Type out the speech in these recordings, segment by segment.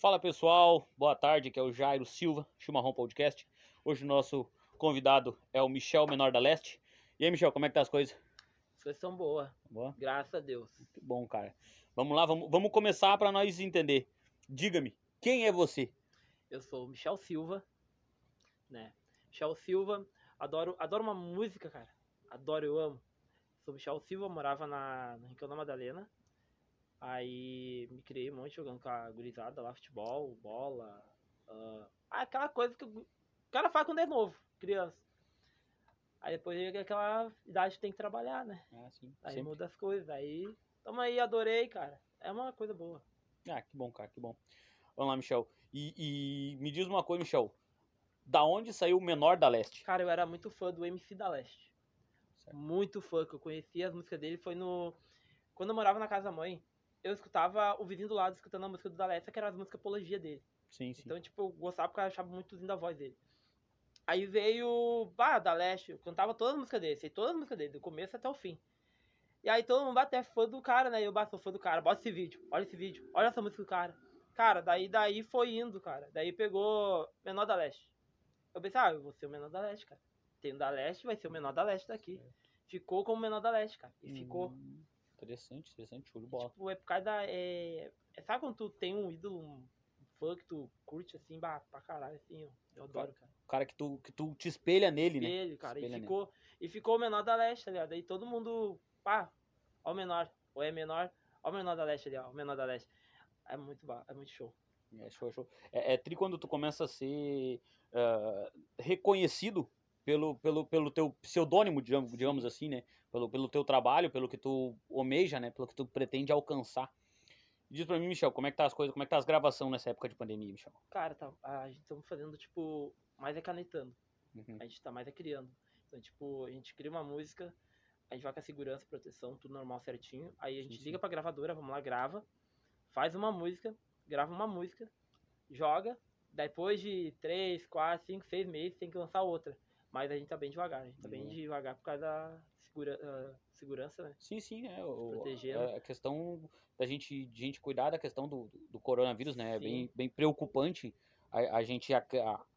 Fala pessoal, boa tarde, que é o Jairo Silva, Chimarrão Podcast. Hoje o nosso convidado é o Michel Menor da Leste. E aí, Michel, como é que tá as coisas? As coisas são boas, Boa? graças a Deus. Que bom, cara. Vamos lá, vamos, vamos começar para nós entender. Diga-me, quem é você? Eu sou o Michel Silva, né? Michel Silva, adoro, adoro uma música, cara. Adoro, eu amo. Sou Michel Silva, morava na, no Rincão da Madalena. Aí me criei um monte jogando com a gurizada lá, futebol, bola. ah, aquela coisa que o cara faz quando é novo, criança. Aí depois chega aquela idade que tem que trabalhar, né? Ah, sim, Aí sempre. muda as coisas. Aí, tamo aí, adorei, cara. É uma coisa boa. Ah, que bom, cara, que bom. Vamos lá, Michel. E, e me diz uma coisa, Michel. Da onde saiu o Menor da Leste? Cara, eu era muito fã do MC da Leste. Certo. Muito fã, que eu conheci as músicas dele. Foi no. Quando eu morava na casa da mãe, eu escutava o vizinho do lado escutando a música do da Leste, que era as músicas apologia dele. Sim, sim. Então, tipo, eu gostava porque eu achava muito lindo a voz dele. Aí veio. Bah, da Leste, eu cantava todas as músicas dele, sei todas as músicas dele, do começo até o fim. E aí todo mundo bate é fã do cara, né? Eu bah, sou fã do cara, bota esse vídeo, olha esse vídeo, olha essa música do cara. Cara, daí, daí foi indo, cara. Daí pegou Menor da Leste. Eu pensei, ah, eu vou ser o Menor da Leste, cara. Tem o da Leste, vai ser o Menor da Leste daqui. Ficou como Menor da Leste, cara. E ficou. Interessante, interessante, show de bola. Tipo, é por causa da. É... é- Sabe quando tu tem um ídolo, um fã que tu curte assim, bah, pra caralho, assim, ó. Eu adoro, cara. O cara que tu, que tu te espelha nele, né? Ele, cara, Espelha e nele. ficou, e ficou o menor da leste, tá ligado? Aí todo mundo, pá, ó o menor, ou é menor, ó o menor da leste ali, ó, o menor da leste. É muito, é muito show. É show, show. É, é tri quando tu começa a ser ah, reconhecido pelo, pelo, pelo teu pseudônimo, digamos, digamos assim, né? Pelo, pelo teu trabalho, pelo que tu almeja, né? Pelo que tu pretende alcançar. Diz pra mim, Michel, como é que tá as coisas, como é que tá as gravações nessa época de pandemia, Michel? Cara, tá, a gente estamos fazendo, tipo, mais é canetando, Uhum. a gente tá mais é criando. Então, tipo, a gente cria uma música, a gente vai com a segurança, proteção, tudo normal, certinho. Aí a gente Sim, liga sim. pra gravadora, vamos lá, grava, faz uma música, grava uma música, joga, depois de 3, 4, 5, 6 meses tem que lançar outra. Mas a gente tá bem devagar, a gente tá bem Uhum. devagar por causa da segura, ah, segurança, né? Sim, sim, é. O, Protegendo. a- a questão da gente, de gente cuidar da questão do, do coronavírus, né? É bem, Sim. bem preocupante. A, a gente, a,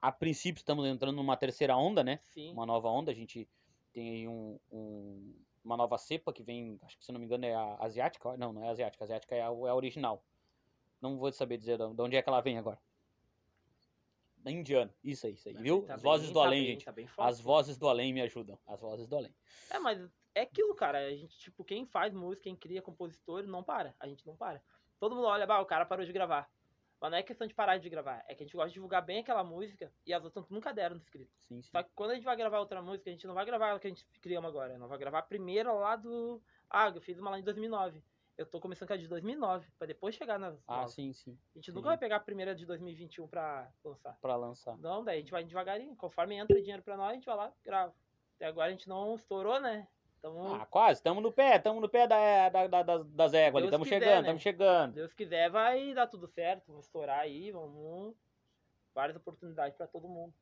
a, princípio, estamos entrando numa terceira onda, né? Sim. uma nova onda. A gente tem aí um, um- uma nova cepa que vem, acho que se não me engano é a asiática. Não, não é a asiática. A asiática é a, é a original. Não vou saber dizer de onde é que ela vem agora. Da indiana. Isso aí, isso aí. Mas Viu? tá As vozes bem- do tá além, bem- gente. tá As vozes do além me ajudam. As vozes do além. É, mas é aquilo, cara. A gente, tipo, quem faz música, quem cria compositor, não para. A gente não para. Todo mundo olha, bah, o cara parou de gravar. Mas não é questão de parar de gravar. É que a gente gosta de divulgar bem aquela música e as outras nunca deram no escrito. Sim, sim. Só que quando a gente vai gravar outra música, a gente não vai gravar ela que a gente criamos agora. Não vai gravar a primeira lá do. Ah, eu fiz uma lá em 2009. Eu tô começando com a de 2009, pra depois chegar nas. Ah, novas. sim, sim. A gente sim. nunca vai pegar a primeira de 2021 pra lançar. Pra lançar. Não, daí a gente vai devagarinho. Conforme entra dinheiro pra nós, a gente vai lá, grava. Até agora a gente não estourou, né? Então, Ah, quase. Estamos no pé. Estamos no pé da, da, da, das, das éguas Estamos chegando, né? estamos chegando. Deus quiser, vai dar tudo certo. Vamos estourar aí, vamos. Várias oportunidades pra todo mundo.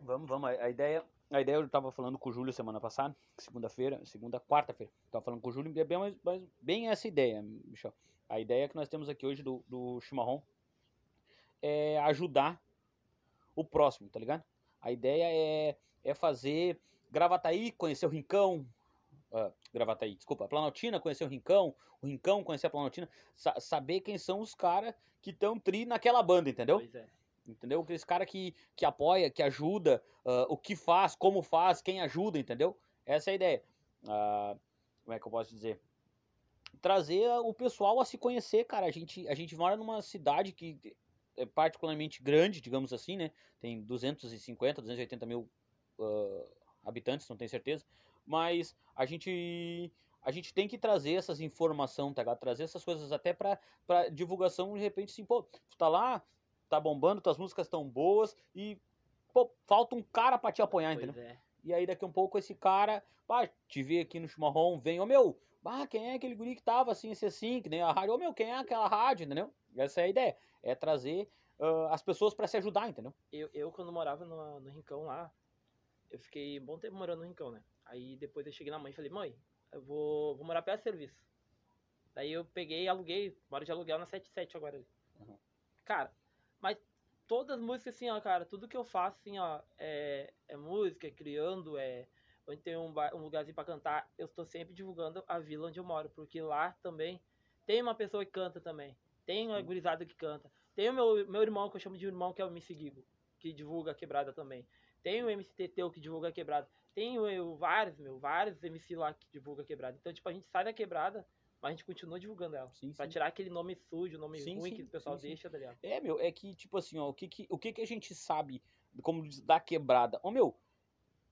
Vamos, vamos. A a ideia, a ideia eu tava falando com o Júlio semana passada, segunda-feira, segunda, quarta-feira. Tava falando com o Júlio é bem, mais- mais- bem essa ideia, Michel. A ideia que nós temos aqui hoje do, do Chimarrão é ajudar o próximo, tá ligado? A ideia é, é fazer Gravataí, conhecer o Rincão, ah, Gravataí, desculpa, Planaltina, conhecer o Rincão, o Rincão conhecer a Planaltina, sa- saber quem são os caras que estão tri naquela banda, entendeu? Pois é. Entendeu? Aqueles cara que, que apoia, que ajuda, ah, o que faz, como faz, quem ajuda, entendeu? Essa é a ideia. Ah, como é que eu posso dizer? Trazer o pessoal a se conhecer, cara. A gente, a gente mora numa cidade que é particularmente grande, digamos assim, né? Tem 250, 280 mil ah, habitantes, não tenho certeza. Mas a gente a gente tem que trazer essas informações, tá? Trazer essas coisas até pra divulgação, de repente, assim, pô, tu tá lá, tá bombando, tuas músicas tão boas e, pô, falta um cara pra te apoiar, Pois entendeu? é. E aí daqui um pouco esse cara, pá, te vê aqui no chimarrão, vem, ô meu, ah, quem é aquele guri que tava assim, assim, assim, que nem a rádio, ô meu, quem é aquela rádio, entendeu? Essa é a ideia, é trazer ah, as pessoas pra se ajudar, entendeu? Eu, eu quando morava no, no Rincão lá, eu fiquei um bom tempo morando no Rincão, né? Aí depois eu cheguei na mãe e falei, mãe, eu vou, vou morar perto do serviço. Daí eu peguei e aluguei, moro de aluguel na 77 agora. ali. Uhum. Cara, mas todas as músicas, assim, ó, cara, tudo que eu faço, assim, ó, é, é música, é criando, é. Onde tem um, um lugarzinho pra cantar, eu estou sempre divulgando a vila onde eu moro, porque lá também tem uma pessoa que canta também. Tem uma gurizada que canta. Tem o meu, meu irmão, que eu chamo de irmão, que é o MC Gigo, que divulga a quebrada também. Tem o MC Teteu, que divulga a quebrada. Tem o, o vários, meu, vários MC lá que divulga a quebrada. Então, tipo, a gente sai da quebrada, mas a gente continua divulgando ela. Sim, Pra sim. tirar aquele nome sujo, nome Sim, ruim que o pessoal deixa, tá ligado? É, meu, é que, tipo assim, ó, o que que, o que que a gente sabe, como da quebrada? Ô, meu,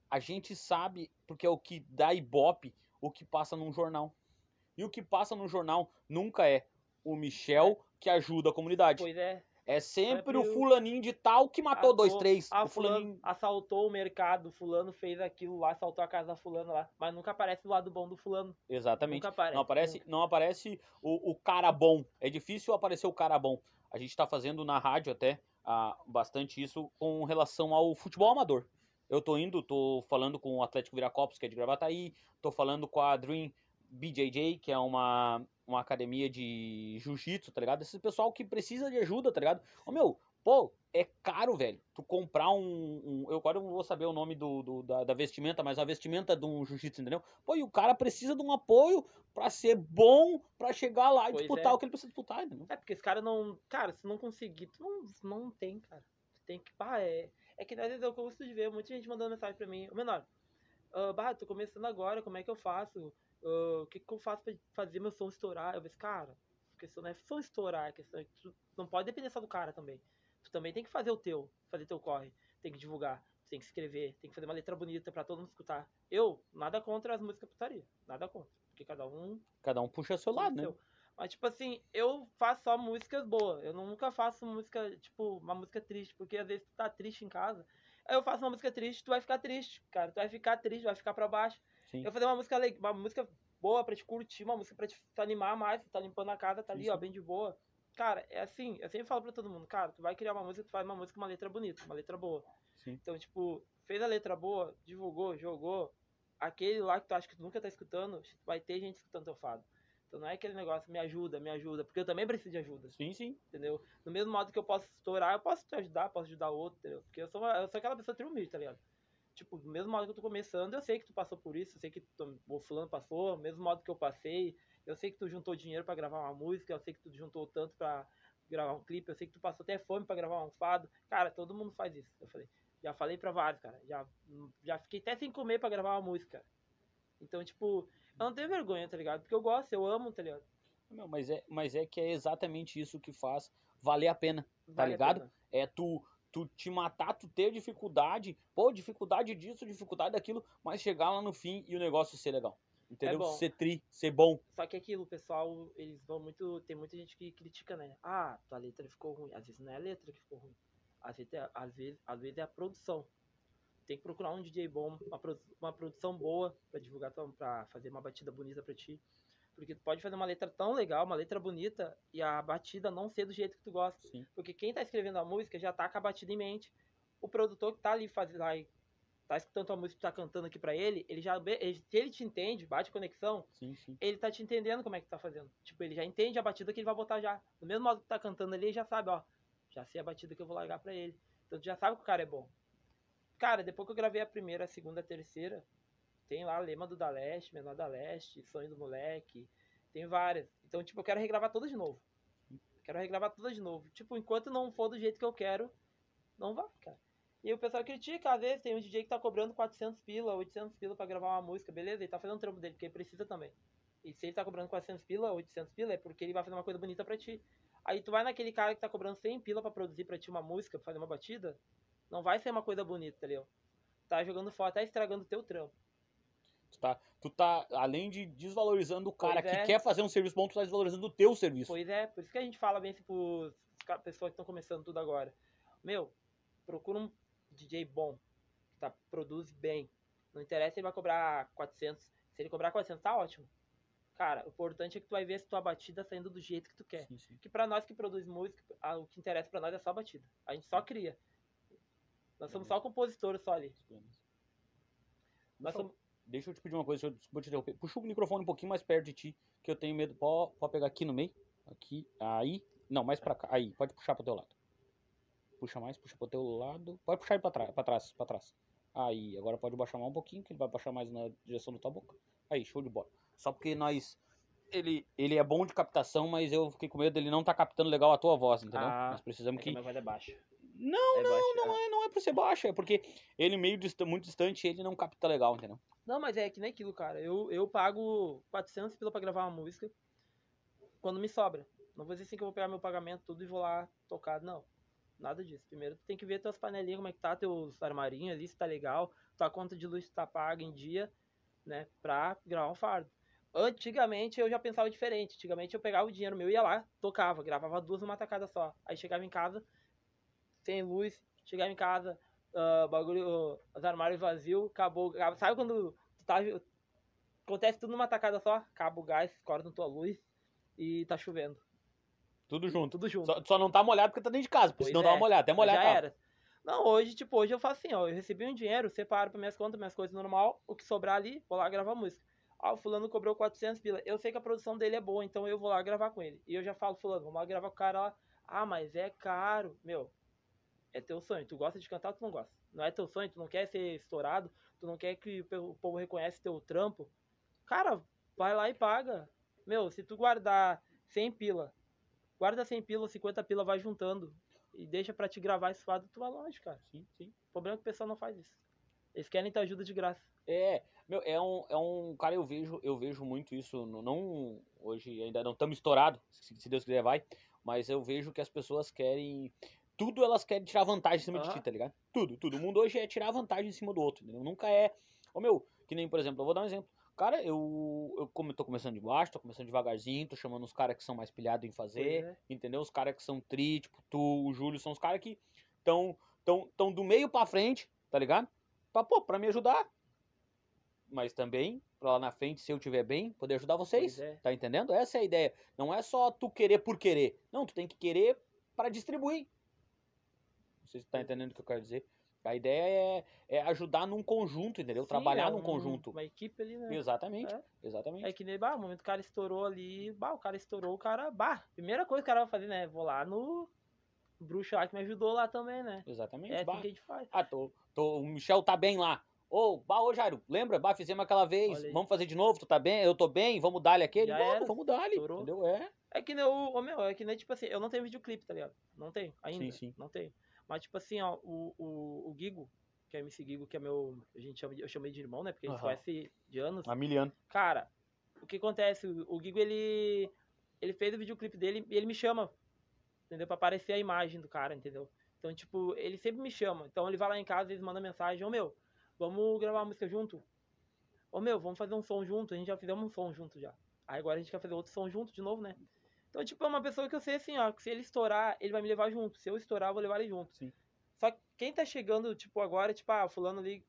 a gente sabe, porque é o que dá ibope, o que passa num jornal. E o que passa no jornal nunca é o Michel que ajuda a comunidade. Pois é. É sempre Sempre o fulaninho de tal que matou dois, Matou, três. Ah, o fulano fulaninho... assaltou o mercado, fulano fez aquilo lá, assaltou a casa da fulana lá. Mas nunca aparece o lado bom do fulano. Exatamente. Nunca aparece. Não aparece, nunca. não aparece o, o cara bom. É difícil aparecer o cara bom. A gente tá fazendo na rádio até ah, bastante isso com relação ao futebol amador. Eu tô indo, tô falando com o Atlético Viracopos, que é de Gravataí, tô falando com a Dream BJJ, que é uma, uma academia de jiu-jitsu, tá ligado? Esse pessoal que precisa de ajuda, tá ligado? Ô meu, pô, é caro, velho. Tu comprar um. um- eu agora não vou saber o nome do, do- da, da vestimenta, mas a vestimenta de um jiu-jitsu, entendeu? Pô, e o cara precisa de um apoio pra ser bom, pra chegar lá e Pois disputar é. o que ele precisa disputar, entendeu? É porque esse cara não. Cara, se não conseguir, tu não, não tem, cara. Tu tem que. Pá, é. É que às vezes eu gosto de ver muita gente mandando mensagem pra mim. Ô menor, ah, bah, tô começando agora, como é que eu faço? Ah, o que, que eu faço pra fazer meu som estourar? Eu disse, cara, a questão não é som estourar, a questão é que tu não pode depender só do cara também. Tu também tem que fazer o teu, fazer teu corre, tem que divulgar, tem que escrever, tem que fazer uma letra bonita pra todo mundo escutar. Eu, nada contra as músicas putaria, nada contra. Porque cada um Cada um puxa seu lado, né? seu. Mas, tipo assim, eu faço só músicas boas. Eu nunca faço música, tipo, uma música triste. Porque às vezes tu tá triste em casa. Aí eu faço uma música triste, tu vai ficar triste, cara. Tu vai ficar triste, vai ficar pra baixo. Sim. Eu fazer uma música, uma música boa pra te curtir, uma música pra te te animar mais. Tu tá limpando a casa, tá ali, ó, sim. bem de boa. Cara, é assim, eu sempre falo pra todo mundo, cara, tu vai criar uma música, tu faz uma música, uma letra bonita, uma letra boa. Sim. Então, tipo, fez a letra boa, divulgou, jogou. Aquele lá que tu acha que tu nunca tá escutando, vai ter gente escutando teu fado. Então não é aquele negócio, me ajuda, me ajuda, porque eu também preciso de ajuda, Sim, sim. entendeu? Do mesmo modo que eu posso estourar, eu posso te ajudar, posso ajudar outro, entendeu? Porque eu sou, uma- eu sou aquela pessoa triunfante, tá ligado? Tipo, do mesmo modo que eu tô começando, eu sei que tu passou por isso, eu sei que tu, o fulano passou, mesmo modo que eu passei, eu sei que tu juntou dinheiro pra gravar uma música, eu sei que tu juntou tanto pra gravar um clipe, eu sei que tu passou até fome pra gravar um fado. Cara, todo mundo faz isso, eu falei. Já falei pra vários, cara. Já, já fiquei até sem comer pra gravar uma música. Então, tipo, eu não tenho vergonha, tá ligado? Porque eu gosto, eu amo, tá ligado? Meu, mas, é, mas é que é exatamente isso que faz valer a pena. Vale a ligado? É tu, tu te matar, tu ter dificuldade, pô, dificuldade disso, dificuldade daquilo, mas chegar lá no fim e o negócio ser legal. Entendeu? bom. ser tri, ser bom. Só que aquilo, o pessoal, eles vão muito. Tem muita gente que critica, né? Ah, tua letra ficou ruim. Às vezes não é a letra que ficou ruim. Às vezes é, às vezes, às vezes é a produção. Tem que procurar um DJ bom, uma, produ- uma produção boa pra divulgar, pra fazer uma batida bonita pra ti. Porque tu pode fazer uma letra tão legal, uma letra bonita, e a batida não ser do jeito que tu gosta. Sim. Porque quem tá escrevendo a música já tá com a batida em mente. O produtor que tá ali fazendo, e tá escutando tua música, tá cantando aqui pra ele, ele já, ele- se ele te entende, bate conexão, Sim, sim. ele tá te entendendo como é que tá fazendo. Tipo, ele já entende a batida que ele vai botar já. Do mesmo modo que tá cantando ali, ele já sabe, ó. Já sei a batida que eu vou largar pra ele. Então tu já sabe que o cara é bom. Cara, depois que eu gravei a primeira, a segunda, a terceira, tem lá Lema do Da Leste, Menor da Leste, Sonho do Moleque, tem várias. Então, tipo, eu quero regravar todas de novo. Quero regravar todas de novo. Tipo, enquanto não for do jeito que eu quero, não vai, cara. E o pessoal critica, às vezes tem um DJ que tá cobrando 400 pila, 800 pila pra gravar uma música, beleza? Ele tá fazendo o trampo dele, porque ele precisa também. E se ele tá cobrando 400 pila, 800 pila, é porque ele vai fazer uma coisa bonita pra ti. Aí tu vai naquele cara que tá cobrando 100 pila pra produzir pra ti uma música, pra fazer uma batida, não vai ser uma coisa bonita, entendeu? Tá jogando fora, tá estragando o teu trampo. Tu tá, tu tá, além de desvalorizando o cara Pois que é. quer fazer um serviço bom, tu tá desvalorizando o teu serviço. Pois é, por isso que a gente fala bem assim pros pessoas que estão começando tudo agora. Meu, procura um DJ bom, que tá, produz bem. Não interessa se ele vai cobrar 400. Se ele cobrar 400, tá ótimo. Cara, o importante é que tu vai ver se tua batida tá indo do jeito que tu quer. Sim, sim. Que pra nós que produz música, ah, o que interessa pra nós é só a batida. A gente só cria. Nós somos só compositores só ali. Nós somos... deixa eu te pedir uma coisa, deixa eu desculpa te interromper. Puxa o microfone um pouquinho mais perto de ti, que eu tenho medo. Pode, pode pegar aqui no meio. Aqui, aí. Não, mais pra cá. Aí, pode puxar pro teu lado. Puxa mais, puxa pro teu lado. Pode puxar ele pra trás, pra trás, pra trás. Aí, agora pode baixar mais um pouquinho, que ele vai baixar mais na direção da tua boca. Aí, show de bola. Só porque nós. Ele, ele é bom de captação, mas eu fiquei com medo dele não tá captando legal a tua voz, entendeu? Ah, nós precisamos É que. voz é baixa. Não, É não, baixo, não é, não é por ser baixo, é porque ele meio dista- muito distante, ele não capta legal, entendeu? Não, mas é que nem aquilo, cara. Eu, eu pago 400 pila pra gravar uma música quando me sobra. Não vou dizer assim que eu vou pegar meu pagamento tudo e vou lá tocar, não. Nada disso. Primeiro tu tem que ver tuas panelinhas, como é que tá, teus armarinhos ali, se tá legal, tua conta de luz tá paga em dia, né, pra gravar um fardo. Antigamente eu já pensava diferente. Antigamente eu pegava o dinheiro meu, ia lá, tocava, gravava duas numa tacada só. Aí chegava em casa, sem luz, chegava em casa, ah, bagulho, os armários vazios, acabou. Sabe quando tu tá. Acontece tudo numa tacada só, acaba o gás, corta tua luz e tá chovendo. Tudo junto. Tudo junto. Só, só não tá molhado porque tá dentro de casa, porque Pois senão é, dá uma molhada. Até molhar já tá. era. Não, hoje, tipo, hoje eu faço assim, ó. Eu recebi um dinheiro, separo pra minhas contas, minhas coisas normal, o que sobrar ali, vou lá gravar música. Ah, o fulano cobrou 400 pila. Eu sei que a produção dele é boa, então eu vou lá gravar com ele. E eu já falo, fulano, vamos lá gravar com o cara lá. Ah, mas é caro. Meu, é teu sonho. Tu gosta de cantar, tu não gosta. Não é teu sonho, tu não quer ser estourado, tu não quer que o povo reconhece teu trampo. Cara, vai lá e paga. Meu, se tu guardar 100 pila, guarda 100 pila, 50 pila, vai juntando. E deixa pra te gravar esse fado, tu vai longe, cara. Sim, sim. O problema é que o pessoal não faz isso. Eles querem tua ajuda de graça. É, meu, é um, é um. Cara, eu vejo, eu vejo muito isso. no- Não. Hoje ainda não estamos estourados, se, se Deus quiser vai. Mas eu vejo que as pessoas querem. Tudo elas querem tirar vantagem em cima de Aham. ti, tá ligado? Tudo, tudo. O mundo hoje é tirar vantagem em cima do outro, entendeu? Nunca é. Ô meu, que nem, por exemplo, eu vou dar um exemplo. Cara, eu, eu como tô começando de baixo, tô começando devagarzinho, tô chamando os caras que são mais pilhados em fazer, é. entendeu? Os caras que são tri, tipo, tu, o Júlio, são os caras que estão tão, tão do meio pra frente, tá ligado? Pra, pô, pra me ajudar. Mas também, pra lá na frente, se eu tiver bem, poder ajudar vocês. É. Tá entendendo? Essa é a ideia. Não é só tu querer por querer. Não, tu tem que querer pra distribuir. Não sei se tu tá entendendo o que eu quero dizer. A ideia é, é ajudar num conjunto, entendeu? Sim, Trabalhar é num um- conjunto. Uma equipe ali, né? Exatamente. É. Exatamente. É que nem, bah, o momento que o cara estourou ali, bah, o cara estourou, o cara, bah, primeira coisa que o cara vai fazer, né? Vou lá no bruxo lá que me ajudou lá também, né? Exatamente. É assim Bah, que a gente faz. Ah, tô, tô, o Michel tá bem lá. Ô, bah, ô Jairo, lembra? Bah, fizemos aquela vez. Vamos fazer de novo? Tu tá bem? Eu tô bem? Vamos dar-lhe aquele? Já Vamos, vamos dar-lhe. Entendeu? É. É que nem o, meu, é que nem, tipo assim, eu não tenho videoclipe, tá ligado? Não tenho, ainda. Sim, sim. Não tenho. Mas, tipo assim, ó, o, o, o Gigo, que é MC Gigo, que é meu, a gente chama de, eu chamei de irmão, né? Porque a gente Aham. conhece de anos. A Miliano. Cara, o que acontece? O, o Gigo, ele, ele fez o videoclipe dele e ele me chama, entendeu? Pra aparecer a imagem do cara, entendeu? Então, tipo, ele sempre me chama. Então, ele vai lá em casa, eles mandam mensagem, ô, meu, vamos gravar uma música junto? Ô, meu, vamos fazer um som junto? A gente já fizemos um som junto já. Aí agora a gente quer fazer outro som junto de novo, né? Então, tipo, é uma pessoa que eu sei assim, ó, que se ele estourar, ele vai me levar junto. Se eu estourar, eu vou levar ele junto. Sim. Só que quem tá chegando, tipo, agora, tipo, ah, fulano ali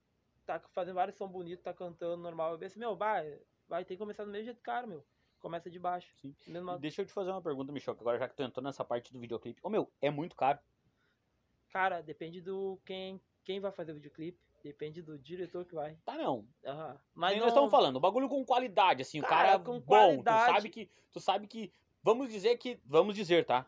tá fazendo vários som bonitos, tá cantando normal. Eu penso, meu, vai, vai ter que começar do mesmo jeito, cara, meu. Começa de baixo. Sim. Mesmo- E Deixa eu te fazer uma pergunta, Michel, que agora já que tu entrou nessa parte do videoclipe. Ô meu, é muito caro. Cara, depende do quem, quem vai fazer o videoclipe. Depende do diretor que vai. Tá não. Aham. Mas Mas nós não... estamos falando, o bagulho com qualidade, assim, o Cara, cara com bom, qualidade. tu sabe que, tu sabe que, vamos dizer que, vamos dizer, tá?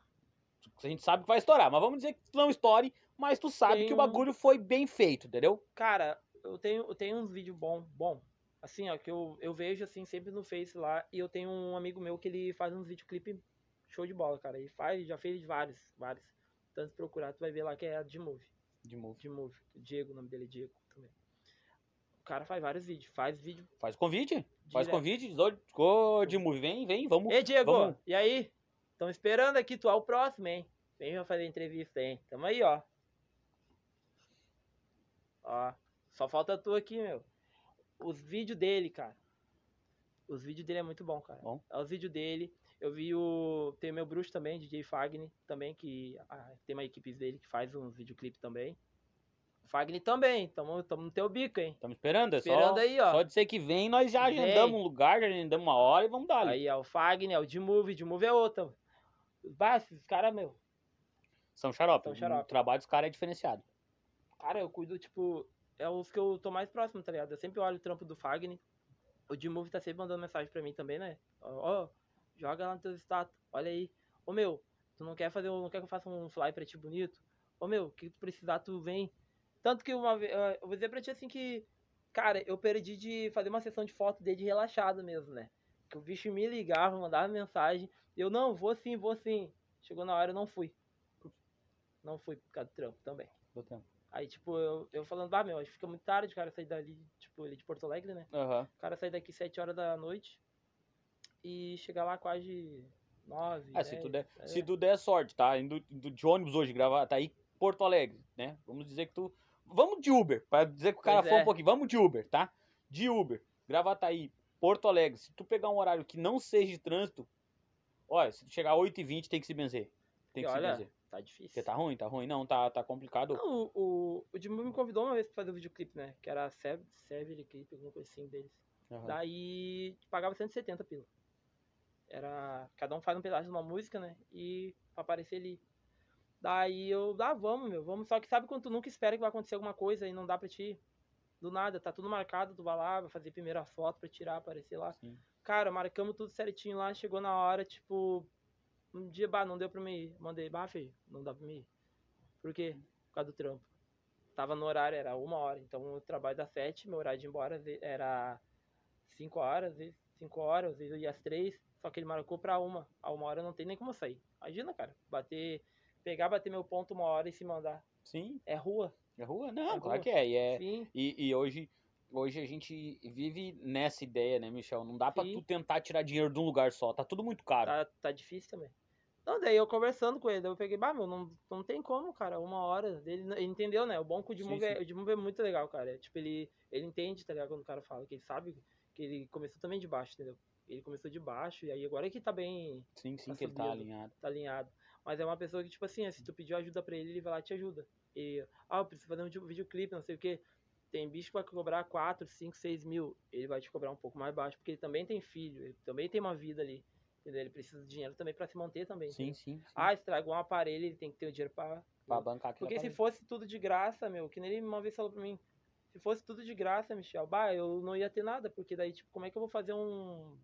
A gente sabe que vai estourar, mas vamos dizer que não estoure, mas tu sabe Tem que o bagulho foi bem feito, entendeu? Cara, eu tenho, eu tenho uns vídeos bom, bom. Assim, ó, que eu, eu vejo assim sempre no Face lá. E eu tenho um amigo meu que ele faz uns videoclipe show de bola, cara. Ele faz, já fez vários, vários. Tanto se procurar, tu vai ver lá que é a de Move. De novo. De Move. Diego, o nome dele é Diego. O cara faz vários vídeos. Faz vídeo. Faz convite, faz direto. convite, diz, ô, vem, vem, vamos. Ei, Diego, vamos. e aí? Estão esperando aqui, tu é o próximo, hein? Vem pra fazer entrevista, hein? Tamo aí, ó. Ó, só falta tu aqui, meu. Os vídeos dele, cara. Os vídeos dele é muito bom, cara. Bom. É os vídeos dele. Eu vi o. Tem o meu bruxo também, DJ Fagner, também, que ah, tem uma equipe dele que faz uns videoclipes também. Fagner também, tamo, tamo no teu bico, hein? Estamos esperando, é Esperando só, aí, ó. só de ser que vem, nós já Vem. agendamos um lugar, já agendamos uma hora e vamos dar ali. Aí é o Fagner, é o D-Move, D-Move é outro. Bah, esses caras, meu. São xarope, São xarope. o trabalho dos caras é diferenciado. Cara, eu cuido, tipo, é os que eu tô mais próximo, tá ligado? Eu sempre olho o trampo do Fagner. O D-Move tá sempre mandando mensagem pra mim também, né? Ó, ó, joga lá no teu status, olha aí. Ô meu, tu não quer fazer, não quer que eu faça um fly pra ti bonito? Ô meu, o que tu precisar, tu vem. Tanto que uma vez, eu vou dizer pra ti assim que, cara, eu perdi de fazer uma sessão de foto dele relaxado mesmo, né? Que o bicho me ligava, mandava mensagem, eu não, vou sim, vou sim. Chegou na hora, eu não fui. Não fui por causa do trampo também. Do tempo. Aí, tipo, eu, eu falando, ah, meu, acho que fica muito tarde, o cara sair dali, tipo, ele de Porto Alegre, né? Aham. O cara sair daqui 7 horas da noite e chegar lá quase 9. Ah, se tu, der, é. se tu der sorte, tá? Indo, indo de ônibus hoje, gravar, tá aí Porto Alegre, né? Vamos dizer que tu. Vamos de Uber, pra dizer que o cara Pois foi é. um pouquinho. Vamos de Uber, tá? De Uber. Gravataí, Porto Alegre. Se tu pegar um horário que não seja de trânsito, olha, se tu chegar 8h20, tem que se benzer. Tem E que se olha, benzer. tá difícil. Porque tá ruim, tá ruim. Não, tá, tá complicado. Não, o, o, o Jimmy me convidou uma vez pra fazer o videoclipe, né? Que era Sev- Severy Clip, alguma coisa assim deles. Aham. Daí pagava 170 pila. Era. Cada um faz um pedaço de uma música, né? E pra aparecer ali. Daí eu, ah, vamos, meu, vamos. Só que sabe quando tu nunca espera que vai acontecer alguma coisa e não dá pra ti? Do nada, tá tudo marcado, tu vai lá, vai fazer primeira foto pra tirar, aparecer lá. Sim. Cara, marcamos tudo certinho lá, chegou na hora, tipo. Um dia, bah, não deu pra mim ir. Mandei, bah, feio, não dá pra mim ir. Por quê? Por causa do trampo. Tava no horário, era uma hora. Então eu trabalho das sete, meu horário de ir embora era cinco horas, às vezes cinco horas, às vezes eu ia às três. Só que ele marcou pra uma. A uma hora não tem nem como sair. Imagina, cara. Bater. Pegar, bater meu ponto uma hora e se mandar. Sim, É rua. é rua? Não, É claro rua. que é. E, é, Sim. e, e hoje, hoje a gente vive nessa ideia, né, Michel? Não dá pra Sim. tu tentar tirar dinheiro de um lugar só. Tá tudo muito caro. Tá, tá difícil também. Não, daí eu conversando com ele, eu peguei, bah, meu, não, não tem como, cara, uma hora. Ele, ele entendeu, né? O bom que o Sim, Edmund é, o Edmund é muito legal, cara. É, tipo, ele, ele entende, tá ligado? Quando o cara fala, que ele sabe que ele começou também de baixo, entendeu? Ele começou de baixo, e aí agora é que tá bem, Sim, sim, tá que ele tá alinhado. tá alinhado. Mas é uma pessoa que, tipo assim, se tu pediu ajuda pra ele, ele vai lá e te ajuda. E, ah, eu preciso fazer um vídeo- videoclipe, não sei o quê. Tem bicho que vai cobrar 4, 5, 6 mil. Ele vai te cobrar um pouco mais baixo, porque ele também tem filho, ele também tem uma vida ali. Entendeu? Ele precisa de dinheiro também pra se manter também. Sim, entendeu? sim. sim. Ah, estragou um aparelho, ele tem que ter o dinheiro pra. pra bancar aquilo. Porque se fosse tudo de graça, meu, que nem ele uma vez falou pra mim, se fosse tudo de graça, Michel, bah, eu não ia ter nada, porque daí, tipo, como é que eu vou fazer um.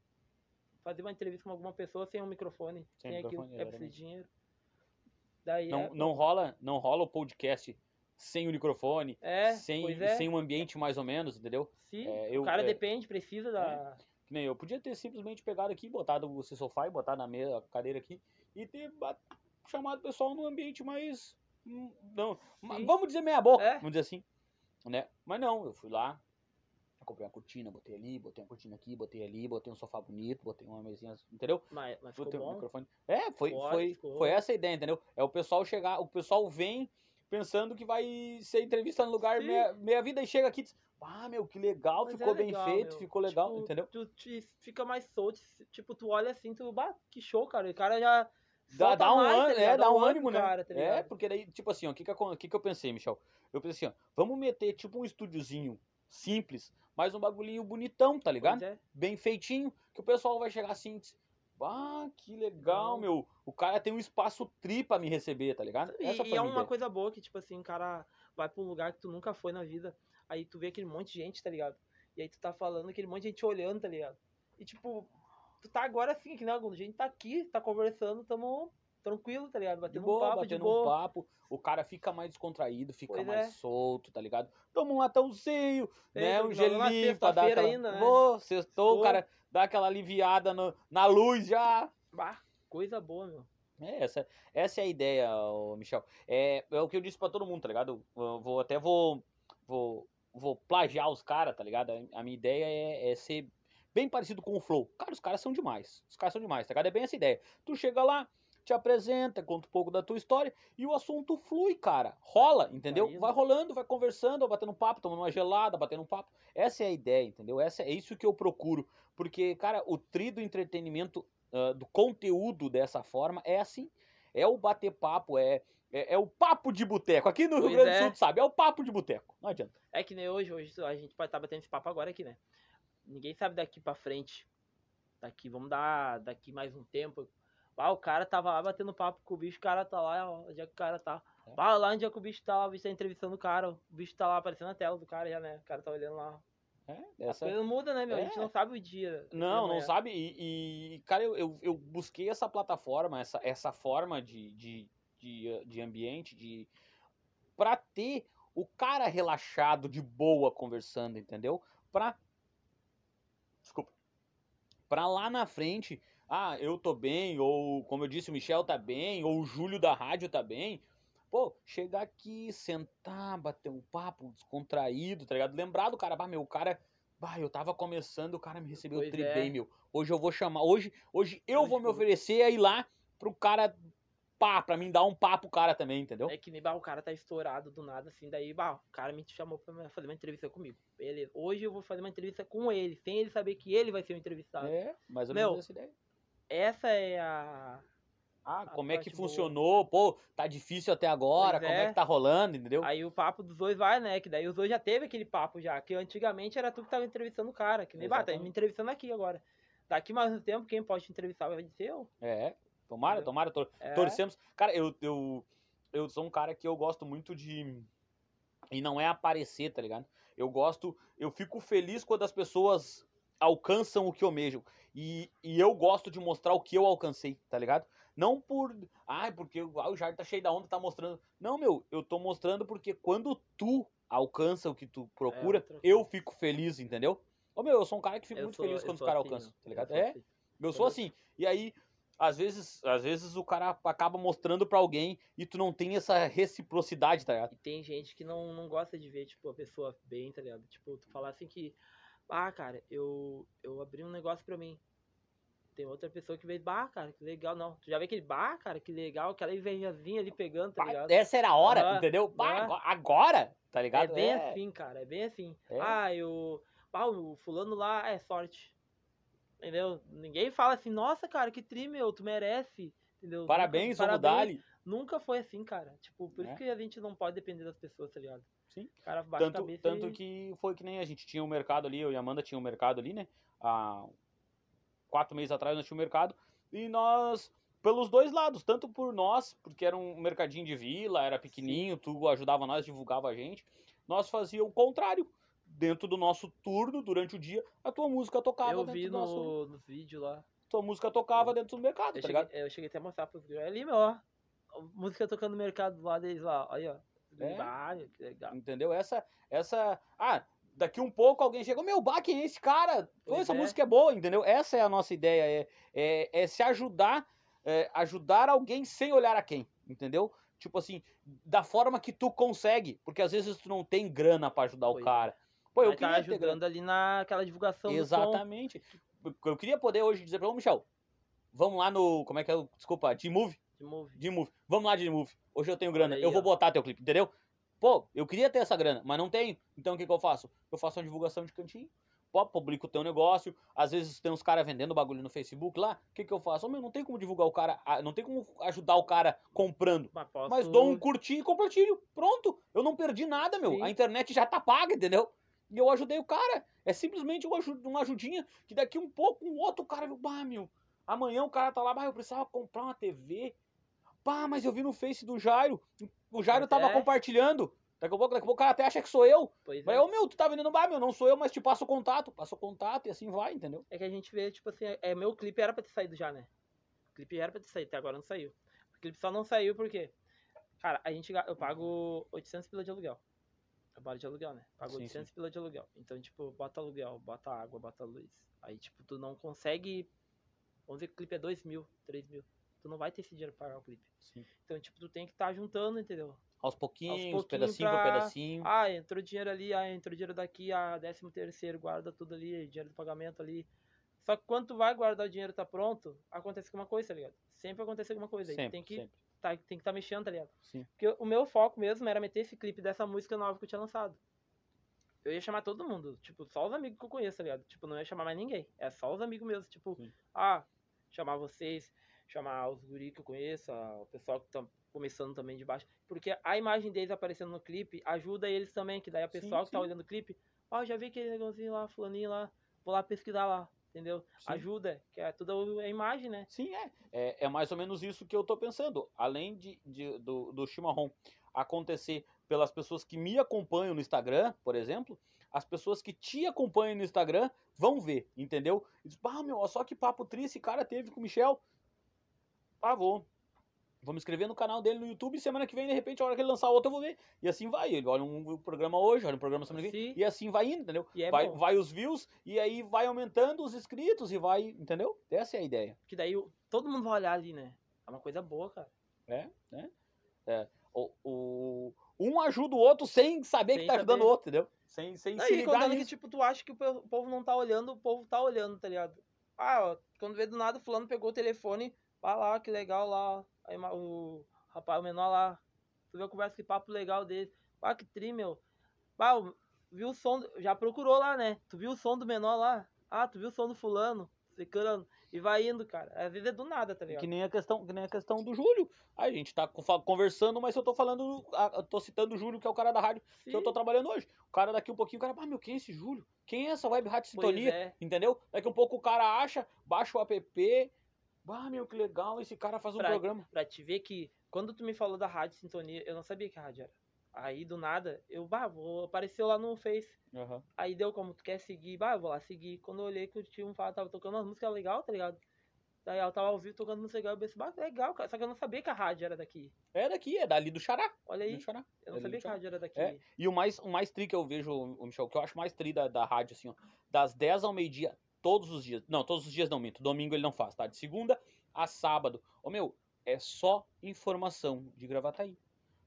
Fazer uma entrevista com alguma pessoa sem um microfone? Sem Sem, aquilo, microfone, é preciso de dinheiro. Daí Não, é, não, rola, não rola o podcast sem o microfone, é, sem, é, sem um ambiente mais ou menos, entendeu? sim, é, eu- o cara é- depende, precisa da... Que nem eu podia ter simplesmente pegado aqui, botado esse sofá e botado na mesa, cadeira aqui e ter chamado o pessoal num ambiente mais. hum, Não, Sim. vamos dizer meia boca, É. vamos dizer assim. Né? Mas não, eu fui lá, comprei uma cortina, botei ali, botei uma cortina aqui, botei ali, botei um sofá bonito, botei uma mesinha, entendeu? Mas, mas ficou Botei um microfone. É, foi, Ficou foi, ficou. foi essa a ideia, entendeu? É o pessoal chegar, o pessoal vem pensando que vai ser entrevista no lugar Sim. meia, meia vida e chega aqui e diz, ah, meu, que legal, Mas é ficou bem legal, feito, meu. ficou legal, Tipo, entendeu? Tu te fica mais solto, tipo, tu olha assim, tu, bah, que show, cara, o cara já... Dá, dá um mais, tá ânimo, é, dá um ânimo, né? cara, tá é, porque daí, tipo assim, o que que, que que eu pensei, Michel? Eu pensei assim, ó, vamos meter tipo um estúdiozinho simples, mas um bagulhinho bonitão, tá ligado? É. Bem feitinho, que o pessoal vai chegar assim ah, que legal, Não. meu, o cara tem um espaço tri pra me receber, tá ligado? E, e é uma ideia. coisa boa que, tipo assim, o cara vai pra um lugar que tu nunca foi na vida, aí tu vê aquele monte de gente, tá ligado? E aí tu tá falando, aquele monte de gente olhando, tá ligado? E tipo, tu tá agora assim, que não, a gente tá aqui, tá conversando, tamo tranquilo, tá ligado? Batendo boa, um papo, batendo boa. um papo, o cara fica mais descontraído, fica Pois mais é. solto, tá ligado? Toma um latãozinho, É, né? Um gelinho dar sexta-feira aquela... ainda, né? Ô, sextou, o cara dá aquela aliviada no- na luz já. Bah, coisa boa, meu. É, essa, essa é a ideia, Michel. É, é o que eu disse pra todo mundo, tá ligado? Eu vou até vou vou, vou plagiar os caras, tá ligado? A, a minha ideia é, é ser bem parecido com o Flow. Cara, os caras são demais. Os caras são demais, tá ligado? É bem essa ideia. Tu chega lá, te apresenta, conta um pouco da tua história e o assunto flui, cara. Rola, entendeu? Vai. Vai rolando, vai conversando, vai batendo um papo, tomando uma gelada, batendo um papo. Essa é a ideia, entendeu? Essa, é isso que eu procuro. Porque, cara, o tri do entretenimento, ah, do conteúdo dessa forma é assim. É o bater papo, é, é, é o papo de boteco. Aqui no Rio Pois Grande do é. Sul, sabe? É o papo de boteco. Não adianta. É que nem hoje, hoje a gente pode estar batendo esse papo agora aqui, né? Ninguém sabe daqui pra frente. Daqui, vamos dar daqui mais um tempo. Ah, o cara tava lá batendo papo com o bicho, o cara tá lá, ó, onde é que o cara tá? É. Ah, lá onde é que o bicho tá lá, o bicho tá entrevistando o cara, o bicho tá lá aparecendo na tela do cara já, né? O cara tá olhando lá. É, essa, coisas mudam, né, meu? A gente é. não sabe o dia. Não, não amanhã. sabe. E, e, cara, eu, eu, eu busquei essa plataforma, essa, essa forma de, de, de, de ambiente, de pra ter o cara relaxado, de boa, conversando, entendeu? Pra. Desculpa. Pra lá na frente, ah, eu tô bem, ou como eu disse, o Michel tá bem, ou o Júlio da rádio tá bem. Pô, chegar aqui, sentar, bater um papo descontraído, tá ligado? Lembrar do cara, bah, meu, o cara. Bah, eu tava começando, o cara me recebeu Pois tri é. bem, meu. Hoje eu vou chamar. Hoje, hoje eu Hoje vou me eu- oferecer a ir lá pro cara. Pá, pra mim dar um papo cara também, entendeu? É que nem bah, o cara tá estourado do nada, assim, daí, bah, o cara me chamou pra fazer uma entrevista comigo. Beleza. Hoje eu vou fazer uma entrevista com ele, sem ele saber que ele vai ser o entrevistado. É, mais ou Meu, menos essa ideia. Essa é a. Ah, a como é que boa. funcionou? Pô, tá difícil até agora, Pois como é é. que tá rolando, entendeu? Aí o papo dos dois vai, né? Que daí os dois já teve aquele papo já. Que antigamente era tu que tava entrevistando o cara. Que nem, bah, tá me entrevistando aqui agora. Daqui mais um tempo, quem pode te entrevistar vai ser eu. É, tomara, Entendeu? tomara, tor É. torcemos. Cara, eu, eu, eu sou um cara que eu gosto muito de. E não é aparecer, tá ligado? Eu gosto. Eu fico feliz quando as pessoas alcançam o que eu mesmo. E, e eu gosto de mostrar o que eu alcancei, tá ligado? Não por. Ai, porque o- ah, o Jair tá cheio da onda, tá mostrando. Não, meu, eu tô mostrando porque quando tu alcança o que tu procura, outra eu fico feliz, entendeu? Ô, meu, eu sou um cara que fico Eu muito sou- feliz quando os caras assim, alcançam, tá ligado? Eu É, assim. eu sou eu- assim. E aí, às vezes, às vezes o cara acaba mostrando pra alguém e tu não tem essa reciprocidade, tá ligado? E tem gente que não, não gosta de ver, tipo, a pessoa bem, tá ligado? Tipo, tu falar assim que, ah, cara, eu, eu abri um negócio pra mim. Tem outra pessoa que vê, bah, cara, que legal. Não, tu já vê aquele, bah, cara, que legal, aquela invejazinha ali pegando, tá ligado? Essa era a hora, Aham, entendeu? Aham. agora- tá É ligado? bem assim, cara, é bem assim. É. Ah, eu. Ah, o fulano lá é sorte. Entendeu? Ninguém fala assim, nossa, cara, que tri, meu, tu merece. Entendeu? Parabéns, Nunca, vamos dar-lhe. Nunca foi assim, cara. Tipo, por É. isso que a gente não pode depender das pessoas, tá ligado? Sim. O cara a Tanto, cabeça tanto e... que foi que nem a gente tinha um mercado ali, eu e a Amanda tinha um mercado ali, né? Há quatro meses atrás nós tínhamos um mercado. E nós, pelos dois lados, tanto por nós, porque era um mercadinho de vila, era pequenininho, tu ajudava nós, divulgava a gente. Nós fazíamos o contrário. Dentro do nosso turno, durante o dia, a tua música tocava Eu dentro vi do nosso. no, nos vídeos lá. Tua música tocava dentro do mercado, Eu tá cheguei, ligado? eu cheguei até a mostrar pros gringos. Ali, meu, ó. Música tocando no mercado lá deles lá. Aí, ó. É. Legal. Entendeu? Essa. essa Ah, daqui um pouco alguém chega, meu, bah, quem é esse cara? Pô, essa é. música é boa, entendeu? Essa é a nossa ideia, é, é, é se ajudar, é, ajudar alguém sem olhar a quem, entendeu? Tipo assim, da forma que tu consegue, porque às vezes tu não tem grana pra ajudar o Pois é. cara. Pô, eu Vai tá queria grana. ajudando ali naquela divulgação. Exatamente. Eu queria poder hoje dizer pra ele, Michel, vamos lá no, como é que é, o- desculpa, de move De move. de move. Vamos lá de move. Hoje eu tenho grana. Aí, eu vou ó. botar teu clipe, entendeu? Pô, eu queria ter essa grana, mas não tenho. Então o que, que eu faço? Eu faço uma divulgação de cantinho. Pô, publico o teu negócio. Às vezes tem uns caras vendendo bagulho no Facebook lá. O que, que eu faço? Ô, meu, não tem como divulgar o cara. Não tem como ajudar o cara comprando. Mas, posso... Mas dou um curtir e compartilho. Pronto. Eu não perdi nada, meu. Sim. A internet já tá paga, entendeu? E eu ajudei o cara. É simplesmente uma aju- uma ajudinha que daqui um pouco um outro cara viu, bah, meu. Amanhã o cara tá lá, bah, eu precisava comprar uma TV. Pá, mas eu vi no Face do Jairo. O Jairo Mas tava é. compartilhando. Daqui a pouco, daqui a pouco o cara até acha que sou eu. Pois Mas, é. ô meu, tu tá vendendo, bah, meu, não sou eu, mas te passo o contato. Passa o contato e assim vai, entendeu? É que a gente vê, tipo assim, é, meu clipe era pra ter saído já, né? O clipe era pra ter saído, até agora não saiu. O clipe só não saiu porque, cara, a gente, eu pago 800 pila de aluguel. Trabalho de aluguel, né? Pago Sim, 800 pila de aluguel. Então, tipo, bota aluguel, bota água, bota luz. Aí, tipo, tu não consegue, vamos dizer que o clipe é 2 mil, 3 mil. Tu não vai ter esse dinheiro pra pagar o clipe. Sim. Então, tipo, tu tem que estar juntando, entendeu? Aos pouquinhos, pouquinho pedacinho por pra- pedacinho. Ah, entrou dinheiro ali, ah, entrou dinheiro daqui, ah, décimo terceiro, guarda tudo ali, dinheiro do pagamento ali. Só que quando tu vai guardar o dinheiro tá pronto, acontece alguma coisa, tá ligado? Sempre acontece alguma coisa. sempre, tem que sempre. tá, tem que estar mexendo, tá ligado? Sim. Porque o meu foco mesmo era meter esse clipe dessa música nova que eu tinha lançado. Eu ia chamar todo mundo, tipo, só os amigos que eu conheço, tá ligado? Tipo, não ia chamar mais ninguém. É só os amigos mesmo, tipo, Sim. ah, chamar vocês, chamar os guri que eu conheço, o pessoal que tá começando também de baixo. Porque a imagem deles aparecendo no clipe ajuda eles também, que daí a Sim, pessoa que tá sim. olhando o clipe, ó, já vi aquele negócio lá, fulaninho lá, vou lá pesquisar lá, entendeu? Sim. Ajuda, que é tudo a imagem, né? Sim, é. é. É mais ou menos isso que eu tô pensando. Além de, de- do, do chimarrão acontecer pelas pessoas que me acompanham no Instagram, por exemplo, as pessoas que te acompanham no Instagram vão ver, entendeu? E diz, ah, meu, só que papo triste esse cara teve com o Michel. Ah, vou. Vou me inscrever no canal dele no YouTube e semana que vem, de repente, a hora que ele lançar outro, eu vou ver. E assim vai. Ele olha um programa hoje, olha um programa semana que vem. E assim vai indo, entendeu? É vai, bom. vai os views e aí vai aumentando os inscritos e vai, entendeu? Essa é a ideia. Que daí todo mundo vai olhar ali, né? É uma coisa boa, cara. É, né? É. O, o- um ajuda o outro sem saber Sem que tá ajudando o saber. outro, entendeu? Sem, sem se Aí, ligar contando que, tipo, tu acha que o povo não tá olhando, o povo tá olhando, tá ligado? Ah, ó, quando vê do nada, o fulano pegou o telefone, vai lá, que legal lá. Aí o rapaz, o menor lá, tu viu conversa, que papo legal dele. Ah, que tri, meu. O- viu o som, do- já procurou lá, né? Tu viu o som do menor lá? Ah, tu viu o som do fulano? Secando. E vai indo, cara. Às vezes é do nada, tá ligado? Que nem a questão, que nem a questão do Júlio. A gente tá conversando, mas eu tô falando, eu tô citando o Júlio, que é o cara da rádio que eu tô Sim, trabalhando hoje. O cara daqui um pouquinho, o cara, ah, meu, quem é esse Júlio? Quem é essa Web Rádio Sintonia? é. Entendeu? Daqui um pouco o cara acha, baixa o app. Ah, meu, que legal, esse cara faz um Pra- programa. Pra te ver que, quando tu me falou da rádio sintonia, eu não sabia que a rádio era. Aí, do nada, eu, bah, vou, apareceu lá no Face. Aham. Aí deu como, tu quer seguir? Bah, eu vou lá seguir. Quando eu olhei que o tio tava tava tocando umas músicas legais, tá ligado? Daí ela tava ao vivo tocando música legal, eu pensei, bah, legal, cara. Só que eu não sabia que a rádio era daqui. É daqui, é dali do Xará. Olha aí, do Xará. eu não ali sabia que a rádio era daqui. É. E o mais, o mais tri que eu vejo, o Michel, que eu acho mais tri da, da rádio, assim, ó, das 10 ao meio-dia, todos os dias. Não, todos os dias não, minto. Domingo ele não faz, tá? De segunda a sábado. Ô meu, é só informação de Gravataí.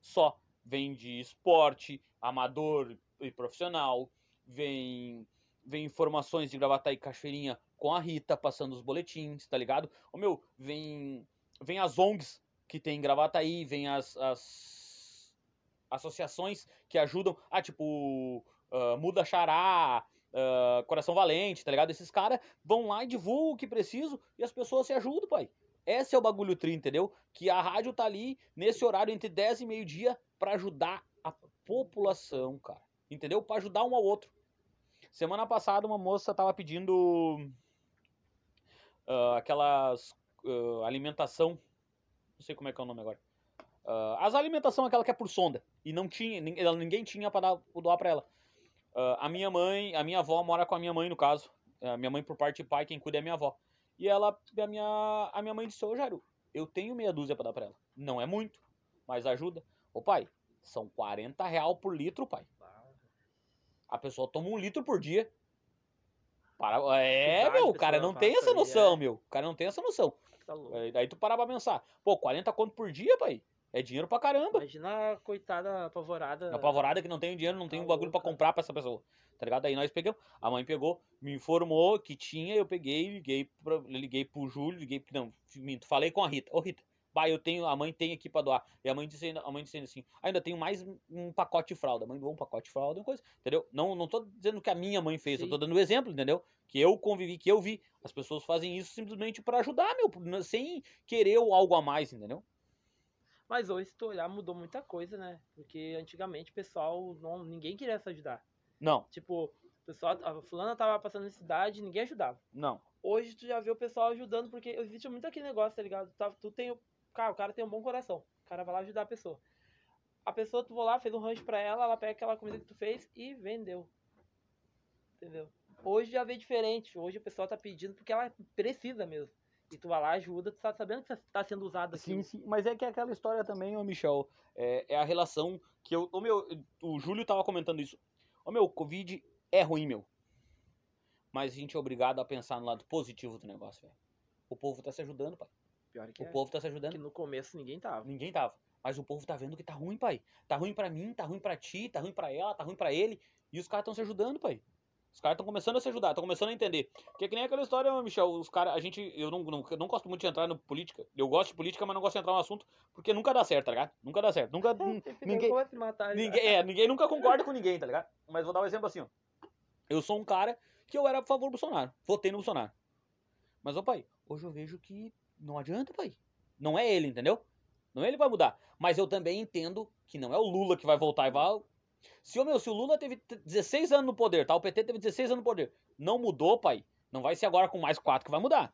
Só. Vem de esporte, amador e profissional. Vem, vem informações de Gravataí Cachoeirinha com a Rita, passando os boletins, tá ligado? Ô meu, vem, vem as ONGs que tem em Gravataí, vem as, as associações que ajudam. Ah, tipo, ah, Muda Xará, ah, Coração Valente, tá ligado? Esses caras vão lá e divulgam o que preciso e as pessoas se ajudam, pai. Esse é o bagulho tri, entendeu? Que a rádio tá ali nesse horário entre 10 e meio-dia pra ajudar a população, cara. Entendeu? Pra ajudar um ao outro. Semana passada uma moça tava pedindo ah, aquelas ah, alimentação, não sei como é que é o nome agora. Ah, as alimentação aquela que é por sonda e não tinha, ninguém tinha pra dar, doar pra ela. Ah, a minha mãe, a minha avó mora com a minha mãe no caso. A minha mãe por parte de pai, quem cuida é a minha avó. E ela, a minha, a minha mãe disse: "Ô Jairo, eu tenho meia dúzia pra dar pra ela. Não é muito, mas ajuda. Ô pai, são 40 real por litro, pai. A pessoa toma um litro por dia. Para... É, meu, o cara não tem essa aí, noção, é. meu. O cara não tem essa noção. Tá. É, Daí tu parar pra pensar. Pô, 40 conto por dia, pai. É dinheiro pra caramba. Imagina a coitada apavorada. A apavorada que não tem dinheiro, não tem um bagulho pra comprar pra essa pessoa. Tá ligado? Aí nós pegamos. A mãe pegou, me informou que tinha, eu peguei, liguei, pra, liguei pro Júlio, liguei. pro- Não, minto, falei com a Rita. Ô, Rita, bah, eu tenho, a mãe tem aqui pra doar. E a mãe disse, ainda- a mãe disse assim, ainda tenho mais um- um pacote de fralda. A mãe doou um pacote de fralda, uma coisa, entendeu? Não, não tô dizendo que a minha mãe fez, eu tô Sim. dando o exemplo, entendeu? Que eu convivi, que eu vi. As pessoas fazem isso simplesmente pra ajudar, meu, sem querer algo a mais, entendeu? Mas hoje, se tu olhar, mudou muita coisa, né? Porque antigamente o pessoal, não, ninguém queria se ajudar. Não, Tipo, o pessoal, a fulana tava passando necessidade, ninguém ajudava. não. Hoje tu já vê o pessoal ajudando, porque existe muito aquele negócio, tá ligado? Tá- Tu tem. Cara, o cara tem um bom coração. O cara vai lá ajudar a pessoa. A pessoa, tu vai lá, fez um rancho pra ela, ela pega aquela comida que tu fez e vendeu. Entendeu? Hoje já vê diferente. Hoje o pessoal tá pedindo porque ela precisa mesmo. E tu vai lá, ajuda, tu tá sabendo que tá sendo usado Sim, aquilo. sim, mas é que é aquela história também, ô Michel, é, é a relação que eu, o meu, o Júlio tava comentando isso. Ô meu, Covid é ruim, meu. Mas a gente é obrigado a pensar no lado positivo do negócio, velho. O povo tá se ajudando, pai. Pior que O é. povo tá se Que ajudando. no começo ninguém tava. Ninguém tava. Mas o povo tá vendo que tá ruim, pai. Tá ruim pra mim, tá ruim pra ti, tá ruim pra ela, tá ruim pra ele. E os caras tão se ajudando, pai. Os caras estão começando a se ajudar, estão começando a entender. Porque é que nem aquela história, Michel, os caras, a gente, eu não, não, não gosto muito de entrar no política. Eu gosto de política, mas não gosto de entrar no assunto, porque nunca dá certo, tá ligado? Nunca dá certo. Nunca, ninguém, matar. ninguém, é, ninguém nunca concorda com ninguém, tá ligado? Mas vou dar um exemplo assim, ó. Eu sou um cara que eu era a favor do Bolsonaro. Votei no Bolsonaro. Mas, ó, pai, hoje eu vejo que não adianta, pai. Não é ele, entendeu? Não é ele que vai mudar. Mas eu também entendo que não é o Lula que vai voltar e vai. Se, ô, meu, se o Lula teve t- 16 anos no poder, tá? O PT teve 16 anos no poder. Não mudou, pai. Não vai ser agora com mais 4 que vai mudar.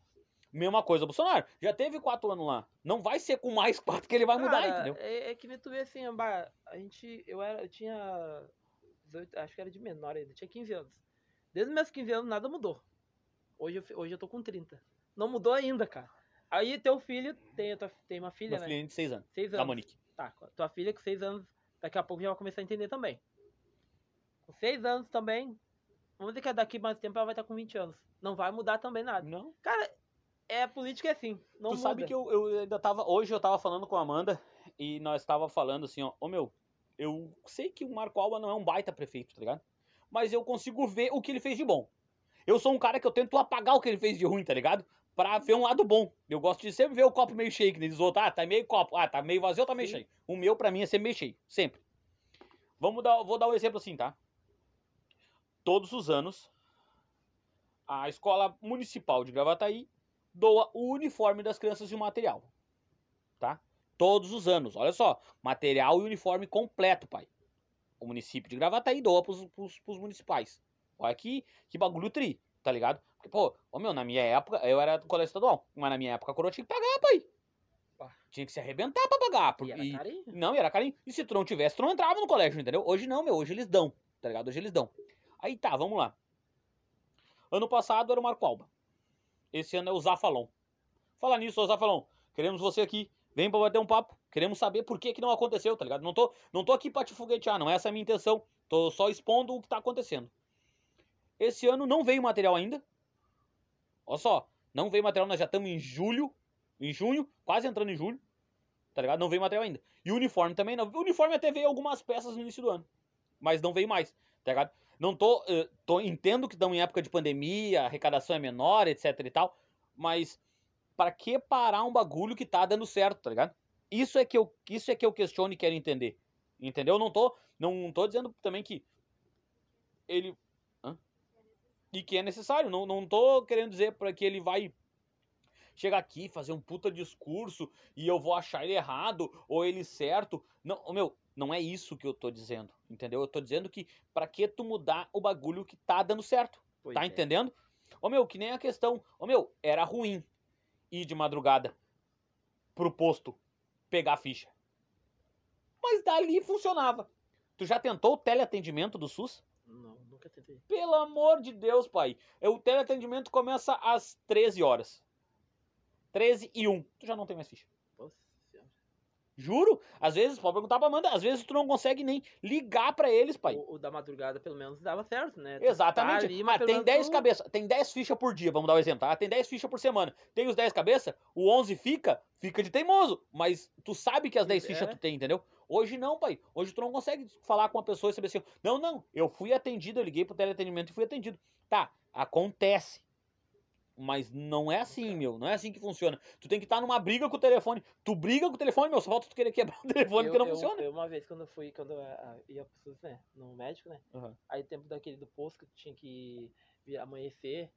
Mesma coisa, Bolsonaro. Já teve quatro anos lá. Não vai ser com mais quatro que ele vai mudar, Cara, entendeu? É, é que nem tu vê assim, bah, a gente. Eu era. Eu tinha. 18, acho que era de menor ainda, tinha 15 anos. Desde os meus 15 anos nada mudou. Hoje eu, hoje eu tô com 30. Não mudou ainda, cara. Aí teu filho tem, tua- tem uma filha, Meu né? filhinho de seis anos. Seis Da anos. Monique. Tá, tua filha com 6 anos, daqui a pouco já vai começar a entender também. Com 6 anos também, vamos dizer que daqui mais tempo ela vai estar com 20 anos. Não vai mudar também nada. Não. Cara, é a política é assim, não tu muda. sabe que eu, eu ainda tava. Hoje eu tava falando com a Amanda e nós tava falando assim, ó. Ô meu, eu sei que o Marco Alba não é um baita prefeito, tá ligado? Mas eu consigo ver o que ele fez de bom. Eu sou um cara que eu tento apagar o que ele fez de ruim, tá ligado? Pra ver um lado bom. Eu gosto de sempre ver o copo meio cheio, que nem diz o outro. Ah, tá meio copo. Ah, tá meio vazio tá meio Sim. cheio. O meu, pra mim, é sempre meio cheio. Sempre. Vamos dar, vou dar um exemplo assim, tá? Todos os anos, a escola municipal de Gravataí doa o uniforme das crianças e o material. Tá? Todos os anos. Olha só. Material e uniforme completo, pai. O município de Gravataí doa pros, pros, pros municipais. Olha que, que bagulho tri, tá ligado? Porque, pô, ô meu, na minha época, eu era do colégio estadual, mas na minha época a coroa tinha que pagar, pai. Tinha que se arrebentar pra pagar. E Porque, era e- carinho. não, e era carinho. E se tu não tivesse, tu não entrava no colégio, entendeu? Hoje não, meu. Hoje eles dão, tá ligado? Hoje eles dão. Aí tá, vamos lá. Ano passado era o Marco Alba. Esse ano é o Zafalon. Fala nisso, ô Zafalon. Queremos você aqui. Vem pra bater um papo. Queremos saber por que que não aconteceu, tá ligado? Não tô, não tô aqui pra te foguetear, não. Essa é a minha intenção. Tô só expondo o que tá acontecendo. Esse ano não veio material ainda. Olha só. Não veio material, nós já estamos em julho. Em junho, quase entrando em julho. Tá ligado? Não veio material ainda. E o uniforme também não. O uniforme até veio algumas peças no início do ano. Mas não veio mais, tá ligado? Não tô. eh, tô entendo que estamos em época de pandemia, a arrecadação é menor, etc e tal. Mas pra que parar um bagulho que tá dando certo, tá ligado? Isso é que eu, isso é que eu questiono e quero entender. Entendeu? Não tô, não tô dizendo também que ele. E que é necessário. Não, não tô querendo dizer para que ele vai chegar aqui, fazer um puta discurso e eu vou achar ele errado ou ele certo. Não, meu, não é isso que eu tô dizendo, entendeu? Eu tô dizendo que pra que tu mudar o bagulho que tá dando certo, Pois tá é. entendendo? Ô meu, que nem a questão, ô meu, era ruim ir de madrugada pro posto pegar a ficha. Mas dali funcionava. Tu já tentou o teleatendimento do SUS? Nunca tentei. Pelo amor de Deus, pai. O teleatendimento começa às 13 horas. 13 e 1. Tu já não tem mais ficha. Juro. Às vezes, pode perguntar pra Amanda, às vezes tu não consegue nem ligar pra eles, pai. O, o da madrugada, pelo menos, dava certo, né? Tu Exatamente. tá ali, mas ah, pelo tem menos 10 tu- cabeças, tem 10 fichas por dia, vamos dar um exemplo, tá? Tem 10 fichas por semana. Tem os 10 cabeças, o 11 fica, fica de teimoso, mas tu sabe que as 10 É. fichas tu tem, entendeu? Hoje não, pai. Hoje tu não consegue falar com uma pessoa e saber assim, não, não, eu fui atendido, eu liguei pro teleatendimento e fui atendido. Tá, acontece. Mas não é assim, meu. Não é assim que funciona. Tu tem que estar numa briga com o telefone. Tu briga com o telefone, meu. Só falta tu querer quebrar o telefone eu, porque não eu- funciona. eu uma vez, quando eu fui, quando eu ah, ia pro SUS, né? No médico, né? Aham. Aí tempo daquele do posto que tu tinha que amanhecer,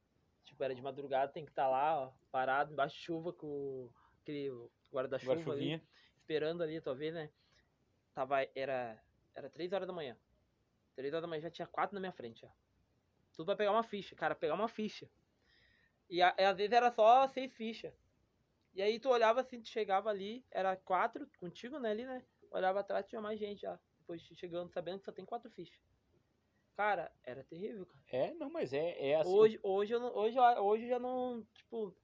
tipo, era de madrugada, tem que estar lá, ó, parado, embaixo de chuva, com aquele guarda-chuva ali, esperando ali, tua vez, né? Tava, era, era 3 horas da manhã. 3 horas da manhã já tinha quatro na minha frente, ó. Tudo pra pegar uma ficha, cara, pegar uma ficha. E, a- às vezes era só seis fichas. E aí tu olhava assim, tu chegava ali, era quatro contigo, né, ali, né? Olhava atrás, tinha mais gente já. Depois chegando, sabendo que só tem quatro fichas. Cara, era terrível, cara. É, não, mas é, é assim. Hoje, hoje, eu não, hoje, hoje já não, tipo,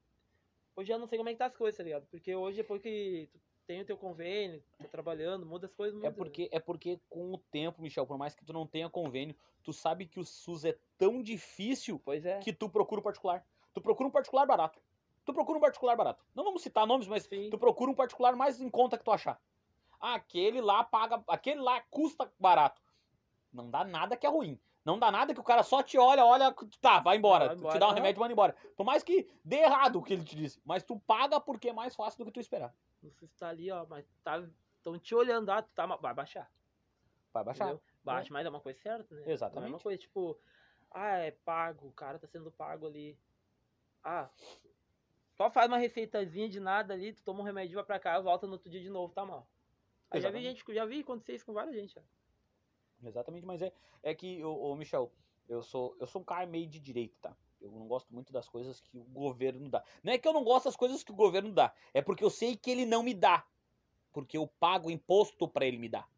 hoje eu já não sei como é que tá as coisas, tá ligado? Porque hoje, depois que tu tem o teu convênio, tá trabalhando, muda as coisas, muda. É porque, é porque com o tempo, Michel, por mais que tu não tenha convênio, tu sabe que o SUS é tão difícil Pois é. que tu procura um particular. Tu procura um particular barato. Tu procura um particular barato. Não vamos citar nomes, mas Sim. tu procura um particular mais em conta que tu achar. Ah, aquele lá paga, aquele lá custa barato. Não dá nada que é ruim. Não dá nada que o cara só te olha, olha, tá, vai embora. Vai embora, te dá um remédio e manda embora. Por mais que dê errado o que ele te disse, mas tu paga porque é mais fácil do que tu esperar. Não sei se tá ali, ó, mas tá, tão te olhando, ah, tu tá, vai baixar. Vai baixar. Entendeu? Baixa, mas é uma coisa certa, né? Exatamente. Não é uma coisa, tipo, ah, é pago, o cara tá sendo pago ali. Ah, só faz uma receitazinha de nada ali, tu toma um remédio, vai pra casa, volta no outro dia de novo, tá mal. Aí já vi gente, já vi acontecer isso com várias gente, ó. Exatamente, mas é, é que, ô, ô, Michel, eu sou, eu sou um cara meio de direita, tá? Eu Eu não gosto muito das coisas que o governo dá. Não é que eu não gosto das coisas que o governo dá, é porque eu sei que ele não me dá. Porque eu pago imposto para ele me dar.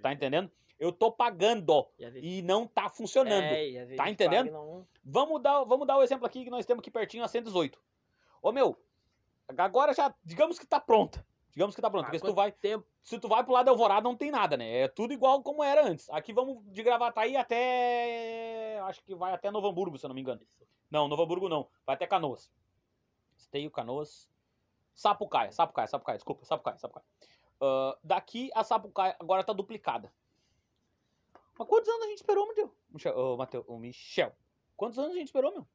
Tá entendendo? Eu tô pagando E, e não tá funcionando. É, Tá entendendo? não- Vamos dar, vamos dar o exemplo aqui que nós temos aqui pertinho a 118. Ô meu, agora já, digamos que tá pronta. Digamos que tá pronta. Ah, porque se tu vai, tempo? se tu vai pro lado da Alvorada não tem nada, né? É tudo igual como era antes. Aqui vamos de Gravataí até acho que vai até Novo Hamburgo, se eu não me engano. Não, Novo Hamburgo não. Vai até Canoas. Esteio, Canoas. Sapucaia, Sapucaia, Sapucaia, desculpa, Sapucaia, Sapucaia. Ah, daqui a Sapucaia agora tá duplicada. Mas quantos anos a gente esperou, Mateu? Michel, ô, Mateu, ô, Michel. Quantos anos a gente esperou, meu?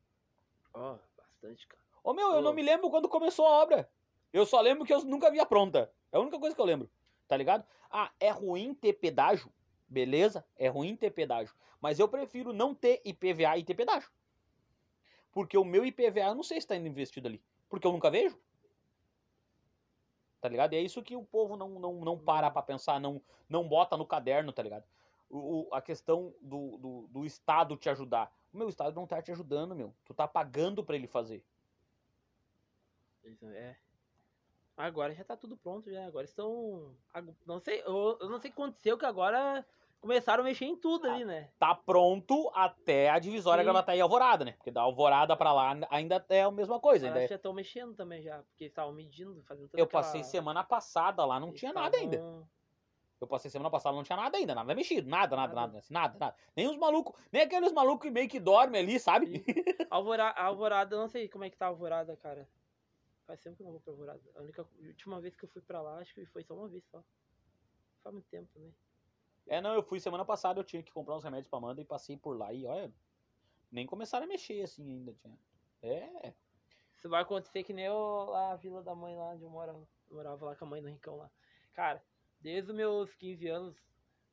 Ó, bastante, cara. Ô meu, eu não me lembro quando começou a obra. Eu só lembro que eu nunca via pronta. É a única coisa que eu lembro. Tá ligado? Ah, é ruim ter pedágio. Beleza? É ruim ter pedágio. Mas eu prefiro não ter IPVA e ter pedágio. Porque o meu IPVA eu não sei se tá indo investido ali. Porque eu nunca vejo. Tá ligado? E é isso que o povo não, não, não para pra pensar, não, não bota no caderno, tá ligado? O, a questão do, do, do Estado te ajudar. O meu Estado não tá te ajudando, meu. Tu tá pagando pra ele fazer. É. Agora já tá tudo pronto já. Agora estão. Não sei, eu, eu não sei o que aconteceu, que agora começaram a mexer em tudo ali, né? tá pronto até a divisória Sim. Gravataí e Alvorada, né? Porque da Alvorada pra lá ainda é a mesma coisa. Ainda é- já estão mexendo também já, porque estavam medindo, fazendo Eu aquela- passei semana passada lá, não eles tinha nada ainda. Eu passei semana passada, não tinha nada ainda, nada mexido, nada, nada, Nada. nada, assim, nada, nada. Nem os malucos, nem aqueles malucos que meio que dormem ali, sabe? Alvorada, Alvorada, não sei como é que tá a Alvorada, cara. Faz tempo que eu não vou pra Alvorada. A única a última vez que eu fui pra lá, acho que foi só uma vez só. Faz muito tempo também. É, não, eu fui semana passada, eu tinha que comprar uns remédios pra Amanda e passei por lá e olha, nem começaram a mexer assim ainda, tinha. É, Isso vai acontecer que nem eu, lá a Vila da Mãe, lá onde eu morava, eu morava lá com a mãe no Rincão lá. Cara, desde os meus 15 anos,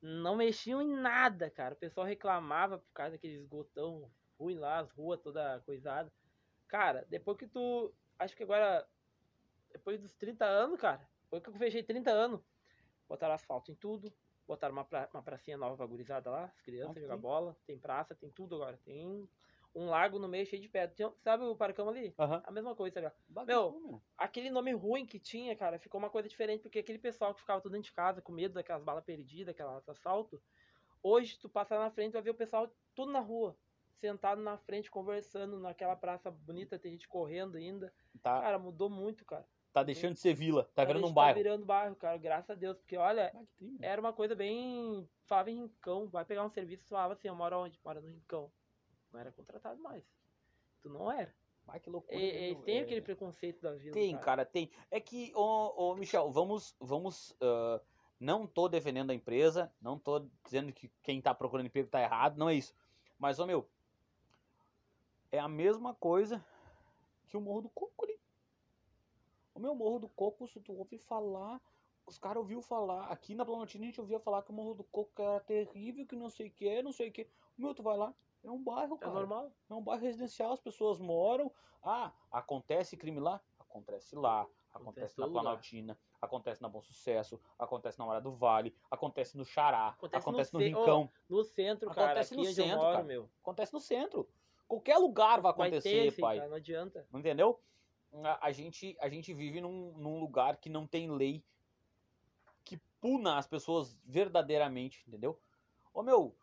não mexiam em nada, cara. O pessoal reclamava por causa daquele esgotão ruim lá, as ruas toda coisada. Cara, depois que tu. Acho que agora. Depois dos 30 anos, cara. Depois que eu fechei 30 anos, botaram asfalto em tudo. Botaram uma, pra, uma pracinha nova gurizada lá, as crianças Ok. jogar bola. Tem praça, tem tudo agora. Tem um lago no meio cheio de pedra. Tinha- sabe o parcão ali? aham. A mesma coisa, tá? Bagulho, meu. Aquele nome ruim que tinha, cara, ficou uma coisa diferente, porque aquele pessoal que ficava tudo dentro de casa, com medo daquelas balas perdidas, aquelas assalto, hoje tu passa lá na frente, vai ver o pessoal tudo na rua, sentado na frente, conversando naquela praça bonita, tem gente correndo ainda. Tá, Cara, mudou muito, cara. tá deixando de ser vila, tá virando deixa- um bairro. Tá virando bairro, cara, graças a Deus, porque olha, Ah, era uma coisa bem. Falava em rincão, vai pegar um serviço, falava assim, eu moro onde? Mora no rincão. Não era contratado mais. Tu não era. Ah, que loucura. E- né, meu? têm É. aquele preconceito da vila. Tem, cara, tem. É que, ô, ô Michel, vamos. vamos ah, não tô defendendo a empresa, não tô dizendo que quem tá procurando emprego tá errado, não é isso. Mas, ô meu, é a mesma coisa que o Morro do Coco ali. O meu Morro do Coco, se tu ouve falar, os caras ouviu falar, aqui na Planaltina a gente ouvia falar que o Morro do Coco era terrível, que não sei o que, não sei o que. O meu, tu vai lá, é um bairro, É cara. normal. É um bairro residencial, as pessoas moram. Ah, acontece crime lá? Acontece lá. Acontece, Acontece na todo lugar. Planaltina, acontece na Bom Sucesso, acontece na Hora do Vale, acontece no Xará, Acontece acontece, no no, Rincão, No centro, cara, Acontece no onde centro, moro, cara. meu. acontece no centro. Qualquer lugar vai Vai acontecer, ter, assim, pai. cara, não adianta. Entendeu? A, a gente, a gente vive num, num lugar que não tem lei que puna as pessoas verdadeiramente, entendeu? Ô meu,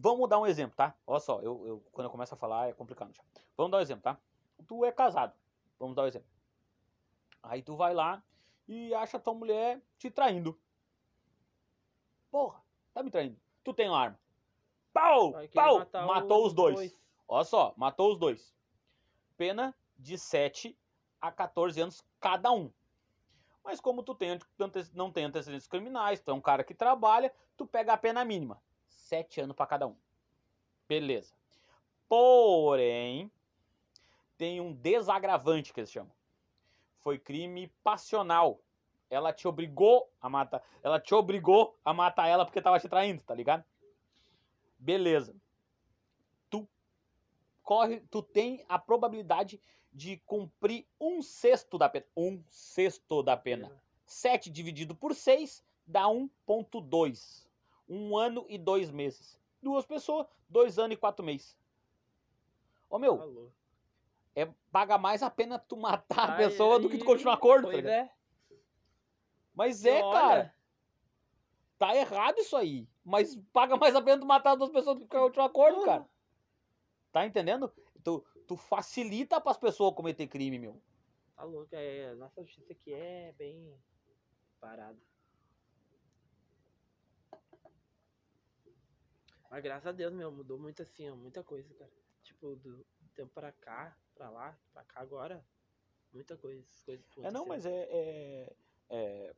vamos dar um exemplo, tá? Olha só, eu, eu- quando eu começo a falar é complicado. já. Vamos dar um exemplo, tá? Tu é casado, vamos dar um exemplo. Aí tu vai lá e acha tua mulher te traindo. Porra, tá me traindo. Tu tem uma arma. Pau! Pau! Matou os dois. dois. Olha só, matou os dois. Pena de 7 a 14 anos cada um. Mas como tu tem, não tem antecedentes criminais, tu é um cara que trabalha, tu pega a pena mínima. 7 anos pra cada um. Beleza. Porém, tem um desagravante que eles chamam. Foi crime passional. Ela te obrigou a matar. Ela te obrigou a matar ela porque tava te traindo, tá ligado? Beleza corre, tu tem a probabilidade de cumprir um sexto da pena. Um sexto da pena. 7 dividido por 6 dá 1.2. Um ano e dois meses. Duas pessoas, dois anos e quatro meses. Ô meu, Falou. é paga mais a pena tu matar a pessoa do que tu continuar corno, tá Pois ligado? é. Mas é, Olha, cara, tá errado isso aí. Mas paga mais a pena tu matar duas pessoas do que continuar corno, porra. cara. Tá entendendo? Tu, tu facilita pras pessoas cometer crime, meu. Tá louco, é, nossa justiça aqui é bem parada. Mas graças a Deus, meu, mudou muito assim, ó, muita coisa, cara. Tipo, do tempo pra cá, pra lá, pra cá agora, muita coisa, coisas É, não, aconteceram. mas é. É, é,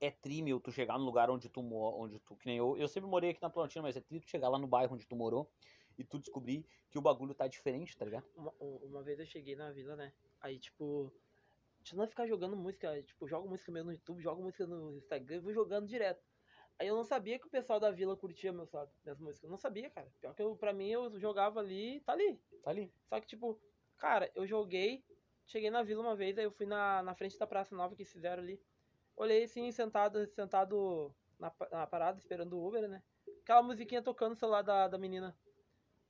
é tu chegar no lugar onde tu mora, onde tu. Que nem eu. Eu sempre morei aqui na Plantina, mas é tri tu chegar lá no bairro onde tu morou e tu descobrir que o bagulho tá diferente, tá ligado? Uma, uma vez eu cheguei na vila, né? Aí, tipo, de não ficar jogando música, tipo, jogo música mesmo no YouTube, jogo música no Instagram, vou jogando direto. Aí eu não sabia que o pessoal da vila curtia meu, sabe, minhas músicas. Eu não sabia, cara. Pior que eu, pra mim, eu jogava ali, tá ali. Tá ali. Só que, tipo, cara, eu joguei, cheguei na vila uma vez, aí eu fui na, na frente da Praça Nova que fizeram ali. Olhei assim, sentado, sentado na, na parada, esperando o Uber, né? Aquela musiquinha tocando no celular da, da menina.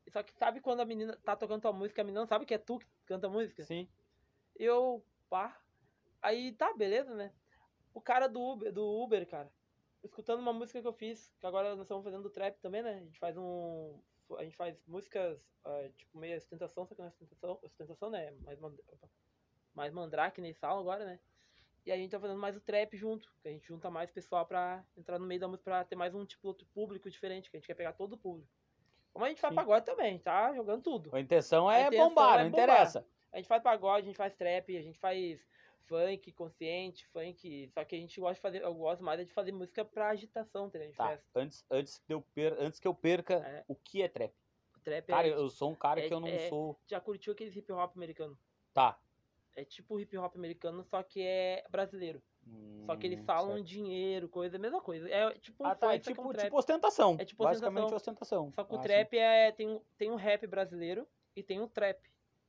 Só que sabe quando a menina tá tocando tua música, a menina não sabe que é tu que canta a música? Sim. Eu, pá. Aí tá, beleza, né? O cara do Uber, do Uber, cara, escutando uma música que eu fiz, que agora nós estamos fazendo trap também, né? A gente faz um. A gente faz músicas, ah, tipo, meio ostentação, só que não é ostentação, ostentação, né? Mais, mais mandrake nesse sal agora, né? E a gente tá fazendo mais o trap junto, que a gente junta mais pessoal pra entrar no meio da música, pra ter mais um tipo outro público diferente, que a gente quer pegar todo o público. Como a gente faz Sim. pagode também, tá jogando tudo. A intenção é A intenção bombar, é não bombar. interessa. A gente faz pagode, a gente faz trap, a gente faz funk consciente, funk. Só que a gente gosta de fazer. Eu gosto mais é de fazer música pra agitação, Tá, faz antes, antes, que eu per, antes que eu perca, É. o que é trap? trap. Cara, é, eu sou um cara é- que eu não é- sou. Já curtiu aqueles hip hop americano? Tá. É tipo hip hop americano, só que é brasileiro. Só que eles Hum, falam certo. dinheiro, coisa, a mesma coisa. É tipo um Ah, tá. É é um tipo, trap. tipo ostentação. É tipo Basicamente ostentação. Só que o Ah, sim. trap é. Tem, um- tem um rap brasileiro e tem um trap.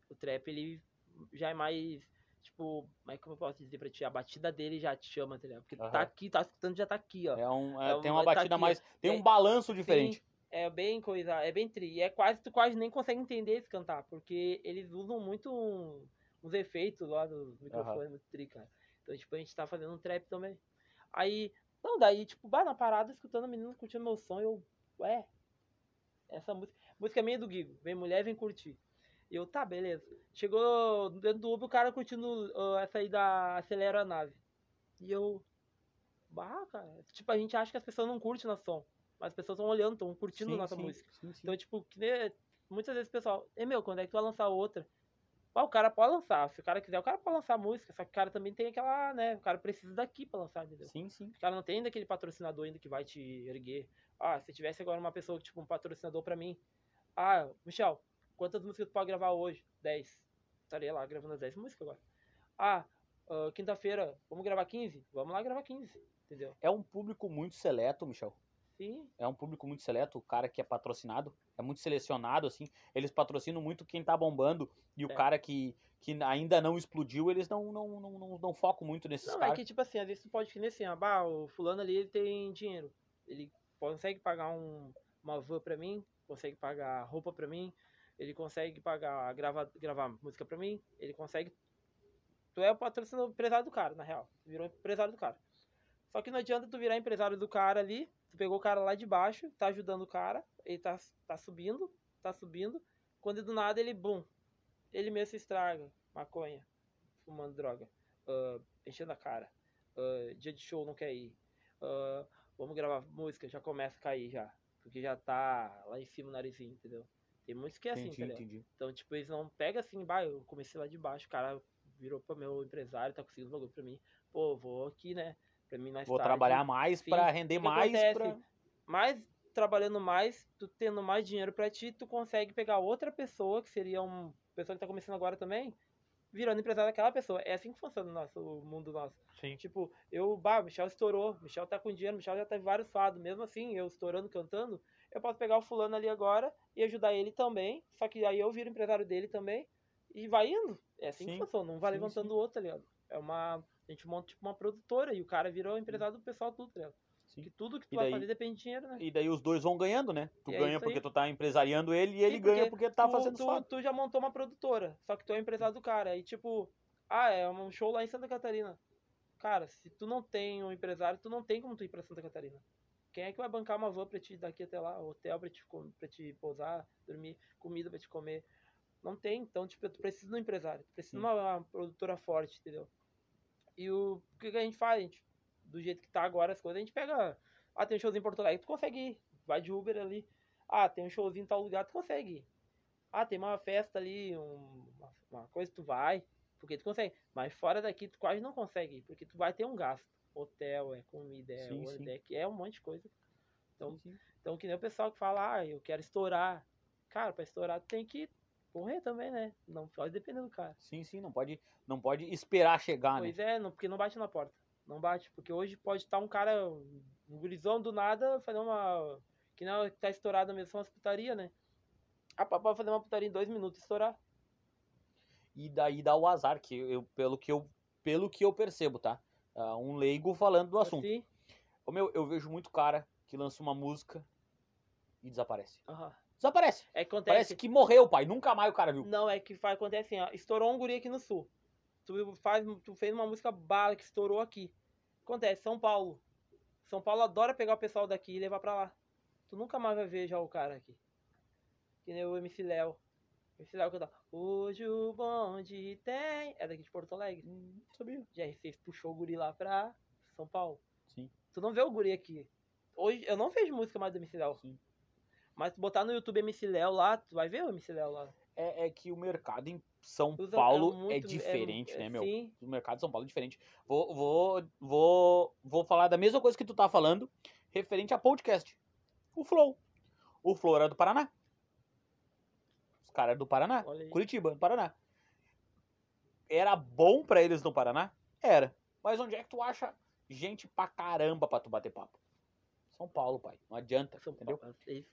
O trap, ele já é mais. Tipo, como é que eu posso dizer pra ti? A batida dele já te chama, tá ligado? Porque Aham. tá aqui, tá escutando, já tá aqui, ó. É um, é- É um- tem uma tá batida aqui, mais. Tem é- um balanço diferente. É bem coisa, é bem tri. E é quase, tu quase nem consegue entender esse cantar, porque eles usam muito um- uns efeitos lá dos microfones, muito tri, cara. Então, tipo, a gente tá fazendo um trap também. Aí, não, daí, tipo, bah, na parada, escutando a menina curtindo meu som, eu, ué, essa música, música minha é do Gigo, vem mulher, vem curtir. E eu, tá, beleza. Chegou dentro do Uber, o cara curtindo ah, essa aí da Acelera a Nave. E eu, bah, cara, tipo, a gente acha que as pessoas não curtem nosso som. Mas as pessoas estão olhando, estão curtindo Sim, nossa sim, música. sim, sim. Então, tipo, nem- muitas vezes o pessoal, é meu, quando é que tu vai lançar outra? Pá, o cara pode lançar, se o cara quiser, o cara pode lançar a música, só que o cara também tem aquela, né, o cara precisa daqui pra lançar, entendeu? Sim, sim. O cara não tem ainda aquele patrocinador ainda que vai te erguer. Ah, se tivesse agora uma pessoa, tipo, um patrocinador pra mim. Ah, Michel, quantas músicas tu pode gravar hoje? 10. Estaria lá gravando as 10 músicas agora. Ah, ah, quinta-feira, vamos gravar 15? Vamos lá gravar 15, entendeu? É um público muito seleto, Michel. Sim, É um público muito seleto, o cara que é patrocinado, é muito selecionado, assim. Eles patrocinam muito quem tá bombando. E o É. cara que, que ainda não explodiu, eles não, não, não, não, não focam muito nesses Não, é caras. que tipo assim, às vezes tu pode definir assim, ah, bah, o fulano ali ele tem dinheiro. Ele consegue pagar um, uma van pra mim, consegue pagar roupa pra mim, ele consegue pagar, gravar, gravar música pra mim, ele consegue. Tu é o patrocinador empresário do cara, na real. Tu virou empresário do cara. Só que não adianta tu virar empresário do cara ali, tu pegou o cara lá de baixo, tá ajudando o cara, ele tá, tá subindo, tá subindo, quando do nada ele, bum, ele mesmo se estraga, maconha, fumando droga, ah, enchendo a cara, ah, dia de show não quer ir, ah, vamos gravar música, já começa a cair já, porque já tá lá em cima o narizinho, entendeu? Tem muitos que é assim, entendi, entendeu? entendi. Então, tipo, eles não pegam assim, bah, eu comecei lá de baixo, o cara virou pra meu empresário, tá conseguindo bagulho pra mim. Pô, vou aqui, né? Pra mim mais Vou tarde. trabalhar mais pra render mais. Pra... Mais trabalhando mais, tu tendo mais dinheiro pra ti, tu consegue pegar outra pessoa, que seria um pessoa que tá começando agora também, virando empresário daquela pessoa. É assim que funciona o nosso o mundo nosso. Sim. Tipo, eu, bah, Michel estourou, Michel tá com dinheiro, Michel já teve vários fados, mesmo assim, eu estourando, cantando, eu posso pegar o fulano ali agora e ajudar ele também, só que aí eu viro empresário dele também e vai indo. É assim Sim, que funciona, um vai sim, levantando sim. o outro, tá ligado? É uma, a gente monta tipo uma produtora e o cara virou empresário do pessoal tudo, tá ligado? Sim. Que tudo que tu E vai daí- fazer depende de dinheiro, né? E daí os dois vão ganhando, né? Tu E é ganha porque tu tá empresariando ele e ele Sim, ganha porque tá tu, fazendo tu, tu já montou uma produtora, só que tu é o empresário do cara. Aí, tipo, ah, é um show lá em Santa Catarina. Cara, se tu não tem um empresário, tu não tem como tu ir pra Santa Catarina. Quem é que vai bancar uma van pra te ir daqui até lá? Hotel pra te, pra te pousar, dormir, comida pra te comer? Não tem. Então, tipo, tu precisa de um empresário. Tu precisa de uma, uma produtora forte, entendeu? E o, o que, que a gente faz? A gente, do jeito que tá agora as coisas, a gente pega. Ah, tem um showzinho em Porto Alegre, tu consegue ir. Vai de Uber ali. Ah, tem um showzinho em tal lugar, tu consegue ir. Ah, tem uma festa ali, um- uma, uma coisa, tu vai, porque tu consegue. Mas fora daqui, tu quase não consegue ir, porque tu vai ter um gasto. Hotel, é comida, é Sim, sim. holodeck, é um monte de coisa. Então, Sim, então, que nem o pessoal que fala, ah, eu quero estourar. Cara, pra estourar, tem que correr também, né? Não pode depender do cara. Sim, sim, não pode, não pode esperar chegar, né? Pois é, não, porque não bate na porta. Não bate, porque hoje pode estar um cara, um gurizão do nada, fazer uma. Que não tá estourada mesmo, são as putaria, né? Ah, pá, pode fazer uma putaria em dois minutos e estourar. E daí dá o azar, que eu, pelo, que eu, pelo que eu percebo, tá? Ah, um leigo falando do assunto. Assim, Ô, meu, eu vejo muito cara que lança uma música e desaparece. aham. Desaparece. É que Parece acontece. que morreu, pai. Nunca mais o cara viu. Não, é que faz, acontece assim, ó. Estourou um guri aqui no sul. Tu, faz, tu fez uma música bala que estourou aqui. Acontece, São Paulo. São Paulo adora pegar o pessoal daqui e levar pra lá. Tu nunca mais vai ver já o cara aqui. Que nem o MC Léo. O MC Léo canta. Hoje o bonde tem. É daqui de Porto Alegre. Hum, sabia. GR6 puxou o guri lá pra São Paulo. Sim. Tu não vê o guri aqui. Hoje eu não vejo música mais do MC Léo. Sim. Mas tu botar no YouTube MC Léo lá, tu vai ver o MC Léo lá. É, é que o mercado em São Usa- Paulo é, muito- diferente, é- né, é- meu? Sim, O mercado de São Paulo é diferente. Vou, vou, vou, vou falar da mesma coisa que tu tá falando, referente a podcast. O Flow. O Flow era do Paraná. Caras eram do Paraná. Curitiba, no Paraná. Era bom pra eles no Paraná? Era. Mas onde é que tu acha gente pra caramba pra tu bater papo? São Paulo, pai. Não adianta, São entendeu? Paulo, é.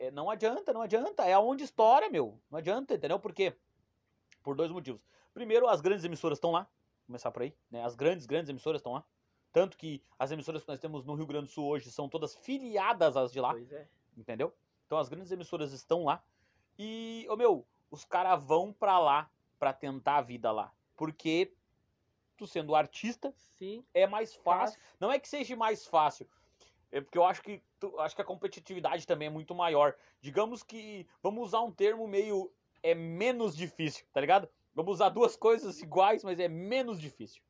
É, não adianta, não adianta. É aonde estoura, meu. Não adianta, entendeu? Por quê? Por dois motivos. Primeiro, as grandes emissoras estão lá. Vou começar por aí, né? As grandes, grandes emissoras estão lá. Tanto que as emissoras que nós temos no Rio Grande do Sul hoje são todas filiadas às de lá, Pois é. entendeu? Então as grandes emissoras estão lá. E, ô meu, os caras vão pra lá pra tentar a vida lá. Porque tu sendo artista Sim. é mais fácil. Não é que seja mais fácil. É porque eu acho que tu- acho que a competitividade também é muito maior. Digamos que vamos usar um termo meio é menos difícil, tá ligado? Vamos usar duas coisas iguais, mas é menos difícil.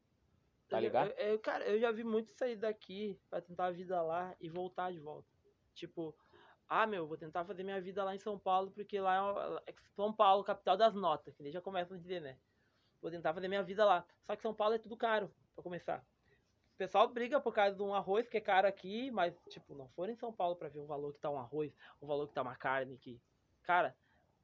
Tá Eu- ligado? eu- eu- cara, eu já vi muito sair daqui pra tentar a vida lá e voltar de volta. Tipo, ah, meu, vou tentar fazer minha vida lá em São Paulo, porque lá é é São Paulo, capital das notas, que eles já começam a dizer, né? Vou tentar fazer minha vida lá. Só que São Paulo é tudo caro, pra começar. O pessoal briga por causa de um arroz que é caro aqui, mas, tipo, não foram em São Paulo pra ver o valor que tá um arroz, o valor que tá uma carne aqui. Cara,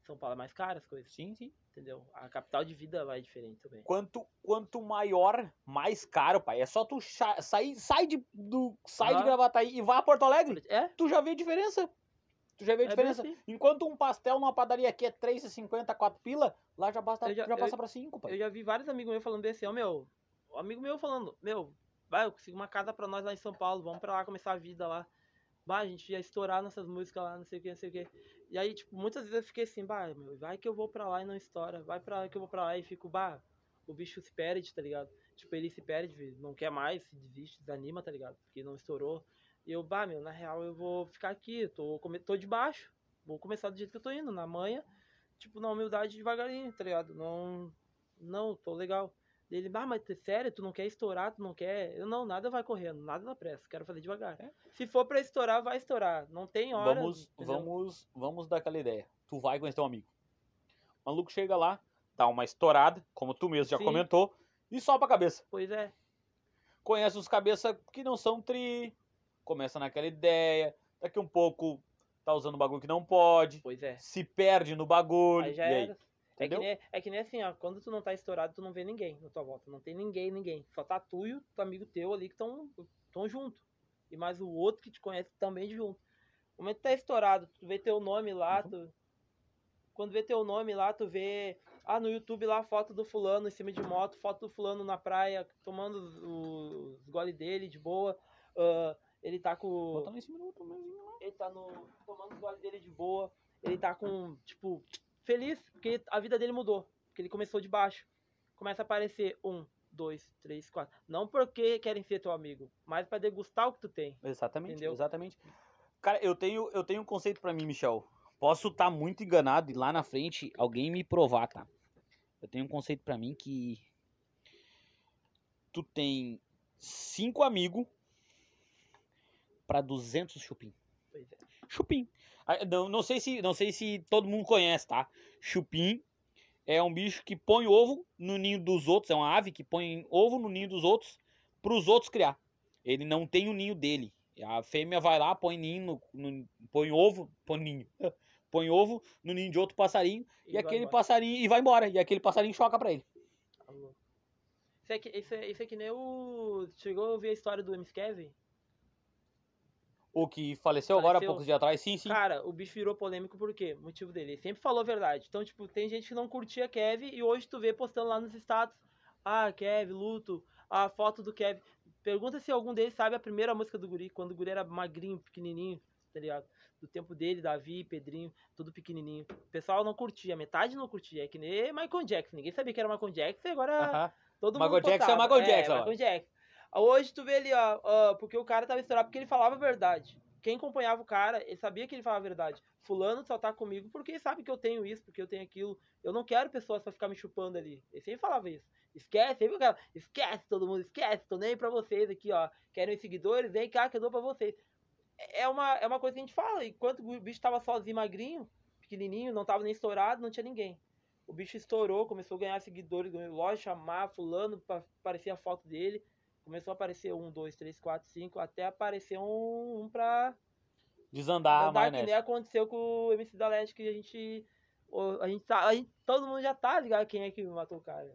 São Paulo é mais caro as coisas, Sim, sim. entendeu? A capital de vida lá é diferente também. Quanto quanto maior, mais caro, pai. É só tu sair, sai de do sai de Aham. Gravataí e vá a Porto Alegre. É? Tu já vê a diferença. Tu já vê a É diferença. assim. Enquanto um pastel numa padaria aqui é 3,50, 4 pila, lá já, basta, Eu já- já, eu- passa pra 5, pai. Eu já vi vários amigos meus falando desse, ó, meu. Um amigo meu falando, meu, vai, eu consigo uma casa pra nós lá em São Paulo, vamos pra lá começar a vida lá. Bah, a gente ia estourar nossas músicas lá, não sei o que, não sei o que. E aí, tipo, muitas vezes eu fiquei assim, bah, meu, vai que eu vou pra lá e não estoura, vai pra lá que eu vou pra lá e fico, bah, o bicho se perde, tá ligado? Tipo, ele se perde, não quer mais, se desiste, desanima, tá ligado? Porque não estourou. E eu, bah, meu, na real eu vou ficar aqui, tô, tô de baixo, vou começar do jeito que eu tô indo, na manhã, tipo, na humildade devagarinho, tá ligado? Não, não, tô legal. Ele, ah, mas sério, tu não quer estourar, tu não quer. Eu não, nada vai correndo, nada na pressa, quero fazer devagar. É. Se for pra estourar, vai estourar. Não tem hora. Vamos, entendeu? vamos, vamos dar aquela ideia. Tu vai conhecer um amigo. O maluco chega lá, dá uma estourada, como tu mesmo já Sim. comentou, e sobe a cabeça. Pois é. Conhece os cabeça que não são tri, começa naquela ideia, daqui um pouco tá usando bagulho que não pode, Pois é. se perde no bagulho. Aí já aí? era. É que, nem, é que nem assim, ó, quando tu não tá estourado, tu não vê ninguém na tua volta. Não tem ninguém, ninguém. Só tá tu e o teu amigo teu ali que estão tão junto. E mais o outro que te conhece também junto. No momento que tá estourado, tu vê teu nome lá, Uhum. tu... Quando vê teu nome lá, tu vê. Ah, no YouTube lá, foto do fulano em cima de moto, foto do fulano na praia, tomando os, os gole dele de boa. ah, ele tá com. Botando em cima do outro lá. Ele tá no. tomando os goles dele de boa. Ele tá com, tipo, feliz, porque a vida dele mudou. Porque ele começou de baixo. Começa a aparecer um, dois, três, quatro. Não porque querem ser teu amigo, mas pra degustar o que tu tem. Exatamente, Entendeu? exatamente. Cara, eu tenho, eu tenho um conceito pra mim, Michel. Posso estar muito enganado e lá na frente alguém me provar, tá? Eu tenho um conceito pra mim que tu tem cinco amigos pra 200 chupim. Pois é. Chupim. Ah, Não, não sei se, não sei se todo mundo conhece, tá? Chupim é um bicho que põe ovo no ninho dos outros, é uma ave que põe ovo no ninho dos outros para os outros criar. Ele não tem o ninho dele. A fêmea vai lá, põe ninho, no, no- põe ovo, põe ninho. Põe ovo no ninho de outro passarinho e, vai aquele embora. passarinho e vai embora. E aquele passarinho choca pra ele. Tá. Isso é, que, isso, é, isso é que nem o. Chegou a ouvir a história do MC Kevin? O que faleceu, agora há Faleceu. poucos dias atrás, sim, sim. Cara, o bicho virou polêmico por quê? O motivo dele. Ele sempre falou a verdade. Então, tipo, tem gente que não curtia Kevin e hoje tu vê postando lá nos status. Ah, Kevin, luto. A foto do Kevin. Pergunta se algum deles sabe a primeira música do Guri, quando o Guri era magrinho, pequenininho, tá ligado? Do tempo dele, Davi, Pedrinho, tudo pequenininho. O pessoal não curtia, metade não curtia. É que nem Michael Jackson. Ninguém sabia que era Michael Jackson e agora Aham. Todo Michael mundo Jackson é. Michael Jackson, ó. Michael Jackson. Hoje tu vê ali, ó, ó, porque o cara tava estourado porque ele falava a verdade. Quem acompanhava o cara, ele sabia que ele falava a verdade. Fulano só tá comigo porque sabe que eu tenho isso, porque eu tenho aquilo. Eu não quero pessoas pra ficar me chupando ali. Ele sempre falava isso. Esquece, esquece todo mundo, esquece, tô nem pra vocês aqui, ó. Querem seguidores, vem cá que eu dou pra vocês. É uma, é uma coisa que a gente fala. Enquanto o bicho tava sozinho, magrinho, pequenininho, não tava nem estourado, não tinha ninguém. O bicho estourou, começou a ganhar seguidores, ganhou loja, chamar fulano aparecer a foto dele. Começou a aparecer um, dois, três, quatro, cinco, até aparecer um, um pra Desandar a andar que nem aconteceu com o MC da Leste, que a gente. A gente tá. A gente, todo mundo já tá ligado quem é que matou o cara.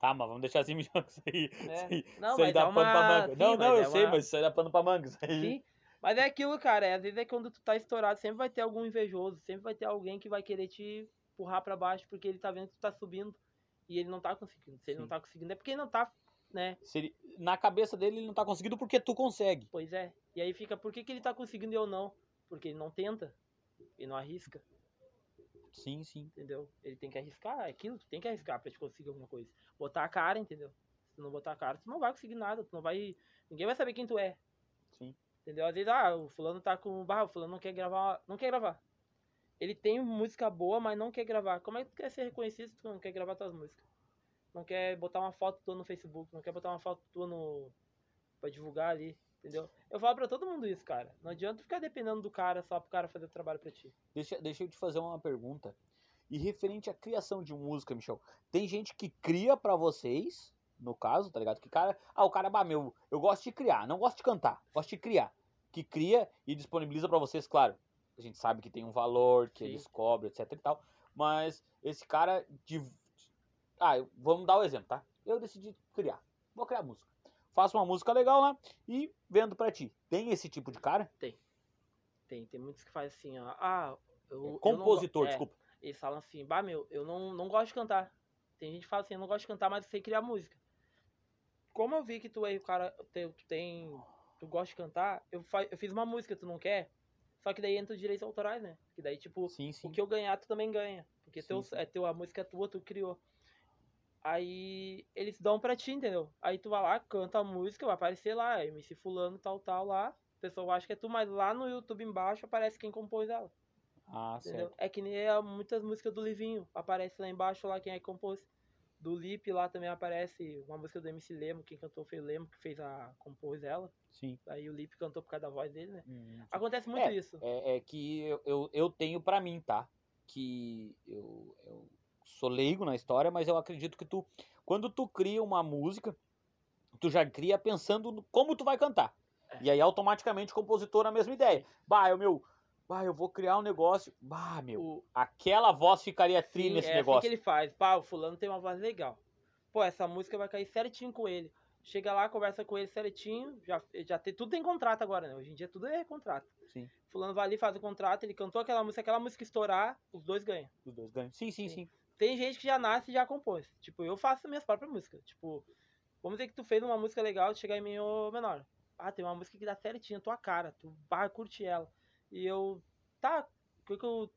Tá, mas vamos deixar assim, Michel, isso aí. Né? Isso aí, Não, isso aí dá é pano pra manga. sim, não, não, eu é sei, uma- mas isso aí dá pano pra manga. Isso aí. Sim. Mas é aquilo, cara. é, Às vezes é quando tu tá estourado, sempre vai ter algum invejoso, sempre vai ter alguém que vai querer te empurrar pra baixo porque ele tá vendo que tu tá subindo e ele não tá conseguindo. Se ele não Sim. tá conseguindo, é porque ele não tá, né? Ele- na cabeça dele ele não tá conseguindo porque tu consegue. Pois é. E aí fica, por que, que ele tá conseguindo e eu não? Porque ele não tenta. E não arrisca, Sim, sim. entendeu? Ele tem que arriscar, é aquilo, tu tem que arriscar pra te conseguir alguma coisa. Botar a cara, entendeu? Se tu não botar a cara, tu não vai conseguir nada, tu não vai. Ninguém vai saber quem tu é. Sim. Entendeu? Às vezes, ah, o fulano tá com. Bah, o fulano não quer gravar. Não quer gravar. Ele tem música boa, mas não quer gravar. Como é que tu quer ser reconhecido se tu não quer gravar tuas músicas? Não quer botar uma foto tua no Facebook, não quer botar uma foto tua no. pra divulgar ali, entendeu? Eu falo pra todo mundo isso, cara. Não adianta ficar dependendo do cara só pro cara fazer o trabalho pra ti. Deixa, deixa eu te fazer uma pergunta. E referente à criação de música, Michel, tem gente que cria pra vocês, no caso, tá ligado? Que cara, ah, o cara, bah, meu, eu gosto de criar, não gosto de cantar, gosto de criar. Que cria e disponibiliza pra vocês, claro. A gente sabe que tem um valor, que Sim. eles cobram, etc e tal. Mas esse cara de. Ah, eu- vamos dar o exemplo, tá? Eu decidi criar. Vou criar música. Faço uma música legal lá e vendo pra ti. Tem esse tipo de cara? Tem, tem muitos que fazem assim, ó. Ah, eu. eu não go- Compositor, é, desculpa. Eles falam assim, bah, meu, eu não, não gosto de cantar. Tem gente que fala assim, eu não gosto de cantar, mas eu sei criar música. Como eu vi que tu é o cara, tu, tu tem. Tu gosta de cantar, eu, fa, eu fiz uma música, tu não quer? Só que daí entra os direitos autorais, né? Que daí, tipo, Sim, sim. o que eu ganhar, tu também ganha. Porque Sim, teu, é teu, a música é tua, tu criou. Aí eles dão pra ti, entendeu? Aí tu vai lá, canta a música, vai aparecer lá, MC fulano, tal, tal, lá. O pessoal acha que é tu, mas lá no YouTube embaixo aparece quem compôs ela. Ah, Entendeu? certo. É que nem a- muitas músicas do Livinho. Aparece lá embaixo lá quem é que compôs. Do Lip lá também aparece uma música do MC Lemo, quem cantou foi o Lemo, que fez a. compôs ela. Sim. Aí o Lip cantou por causa da voz dele, né? Hum. Acontece muito isso. É, é que eu, eu, eu tenho pra mim, tá? Que eu, eu sou leigo na história, mas eu acredito que tu, quando tu cria uma música, tu já cria pensando no como tu vai cantar. É. E aí automaticamente o compositor na mesma ideia. Bah, eu meu, bah, eu vou criar um negócio. Bah, meu, O, aquela voz ficaria tri sim, nesse é assim negócio. que ele faz. Pá, o fulano tem uma voz legal. Pô, essa música vai cair certinho com ele. Chega lá, conversa com ele certinho. Já, já tem, tudo tem contrato agora, né? Hoje em dia tudo é contrato. Sim, Fulano vai ali, faz o contrato, ele cantou aquela música, aquela música estourar, os dois ganham. os dois ganham. Sim, sim, Sim. sim. Tem gente que já nasce e já compôs. Tipo, eu faço minhas próprias músicas. Tipo, vamos dizer que tu fez uma música legal de chegar em mim, ô menor. ah, tem uma música que dá certinho, tua cara, tu vai curtir ela. E eu, tá, o que que eu.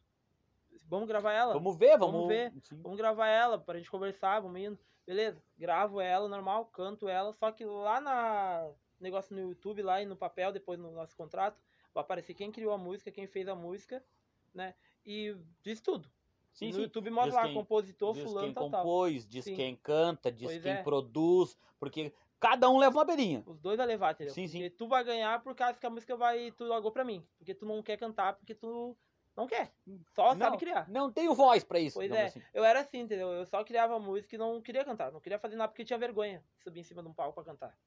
Vamos gravar ela? Vamos ver, vamos, Vamos ver. Sim. Vamos gravar ela pra gente conversar, vamos indo. Beleza, gravo ela normal, canto ela, só que lá na negócio no YouTube, lá e no papel, depois no nosso contrato, vai aparecer quem criou a música, quem fez a música, né? E diz tudo. Sim, no sim. YouTube mostra Diz lá, quem- compositor, diz fulano, quem tal, tal. compôs, diz Sim. quem canta, diz Pois quem é. produz, porque cada um leva uma beirinha. Os dois vai levar, entendeu? Sim, sim. Porque tu vai ganhar por causa que a música vai. Tu largou pra mim. Porque tu não quer cantar, porque tu não quer. Só não, sabe criar. Não tenho voz pra isso. Pois é, assim. eu era assim, entendeu? Eu só criava música e não queria cantar. Não queria fazer nada porque tinha vergonha de subir em cima de um palco pra cantar.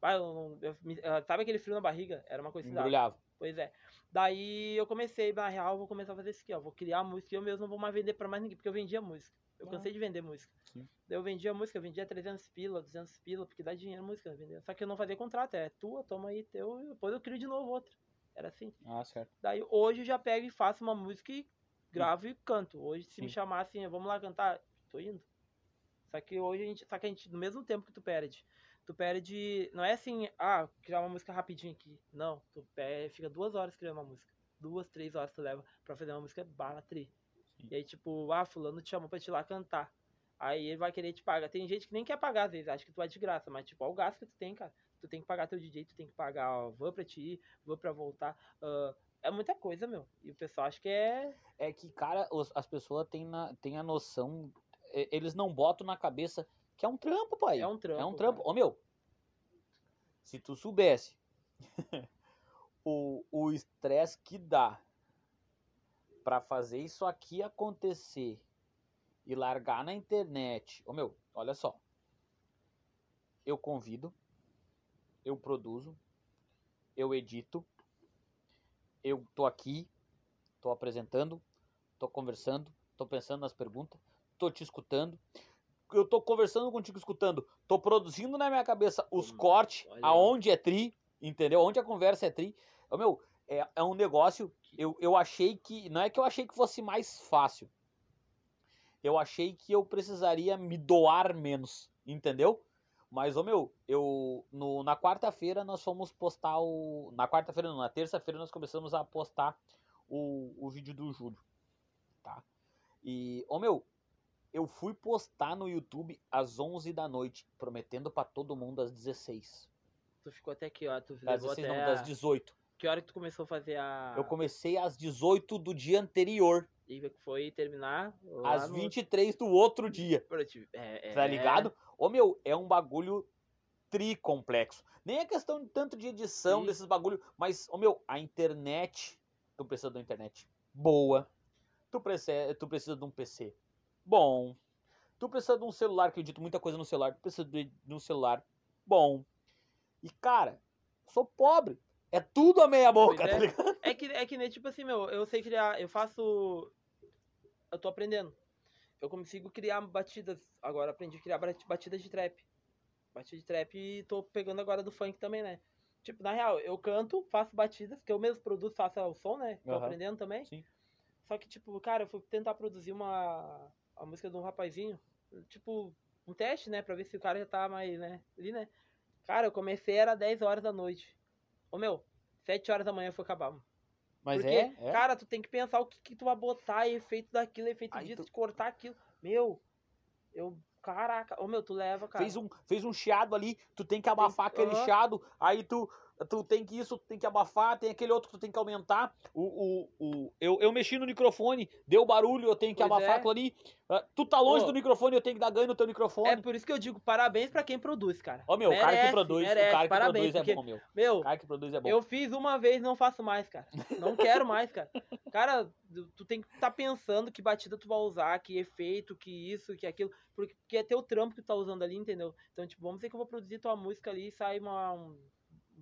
Vai, eu eu me- ah, sabe aquele frio na barriga? Era uma coisa que dava. Embrulhava. Pois é. Daí eu comecei, na real, vou começar a fazer isso aqui, ó. Vou criar música e eu mesmo não vou mais vender pra mais ninguém, porque eu vendia música. Eu Ah. cansei de vender música. Sim. Daí eu vendia música, eu vendia 300 pila, 200 pila, porque dá dinheiro música, né, vender. Só que eu não fazia contrato, é tua, toma aí teu, e depois eu crio de novo outra. Era assim. Ah, certo. Daí hoje eu já pego e faço uma música e gravo e canto. Hoje, se me Sim. chamar assim, vamos lá cantar, tô indo. Só que hoje a gente. Só que a gente, no mesmo tempo que tu perde, tu perde. Não é assim, ah, criar uma música rapidinho aqui. Não, tu perde, fica duas horas criando uma música. Duas, três horas tu leva pra fazer uma música bala tri. Sim. E aí, tipo, ah, fulano te chamou pra te ir lá cantar. Aí ele vai querer te pagar. Tem gente que nem quer pagar, às vezes, acha que tu vai de graça, mas tipo, olha o gasto que tu tem, cara. Tu tem que pagar teu DJ, tu tem que pagar a van pra te ir, van pra voltar. ah, é muita coisa, meu. E o pessoal acha que é. É que, cara, as pessoas têm, na, têm a noção. Eles não botam na cabeça que é um trampo, pai. É um trampo. É um trampo. Ô, meu, se tu soubesse o o estresse que dá pra fazer isso aqui acontecer e largar na internet. Ô, meu, olha só. Eu convido, eu produzo, eu edito, eu tô aqui, tô apresentando, tô conversando, tô pensando nas perguntas, tô te escutando. Eu tô conversando contigo, escutando, tô produzindo na minha cabeça os Hum, cortes, olha aonde é tri, entendeu? Onde a conversa é tri. Ô, meu, é, é um negócio. Eu, eu achei que. Não é que eu achei que fosse mais fácil. Eu achei que eu precisaria me doar menos, entendeu? Mas, ô meu, eu. No, na quarta-feira nós fomos postar o. Na quarta-feira, não, na terça-feira nós começamos a postar o, o vídeo do Júlio. Tá? E, ô meu, eu fui postar no YouTube às 11 da noite, prometendo pra todo mundo às 16. Tu ficou até aqui, ó. Tu Às levou 16 até não, das a- 18. Que hora que tu começou a fazer a. Eu comecei às 18 do dia anterior, E foi terminar. às no- 23 do outro dia. É, é... Tá ligado? Ô meu, é um bagulho tricomplexo. Nem é questão de tanto de edição Sim. desses bagulho, mas, ô meu, a internet, tu precisa de uma internet boa. Tu precisa, tu precisa de um PC bom. Tu precisa de um celular, que eu edito muita coisa no celular, tu precisa de, de um celular bom. E cara, sou pobre. É tudo a meia boca, tá é. ligado? É que, é que nem, tipo assim, meu, eu sei criar, eu faço. Eu tô aprendendo. Eu consigo criar batidas. Agora aprendi a criar bat- batidas de trap. Batida de trap e tô pegando agora do funk também, né? Tipo, na real, eu canto, faço batidas, que eu mesmo produzo, faço o som, né? Tô Aham. aprendendo também. Sim. Só que, tipo, cara, eu fui tentar produzir uma. A música de um rapazinho. Tipo, um teste, né? Pra ver se o cara já tá mais, né? Ali, né? Cara, eu comecei, era 10 horas da noite. Ô meu, 7 horas da manhã foi acabar. mano. Mas Porque, é, é. cara, tu tem que pensar o que, que tu vai botar, efeito daquilo, efeito Aí disso, tu- cortar aquilo. Meu, eu. Caraca, ô meu, tu leva, cara. fez um, fez um chiado ali, tu tem que abafar Tem- aquele aham. chiado, aí tu, tu tem que isso, tu tem que abafar, tem aquele outro que tu tem que aumentar. O, o, o, eu, eu mexi no microfone, deu barulho, eu tenho que Pois abafar é. aquilo ali. Ah, tu tá longe Ô. do microfone, eu tenho que dar ganho no teu microfone. É por isso que eu digo parabéns pra quem produz, cara. Ô meu, o cara que Merece, produz, merece, o cara que parabéns, produz é bom, meu. Meu, O cara que produz é bom. Eu fiz uma vez, não faço mais, cara. Não quero mais, cara. Cara, tu- tem que estar pensando que batida tu vai usar, que efeito, que isso, que aquilo. Porque, porque é teu trampo que tu tá usando ali, entendeu? Então, tipo, vamos dizer que eu vou produzir tua música ali e sai uma, um-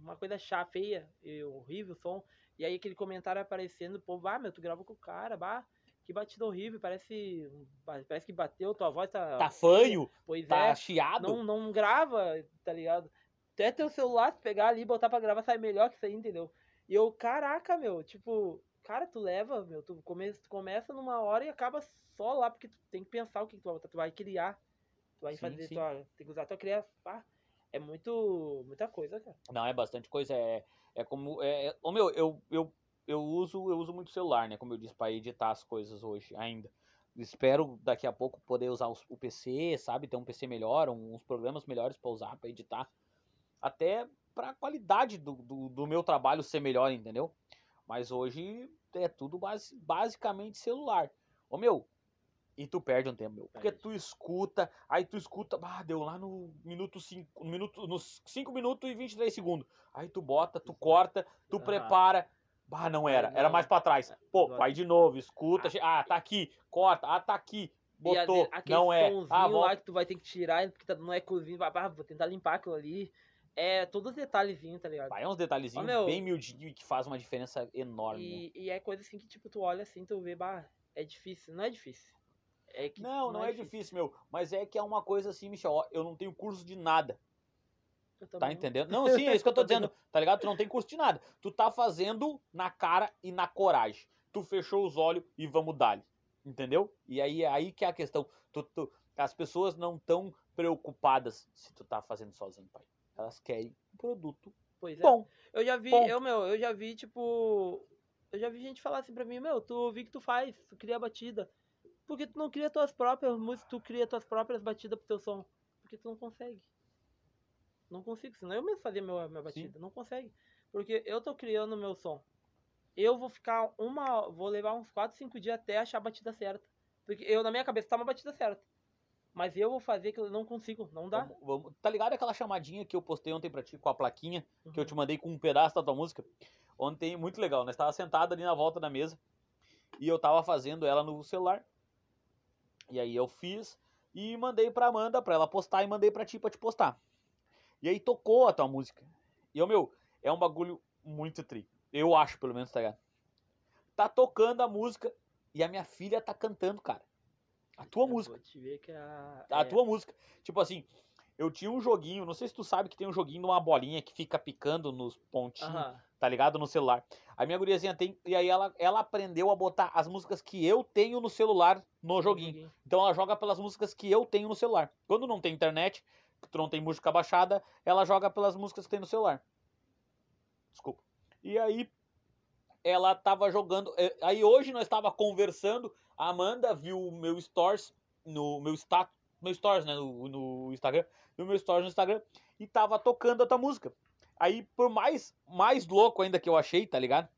uma coisa chata, feia, e horrível o som. E aí aquele comentário aparecendo, pô, ah, meu, tu gravou com o cara, bah, que batida horrível, parece. Parece que bateu, tua voz tá. Tá fanho, Pois tá é chiado. não, não grava, tá ligado? Até teu celular, se pegar ali e botar pra gravar, sai melhor que isso aí, entendeu? E eu, caraca, meu, tipo, cara, tu leva, meu, tu, come, tu começa numa hora e acaba só lá, porque tu tem que pensar o que tu tu vai criar, tu vai Sim, fazer, sim. tua, tem que usar tua criação. É muito. muita coisa, cara. Não, é bastante coisa. É, é como. É, é- ô meu, eu, eu, eu, uso, eu uso muito celular, né? Como eu disse, pra editar as coisas hoje ainda. Espero daqui a pouco poder usar os- o PC, sabe? Ter um PC melhor, um- uns programas melhores pra usar, pra editar. Até pra qualidade do, do, do meu trabalho ser melhor, entendeu? Mas hoje é tudo basi- basicamente celular. Ô meu, e tu perde um tempo, meu. Porque tu escuta, aí tu escuta, ah, deu lá no minuto 5, no minuto, nos 5 minutos e 23 segundos. Aí tu bota, tu corta, tu Aham. prepara. Bah, não era, era não. mais pra trás. Pô, Agora- vai de novo, escuta, che- ah, tá aqui, corta, ah, tá aqui, botou, aquele não é. Ah, lá volta. que tu vai ter que tirar, porque tá no ecozinho, vai, ah, vou tentar limpar aquilo ali. É todos os detalhezinhos, tá ligado? Vai uns detalhezinhos meu, bem miudinho e que faz uma diferença enorme. E, e é coisa assim que, tipo, tu olha assim, tu vê, bah, é difícil. Não é difícil. É que Não, não, é, difícil, meu. Mas é que é uma coisa assim, Michel, ó, eu não tenho curso de nada. Tá entendendo? Não, sim, é isso que eu tô dizendo. Tá ligado? Tu não tem curso de nada. Tu tá fazendo na cara e na coragem. Tu fechou os olhos e vamos dar Entendeu? E aí é aí que é a questão. Tu, tu- as pessoas não estão preocupadas se tu tá fazendo sozinho, pai. Elas querem um produto Pois é. bom. Eu já vi, eu, meu, eu já vi, tipo. Eu já vi gente falar assim pra mim, meu, tu vi que tu faz, tu cria batida. Por que tu não cria tuas próprias músicas, tu cria tuas próprias batidas pro teu som? Porque tu não consegue. Não consigo, senão eu mesmo fazia meu, minha batida. Não consegue. Porque eu tô criando meu som. Eu vou ficar uma. Vou levar uns 4, 5 dias até achar a batida certa. Porque eu, na minha cabeça, tá uma batida certa. Mas eu vou fazer que eu não consigo, não dá. Vamos- vamos- tá ligado aquela chamadinha que eu postei ontem pra ti com a plaquinha que eu Uhum. te mandei com um pedaço da tua música? Ontem, muito legal, nós tava sentado ali na volta da mesa e eu tava fazendo ela no celular. E aí eu fiz e mandei pra Amanda pra ela postar e mandei pra ti pra te postar. E aí tocou a tua música. E o meu, é um bagulho muito tri. Eu acho, pelo menos, tá ligado? Tá tocando a música e a minha filha tá cantando, cara. A tua Eu música. Vou te ver que a. A é, tua música. Tipo assim, eu tinha um joguinho, não sei se tu sabe que tem um joguinho de uma bolinha que fica picando nos pontinhos, Aham. Tá ligado? No celular. A minha guriazinha tem, e aí ela, ela aprendeu a botar as músicas que eu tenho no celular no joguinho. Então ela joga pelas músicas que eu tenho no celular. Quando não tem internet, tu não tem música baixada, ela joga pelas músicas que tem no celular. Desculpa. E aí ela tava jogando. eh, Aí hoje nós tava conversando, a Amanda viu o meu stories no meu status, meu stories, né, no, no Instagram, no meu stories no Instagram e tava tocando a tua música. Aí por mais mais louco ainda que eu achei, tá ligado?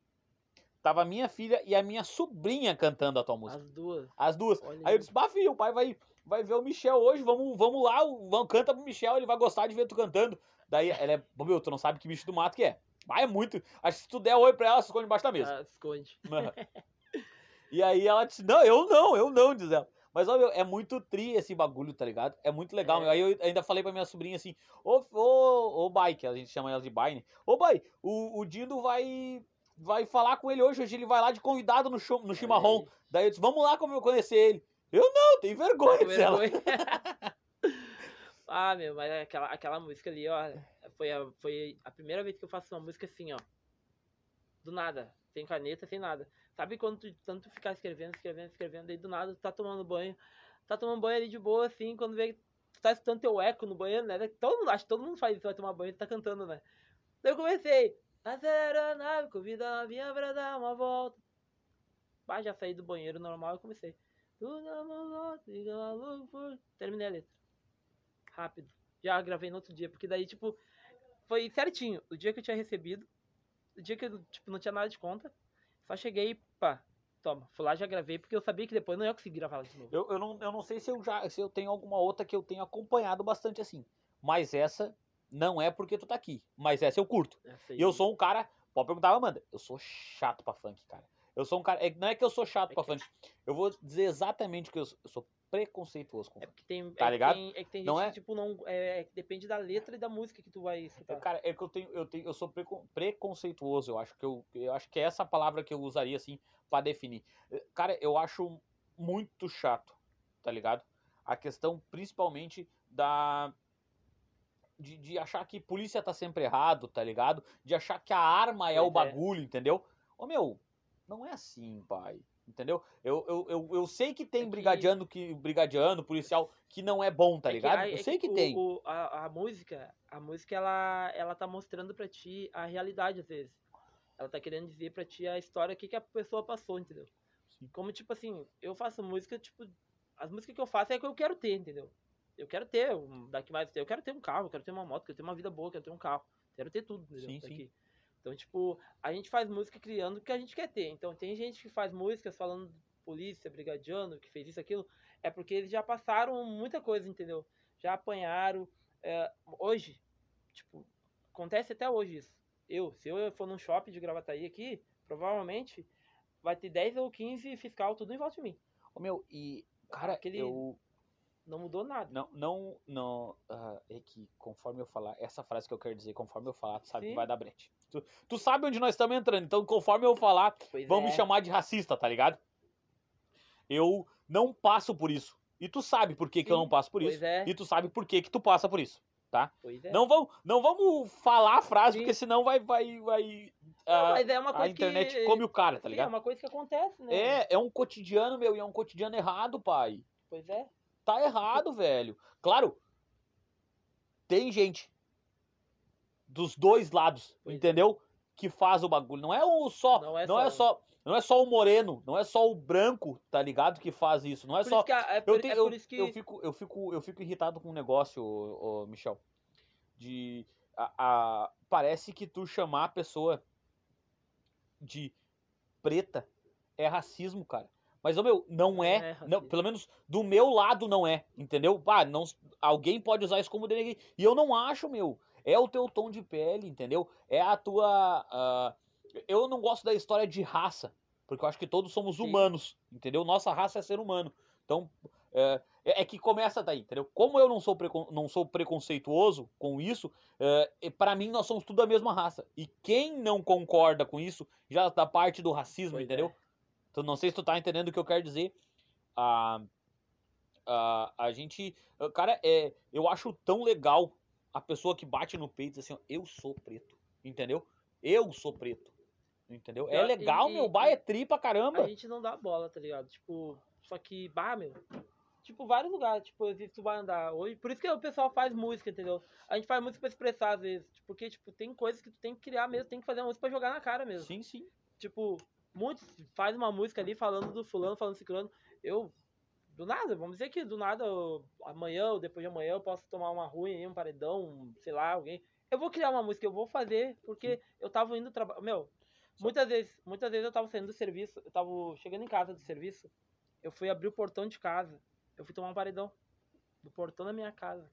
Tava a minha filha e a minha sobrinha cantando a tua música. As duas. As duas. Olha Aí eu disse, bah, filho, o pai vai, vai ver o Michel hoje, vamos, vamos lá, vamos, canta pro Michel, ele vai gostar de ver tu cantando. Daí ela é, "Pô, meu, tu não sabe que bicho do mato que é. Vai, é muito. Acho que se tu der oi pra ela, se esconde embaixo da mesa. Ah, esconde. E aí ela disse, não, eu não, eu não, diz ela. Mas, ó, meu, é muito tri esse bagulho, tá ligado? É muito legal, É. meu. Aí eu ainda falei pra minha sobrinha assim, ô, ô, ô, Bai, que a gente chama ela de Bai, né? Ô, Bai, o, o Dindo vai, vai falar com ele hoje, hoje ele vai lá de convidado no, show, no chimarrão. Daí eu disse, vamos lá como eu conhecer ele. Eu não, tem vergonha, ela. Vergonha. ah, meu, mas aquela, aquela música ali, ó, foi a, foi a primeira vez que eu faço uma música assim, ó. Do nada, sem caneta, sem nada. Sabe quando tu tanto ficar escrevendo, escrevendo, escrevendo, aí do nada tu tá tomando banho, tá tomando banho ali de boa, assim, quando vê tu tá escutando teu eco no banheiro, né? Todo mundo, acho que todo mundo faz isso, vai tomar banho e tá cantando, né? Daí eu comecei, acelera a nave, convida a novinha pra dar uma volta. Bah, já saí do banheiro normal e comecei. Terminei a letra. Rápido. Já gravei no outro dia, porque daí, tipo, foi certinho. O dia que eu tinha recebido, o dia que eu, tipo, não tinha nada de conta, só cheguei e pá, toma. Fui lá, já gravei, porque eu sabia que depois não ia conseguir gravar de novo. Eu, eu, não, eu não sei se eu já se eu tenho alguma outra que eu tenho acompanhado bastante assim. Mas essa não é porque tu tá aqui. Mas essa eu curto. E eu sou um cara. Pode perguntar, Amanda. Eu sou chato pra funk, cara. Eu sou um cara. é- não é que eu sou chato É pra que- funk. Eu vou dizer exatamente o que eu sou. Eu sou preconceituoso com É porque tem. Tá é que ligado? tem- é que tem Não gente é? que, tipo, não. É, é que depende da letra e da música que tu vai escutar. Cara, é que eu tenho, eu tenho, eu sou precon- preconceituoso. Eu acho que eu, eu acho que é essa palavra que eu usaria assim pra definir. Eh, Cara, eu acho muito chato, tá ligado? A questão principalmente da de, de achar que polícia tá sempre errado, tá ligado? De achar que a arma é o é. bagulho, entendeu? Ô meu, não é assim, pai. Entendeu? Eu, eu, eu, eu sei que tem É que- brigadiano, que, brigadiano, policial, que não é bom, tá É que ligado? a- eu é sei que, o- tem. o- a, a música, a música ela, ela tá mostrando pra ti a realidade às vezes. Ela tá querendo dizer pra ti a história que, que a pessoa passou, entendeu? Sim. Como tipo assim, eu faço música, tipo, as músicas que eu faço é que eu quero ter, entendeu? Eu quero ter, um- daqui mais eu quero ter um carro, eu quero ter uma moto, eu quero ter uma vida boa, eu quero ter um carro, quero ter tudo, entendeu? Sim, sim. Então, tipo, a gente faz música criando o que a gente quer ter. Então, tem gente que faz músicas falando polícia, brigadiano, que fez isso, aquilo, é porque eles já passaram muita coisa, entendeu? Já apanharam. é, hoje, tipo, acontece até hoje isso. Eu, se eu for num shopping de Gravataí aqui, provavelmente vai ter 10 ou 15 fiscal tudo em volta de mim. Ô, meu, e, cara, Aquele- eu. Não mudou nada. Não, não, não. ah, é que conforme eu falar, essa frase que eu quero dizer, conforme eu falar, tu sabe que Sim. vai dar brete. Tu, tu sabe onde nós estamos entrando, então conforme eu falar, Pois vão é. me chamar de racista, tá ligado? Eu não passo por isso. E tu sabe por que, que eu não passo por pois isso. é. E tu sabe por que, que tu passa por isso. Pois é. Não, vamos, não vamos falar a frase, Sim. porque senão vai. vai, vai Não, ah, mas é uma a coisa internet que... come o cara, tá Sim, é ligado? uma coisa que acontece, né? É, é um cotidiano, meu, e é um cotidiano errado, pai. Pois é. Tá errado, velho. Claro, tem gente dos dois lados, Pois é. entendeu? Que faz o bagulho. Não é o só, Não é não é só- só, não é só o moreno, não é só o branco, tá ligado? Que faz isso. Não é Por só a- é, por, eu, é que... eu fico, eu, fico, eu fico irritado com um negócio, ô, ô, Michel. De. A, a- parece que tu chamar a pessoa de preta é racismo, cara. Mas, meu, não é. é não, racismo. pelo menos do meu lado não é, entendeu? Ah, não, alguém pode usar isso como denegrir. E eu não acho, meu. É o teu tom de pele, entendeu? É a tua. ah, eu não gosto da história de raça. Porque eu acho que todos somos Sim. humanos, entendeu? Nossa raça é ser humano. Então, é, é- é que começa daí, entendeu? Como eu não sou, precon- não sou preconceituoso com isso, é, para mim nós somos tudo a mesma raça. E quem não concorda com isso já tá parte do racismo, Pois entendeu? é. Então, não sei se tu tá entendendo o que eu quero dizer. A, a, a gente. Cara, é, eu acho tão legal a pessoa que bate no peito e diz assim, ó, eu sou preto. Entendeu? Eu sou preto. Entendeu? É legal, e- meu. Bah, é tri pra caramba. A gente não dá bola, tá ligado? Tipo, só que, bah, meu. Tipo, vários lugares, tipo, às vezes tu vai andar hoje. Por isso que o pessoal faz música, entendeu? A gente faz música pra expressar, às vezes. tipo, Porque, tipo, tem coisas que tu tem que criar mesmo, tem que fazer música pra jogar na cara mesmo. Sim, sim. Tipo, muitos faz uma música ali falando do fulano, falando do ciclano. Eu, do nada, vamos dizer que do nada, eu- amanhã ou depois de amanhã eu posso tomar uma ruim aí, um paredão, um, sei lá, alguém. Eu vou criar uma música, eu vou fazer, porque eu tava indo trabalhar. Meu, muitas vezes, muitas vezes eu tava saindo do serviço, eu tava chegando em casa do serviço, eu fui abrir o portão de casa, eu fui tomar um paredão. Do portão da minha casa.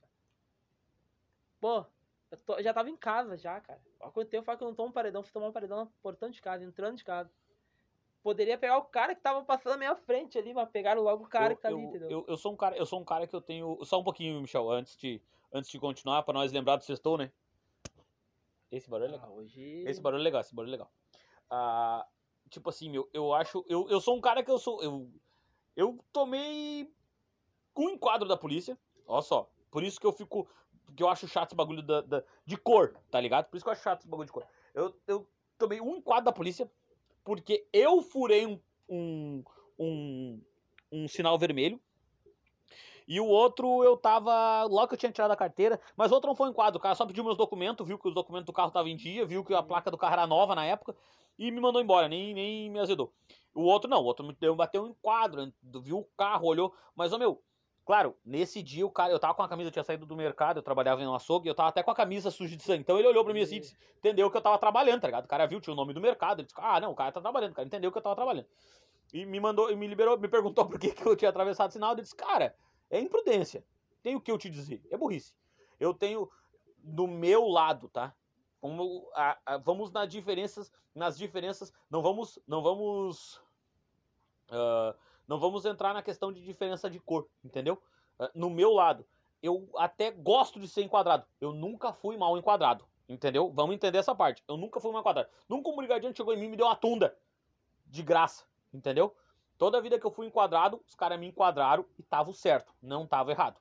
Pô, eu, tô- eu já tava em casa já, cara. Há quanto tempo falo que eu não tomo um paredão, fui tomar um paredão no portão de casa, entrando de casa. Poderia pegar o cara que tava passando na minha frente ali, mas pegaram logo o cara eu, que tá eu, ali, entendeu? Eu, eu sou um cara, eu sou um cara que eu tenho. Só um pouquinho, Michel, antes de, antes de continuar, pra nós lembrar do sextou, né? Esse barulho é legal. Ah, hoje. Esse barulho é legal, esse barulho é legal. Ah, tipo assim, meu, eu acho. Eu, eu sou um cara que eu sou. Eu, eu tomei um enquadro da polícia. Ó só. Por isso que eu fico. Que eu acho chato esse bagulho da, da- de cor, tá ligado? Por isso que eu acho chato esse bagulho de cor. Eu, eu tomei um enquadro da polícia porque eu furei um, um, um, um sinal vermelho. E o outro eu tava. Logo que eu tinha tirado a carteira, mas o outro não foi um enquadro. O cara só pediu meus documentos, viu que os documentos do carro estavam em dia, viu que a Uhum. placa do carro era nova na época e me mandou embora, nem, nem me azedou. O outro não, o outro me deu, bateu um enquadro, viu o carro, olhou. Mas, ô meu, claro, nesse dia o cara, eu tava com a camisa, eu tinha saído do mercado, eu trabalhava em um açougue, eu tava até com a camisa suja de sangue. Então ele olhou pra mim assim, disse, entendeu que eu tava trabalhando, tá ligado? O cara viu, tinha o nome do mercado, ele disse, ah, não, o cara tá trabalhando, o cara entendeu que eu tava trabalhando. E me mandou, e me liberou, me perguntou por que, que eu tinha atravessado o sinal, eu disse, cara, é imprudência. Tem o que eu te dizer, é burrice. Eu tenho do meu lado, tá? Vamos, a- a- vamos nas diferenças, nas diferenças, não vamos, não vamos, ah, não vamos entrar na questão de diferença de cor, entendeu? Ah, no meu lado, eu até gosto de ser enquadrado. Eu nunca fui mal enquadrado, entendeu? Vamos entender essa parte. Eu nunca fui mal enquadrado. Nunca um brigadiano chegou em mim e me deu uma tunda de graça, entendeu? Toda vida que eu fui enquadrado, os caras me enquadraram e tava certo, não tava errado,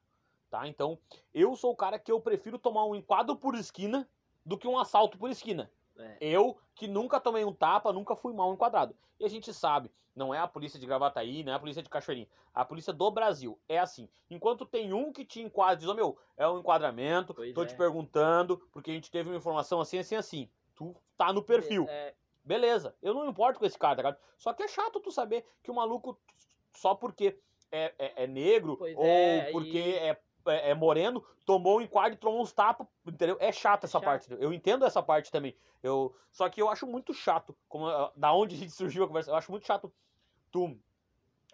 tá? Então, eu sou o cara que eu prefiro tomar um enquadro por esquina do que um assalto por esquina. É. Eu, que nunca tomei um tapa, nunca fui mal enquadrado. E a gente sabe, não é a polícia de Gravataí, não é a polícia de Cachoeirinha. A polícia do Brasil é assim. Enquanto tem um que te enquadra, diz, ô meu, é um enquadramento, Pois tô é. te perguntando, porque a gente teve uma informação assim, assim, assim. Tu tá no perfil. É, Beleza, eu não importo com esse cara, tá ligado? Só que é chato tu saber que o maluco, só porque é, é, é negro Pois ou é, porque e- é, é, é moreno, tomou um enquadro e tomou uns tapas, entendeu? É chato essa chato. parte, eu entendo essa parte também. Eu, só que eu acho muito chato, como, ah, da onde a gente surgiu a conversa, eu acho muito chato tu,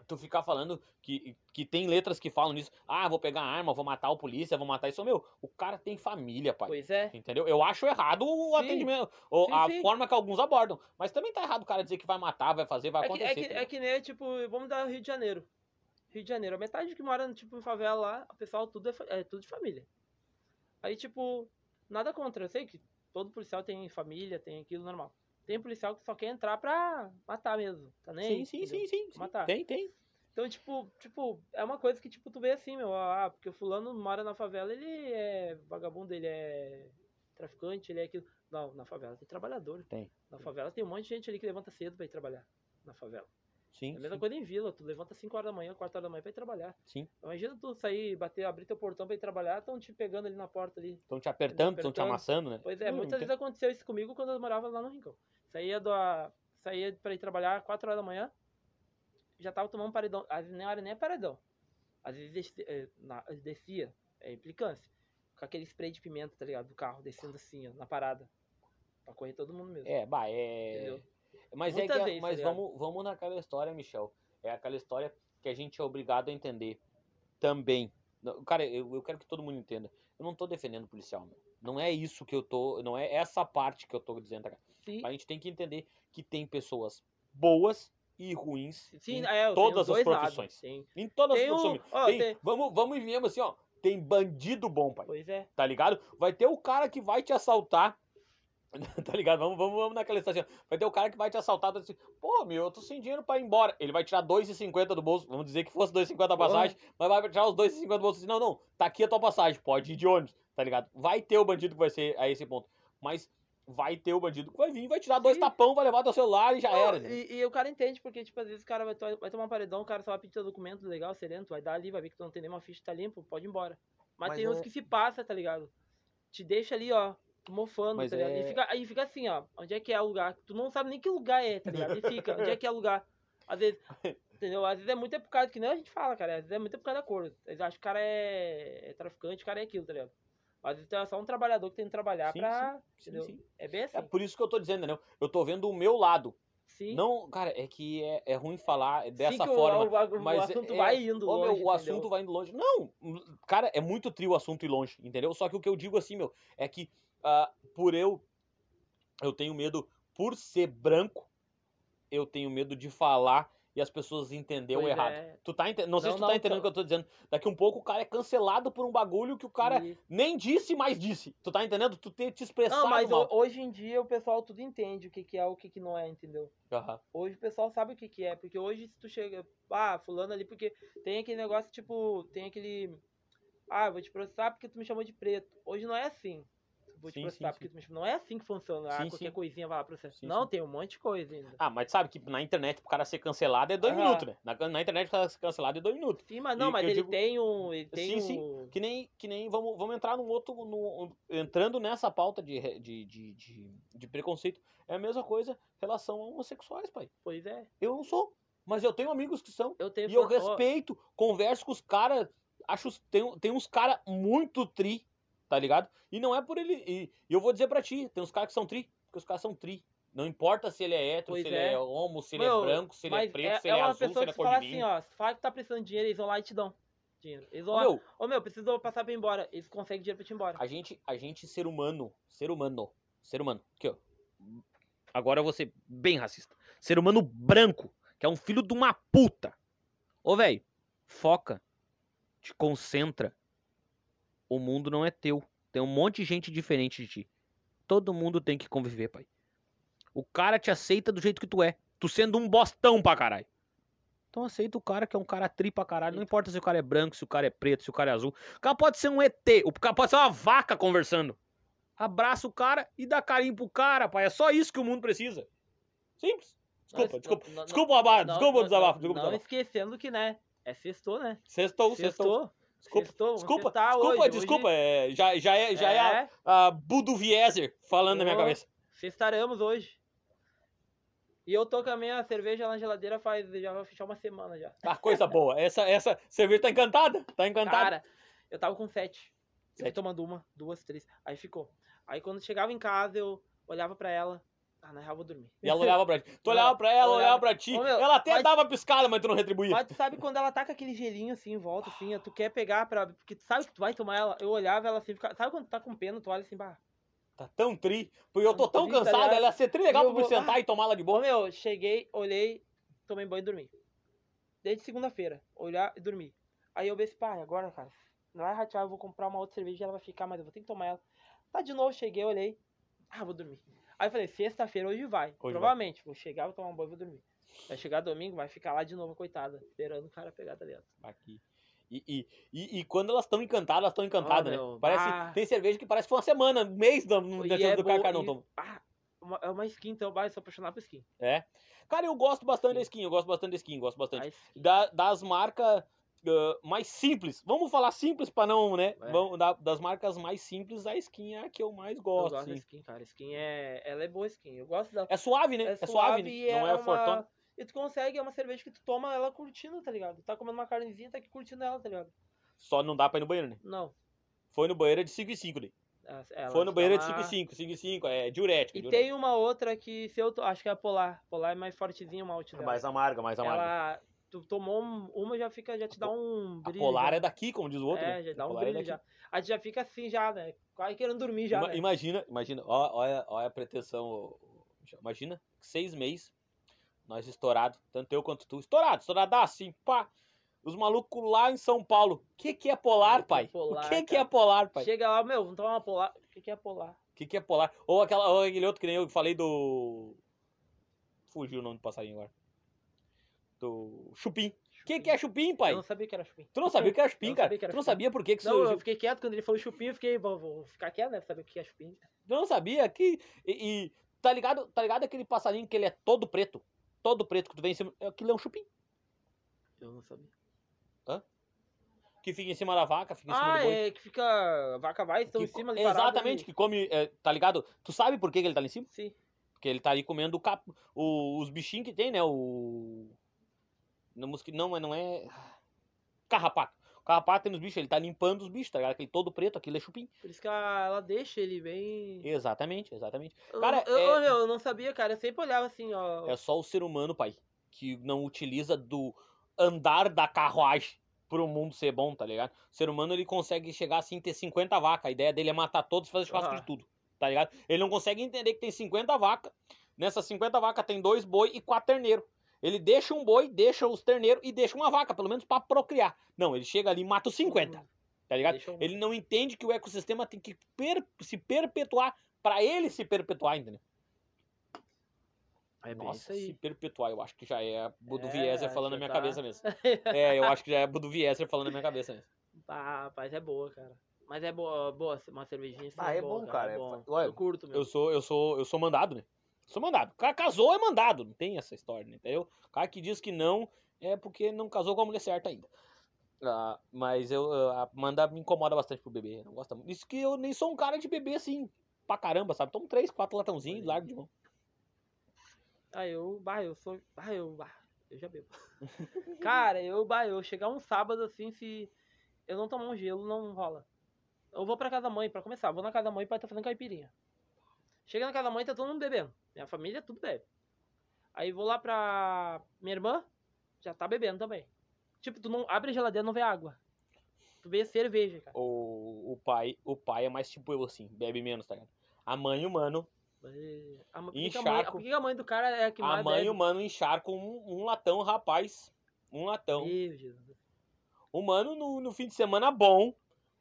tu ficar falando que, que tem letras que falam nisso, ah, vou pegar arma, vou matar o polícia, vou matar isso, meu, o cara tem família, pai. pois é. Entendeu? Eu acho errado o Sim. atendimento, ou Sim, a sim. forma que alguns abordam. Mas também tá errado o cara dizer que vai matar, vai fazer, vai É que, acontecer. é, que, é que nem, tipo, vamos dar Rio de Janeiro. Rio de Janeiro. A metade que mora, tipo, em favela lá, o pessoal tudo é, é tudo de família. Aí, tipo, nada contra. Eu sei que todo policial tem família, tem aquilo normal. Tem policial que só quer entrar pra matar mesmo. Tá nem Sim, aí, sim, sim, sim, sim. Matar. Tem, tem. Então, tipo, tipo, é uma coisa que, tipo, tu vê assim, meu, ah, porque o fulano mora na favela, ele é vagabundo, ele é traficante, ele é aquilo. Não, na favela tem trabalhador. Tem. Na favela tem um monte de gente ali que levanta cedo pra ir trabalhar. Na favela. Sim, É a mesma sim, coisa em vila, tu levanta 5 horas da manhã, 4 horas da manhã pra ir trabalhar. sim. Imagina tu sair, bater, abrir teu portão pra ir trabalhar, estão te pegando ali na porta ali. Estão te apertando, estão te amassando, né? Pois é, Hum, muitas tem- vezes aconteceu isso comigo quando eu morava lá no Rincão. Saía, do, a- saía pra ir trabalhar 4 horas da manhã, já tava tomando paredão. Às vezes nem era nem paredão. Às vezes na- descia, é implicância, com aquele spray de pimenta, tá ligado? Do carro, descendo assim, ó, na parada. Pra correr todo mundo mesmo. É, bah, é. Entendeu? Mas é Muitas que. vezes, tá mas vamos, vamos naquela história, Michel. É aquela história que a gente é obrigado a entender também. Cara, eu, eu quero que todo mundo entenda. Eu não tô defendendo o policial, meu. Não é isso que eu tô. Não é essa parte que eu tô dizendo, cara. Sim, A gente tem que entender que tem pessoas boas e ruins sim, em é, todas as profissões. Em todas Tem as profissões. ó, Tem- tem- Vamos, vamos assim, ó. Tem bandido bom, pai. Pois é. Tá ligado? Vai ter o cara que vai te assaltar. tá ligado? Vamos, vamos, vamos naquela estação. Vai ter o cara que vai te assaltar. Tá assim, Pô, meu, eu tô sem dinheiro pra ir embora. Ele vai tirar 2,50 do bolso. Vamos dizer que fosse 2,50 a passagem. Mas vai tirar os 2,50 do bolso assim. Não, não. Tá aqui a tua passagem. Pode ir de ônibus. Tá ligado? Vai ter o bandido que vai ser a esse ponto. Mas vai ter o bandido que vai vir, vai tirar dois Sim. tapão, vai levar teu celular e já era. né? E, e o cara entende, porque, tipo, às vezes o cara vai, to- vai tomar um paredão, o cara só vai pedir teu documento legal, sereno, tu vai dar ali, vai ver que tu não tem nenhuma ficha, tá limpo, pode ir embora. Mas, Mas tem uns é- que se passa, tá ligado? Te deixa ali, ó, mofando, Mas tá ligado? é- E, fica, aí fica assim, ó, onde é que é o lugar? Tu não sabe nem que lugar é, tá ligado? E fica, onde é que é o lugar? Às vezes, entendeu? Às vezes é muito é por causa, que nem a gente fala, cara, às vezes é muito é por causa da cor. Eles acham que o cara é, é traficante, o cara é aquilo, tá ligado? Às vezes é só um trabalhador que tem que trabalhar Sim, pra, Sim, entendeu? sim. É bem assim. É por isso que eu tô dizendo, entendeu? Eu tô vendo o meu lado. Sim. Não, cara, é que é, é ruim falar dessa Sim, o- forma. o, o, o mas assunto é- vai indo longe, meu, o entendeu? assunto vai indo longe. Não, cara, é muito trio o assunto ir longe, entendeu? Só que o que eu digo assim, meu, é que ah, por eu, eu tenho medo, por ser branco, eu tenho medo de falar e as pessoas entenderem o Pois errado. é. Tu tá ente... Não sei Não, se tu tá não, entendendo o tô- que eu tô dizendo. Daqui um pouco o cara é cancelado por um bagulho que o cara E- nem disse, mas disse. Tu tá entendendo? Tu tem te expressado Não, mas mal. hoje em dia o pessoal tudo entende o que, que é o que, que não é, entendeu? Aham. Hoje o pessoal sabe o que, que é, porque hoje se tu chega, ah, fulano ali, porque tem aquele negócio, tipo, tem aquele, ah, vou te processar porque tu me chamou de preto. Hoje não é assim. Vou te Sim, processar sim, porque me chamou. Não é assim que funciona. Ah, Sim, qualquer sim. coisinha vai lá processar. Sim, não, sim. tem um monte de coisa ainda. Ah, mas sabe que na internet pro cara ser cancelado é dois Aham. minutos, né? Na, na internet pro cara ser cancelado é dois minutos. Sim, mas não, E mas ele digo- tem um. Ele tem Sim, um... Que nem, que nem vamos, vamos entrar num outro. num- entrando nessa pauta de, de, de, de, de preconceito. É a mesma coisa em relação a homossexuais, pai. Pois é. Eu não sou. Mas eu tenho amigos que são. Eu tenho E eu respeito, converso com os caras. Acho tem, tem uns caras muito tri, tá ligado? E não é por ele. E, eu vou dizer pra ti, tem uns caras que são tri, porque os caras são tri. Não importa se ele é hétero, Pois se ele é. é homo, se ele Meu, é branco, se ele é preto, se ele é, uma azul, se ele é cor assim, ó, se fala que tá precisando de dinheiro, eles vão lá e te dão dinheiro. Eles vão Ô, lá, meu, ô meu, preciso passar pra ir embora. Eles conseguem dinheiro pra te ir embora. A gente, a gente, ser humano, ser humano, ser humano, aqui ó. Agora eu vou ser bem racista. Ser humano branco, que é um filho de uma puta. Ô, velho, foca, te concentra. O mundo não é teu. Tem um monte de gente diferente de ti. Todo mundo tem que conviver, pai. O cara te aceita do jeito que tu é. Tu sendo um bostão pra caralho. Então aceita o cara que é um cara tri pra caralho. Não importa se o cara é branco, se o cara é preto, se o cara é azul. O cara pode ser um ET, o cara pode ser uma vaca conversando. abraça o cara e dá carinho pro cara, pai. É só isso que o mundo precisa. Simples. Desculpa, Não, desculpa. não- não- Desculpa não- desculpa o não- desabafo, não- desculpa Não desabafo. esquecendo que, né? É sextou, né? Sextou, sextou. Desculpa, Sextou, vamos desculpa, sextar desculpa, hoje, desculpa. hoje- é, já, já é, já é, a, É, a Budo Vieser falando na minha cabeça. sextaremos hoje. E eu tô com a minha cerveja na geladeira faz. Já vai fechar uma semana já. Ah, coisa boa. Essa, essa cerveja tá encantada. Tá encantada. Cara, eu tava com sete. Eu Sete. tomando uma, duas, três. Aí ficou. Aí quando chegava em casa, eu olhava pra ela. Ah, na real, eu vou dormir. E ela olhava pra ti. Tu olhava pra ela, olhava pra ti. Ô, meu, ela até mas- dava piscada, mas tu não retribuía. Mas tu sabe quando ela tá com aquele gelinho assim em volta, assim, tu quer pegar pra. Porque tu sabe que tu vai tomar ela. Eu olhava ela assim, fica... sabe quando tu tá com pena, tu olha assim, bah. Tá tão tri. Porque eu tô tão Tri, tá cansado, ela ia ser tri legal pra me vou- sentar e tomar ela de Ô boa. meu, cheguei, olhei, tomei banho e dormi. Desde segunda-feira, olhar e dormir. Aí eu pensei, pai, agora, cara, não vai ratear, eu vou comprar uma outra cerveja e ela vai ficar, mas eu vou ter que tomar ela. Tá de novo, cheguei, olhei. Ah, vou dormir. Aí eu falei, sexta-feira hoje vai. vai. Provavelmente, vou chegar, vou tomar um banho e vou dormir. Vai chegar domingo, vai ficar lá de novo, coitada, esperando o cara pegar tá dentro. Aqui. E, e, e, e quando elas estão encantadas, elas estão encantadas, né? meu, Parece, ah. Tem cerveja que parece que foi uma semana, um mês do, do, do, é do cara, não toma. Ah, uma- é uma skin, então, bah, eu sou apaixonado por skin. É. Cara, eu gosto bastante da Sim. skin, eu gosto bastante da skin, gosto bastante. Skin. Da- das marcas ah, mais simples. Vamos falar simples pra não, né? É. Vamos, da- das marcas mais simples, a skin é a que eu mais Eu gosto. gosto da skin, cara. Skin é. Ela é boa skin. Eu gosto da. É suave, né? É, suave, né? e Não é, uma- fortona. E tu consegue, é uma cerveja que tu toma ela curtindo, tá ligado? Tá comendo uma carnezinha, tá aqui curtindo ela, tá ligado? Só não dá pra ir no banheiro, né? Não. Foi no banheiro é de 5 e 5, né? ela- ela Foi no banheiro é dá de 5 uma- e 5, 5 e 5, é diurético. E diurético. tem uma outra que, se eu to... acho que é a Polar. Polar é mais fortezinha o malte É dela. mais amarga, mais amarga. Ela, tu tomou um- uma, já fica, já te dá um A brilho. polar já. é daqui, como diz o outro. É, né? já A dá um é brilho daqui. já. Aí tu já fica assim já, né? Quase querendo dormir já, Ima- né? Imagina, imagina, olha, olha a pretensão. Imagina, seis meses, nós estourado, tanto eu quanto tu, estourado, estourado assim, pá. Os malucos lá em São Paulo. O que, que é polar, Que que é pai? polar, o que, que é cara? polar, pai? Chega lá, meu, vamos tomar uma Polar. O que, que é Polar? O que, que é polar? Ou, aquela, ou aquele outro que nem eu falei do. Fugiu o nome do passarinho agora. Do Chupim. O que, que é chupim, pai? Eu não sabia que era chupim. Tu não sabia que era chupim, cara? era Tu não chupim. sabia por que, que Não, surgiu? eu fiquei quieto quando ele falou chupim, eu fiquei, vou, vou ficar quieto, né? pra Saber o que é chupim. Tu não sabia que. E, e tá ligado? Tá ligado aquele passarinho que ele é todo preto? Todo preto que tu vem em cima. Aquilo é um chupim. Eu não sabia. Que fica em cima da vaca, fica em cima Ah, do boi. é que fica. A vaca vai, estão Que em cima parada Exatamente, que come. é, tá ligado? Tu sabe por que, que ele tá ali em cima? Sim. Porque ele tá ali comendo o cap... o- os bichinhos que tem, né? O. Não, mosqui... não, mas não é. Carrapato. O carrapato tem nos bichos, ele tá limpando os bichos, tá ligado? Aquele todo preto, aquilo é chupim. Por isso que ela, ela deixa ele bem. Exatamente, exatamente. Eu- Cara, eu, é- eu, meu, eu não sabia, cara. Eu sempre olhava assim, ó. É só o ser humano, pai, que não utiliza do andar da carruagem pro mundo ser bom, tá ligado? O ser humano ele consegue chegar assim ter 50 vacas. A ideia dele é matar todos e fazer churrasco Ah. de tudo, tá ligado? Ele não consegue entender que tem 50 vacas. Nessas 50 vacas tem dois boi e quatro terneiros. Ele deixa um boi, deixa os terneiros e deixa uma vaca, pelo menos pra procriar. Não, ele chega ali e mata os 50, tá ligado? Um- Ele não entende que o ecossistema tem que per- se perpetuar pra ele se perpetuar, entendeu? É Nossa, se perpetuar, eu acho que já é Budo É, Vieser falando na minha tá. cabeça mesmo. É, eu acho que já é Budo Vieser falando na minha cabeça mesmo. Ah, rapaz, é boa, cara. Mas é boa, boa uma cervejinha. Ah, é boa, bom, cara, É é bom. olha, eu curto mesmo. Eu sou, eu sou, eu sou mandado, né? Sou mandado. O cara casou é mandado, não tem essa história, né? Entendeu? O cara que diz que não é porque não casou com a mulher certa ainda. Ah, mas eu, ah, a Amanda me incomoda bastante pro bebê. Não gosta muito. Isso que eu nem sou um cara de bebê assim, pra caramba, sabe? Tomo três, quatro latãozinhos e largo de mão. Ah, eu, bah, eu sou, bah, eu, bah, eu já bebo. Cara, eu, bah, eu chegar um sábado assim, se eu não tomar um gelo, não rola. Eu vou pra casa da mãe, pra começar, vou na casa da mãe pra tá fazendo caipirinha. Chega na casa da mãe, tá todo mundo bebendo. Minha família, tudo bebe. Aí vou lá pra minha irmã, já tá bebendo também. Tipo, tu não abre a geladeira, não vê água. Tu vê cerveja, cara. O, o pai, o pai é mais tipo eu assim, bebe menos, tá ligado? A mãe e o mano É, A, mãe- por que que a mãe, Encharco. por que a mãe do cara é a que A mais mãe e bebe? o mano encharcam um, um latão, rapaz. Um latão. Meu Jesus. O mano, no, no fim de semana bom,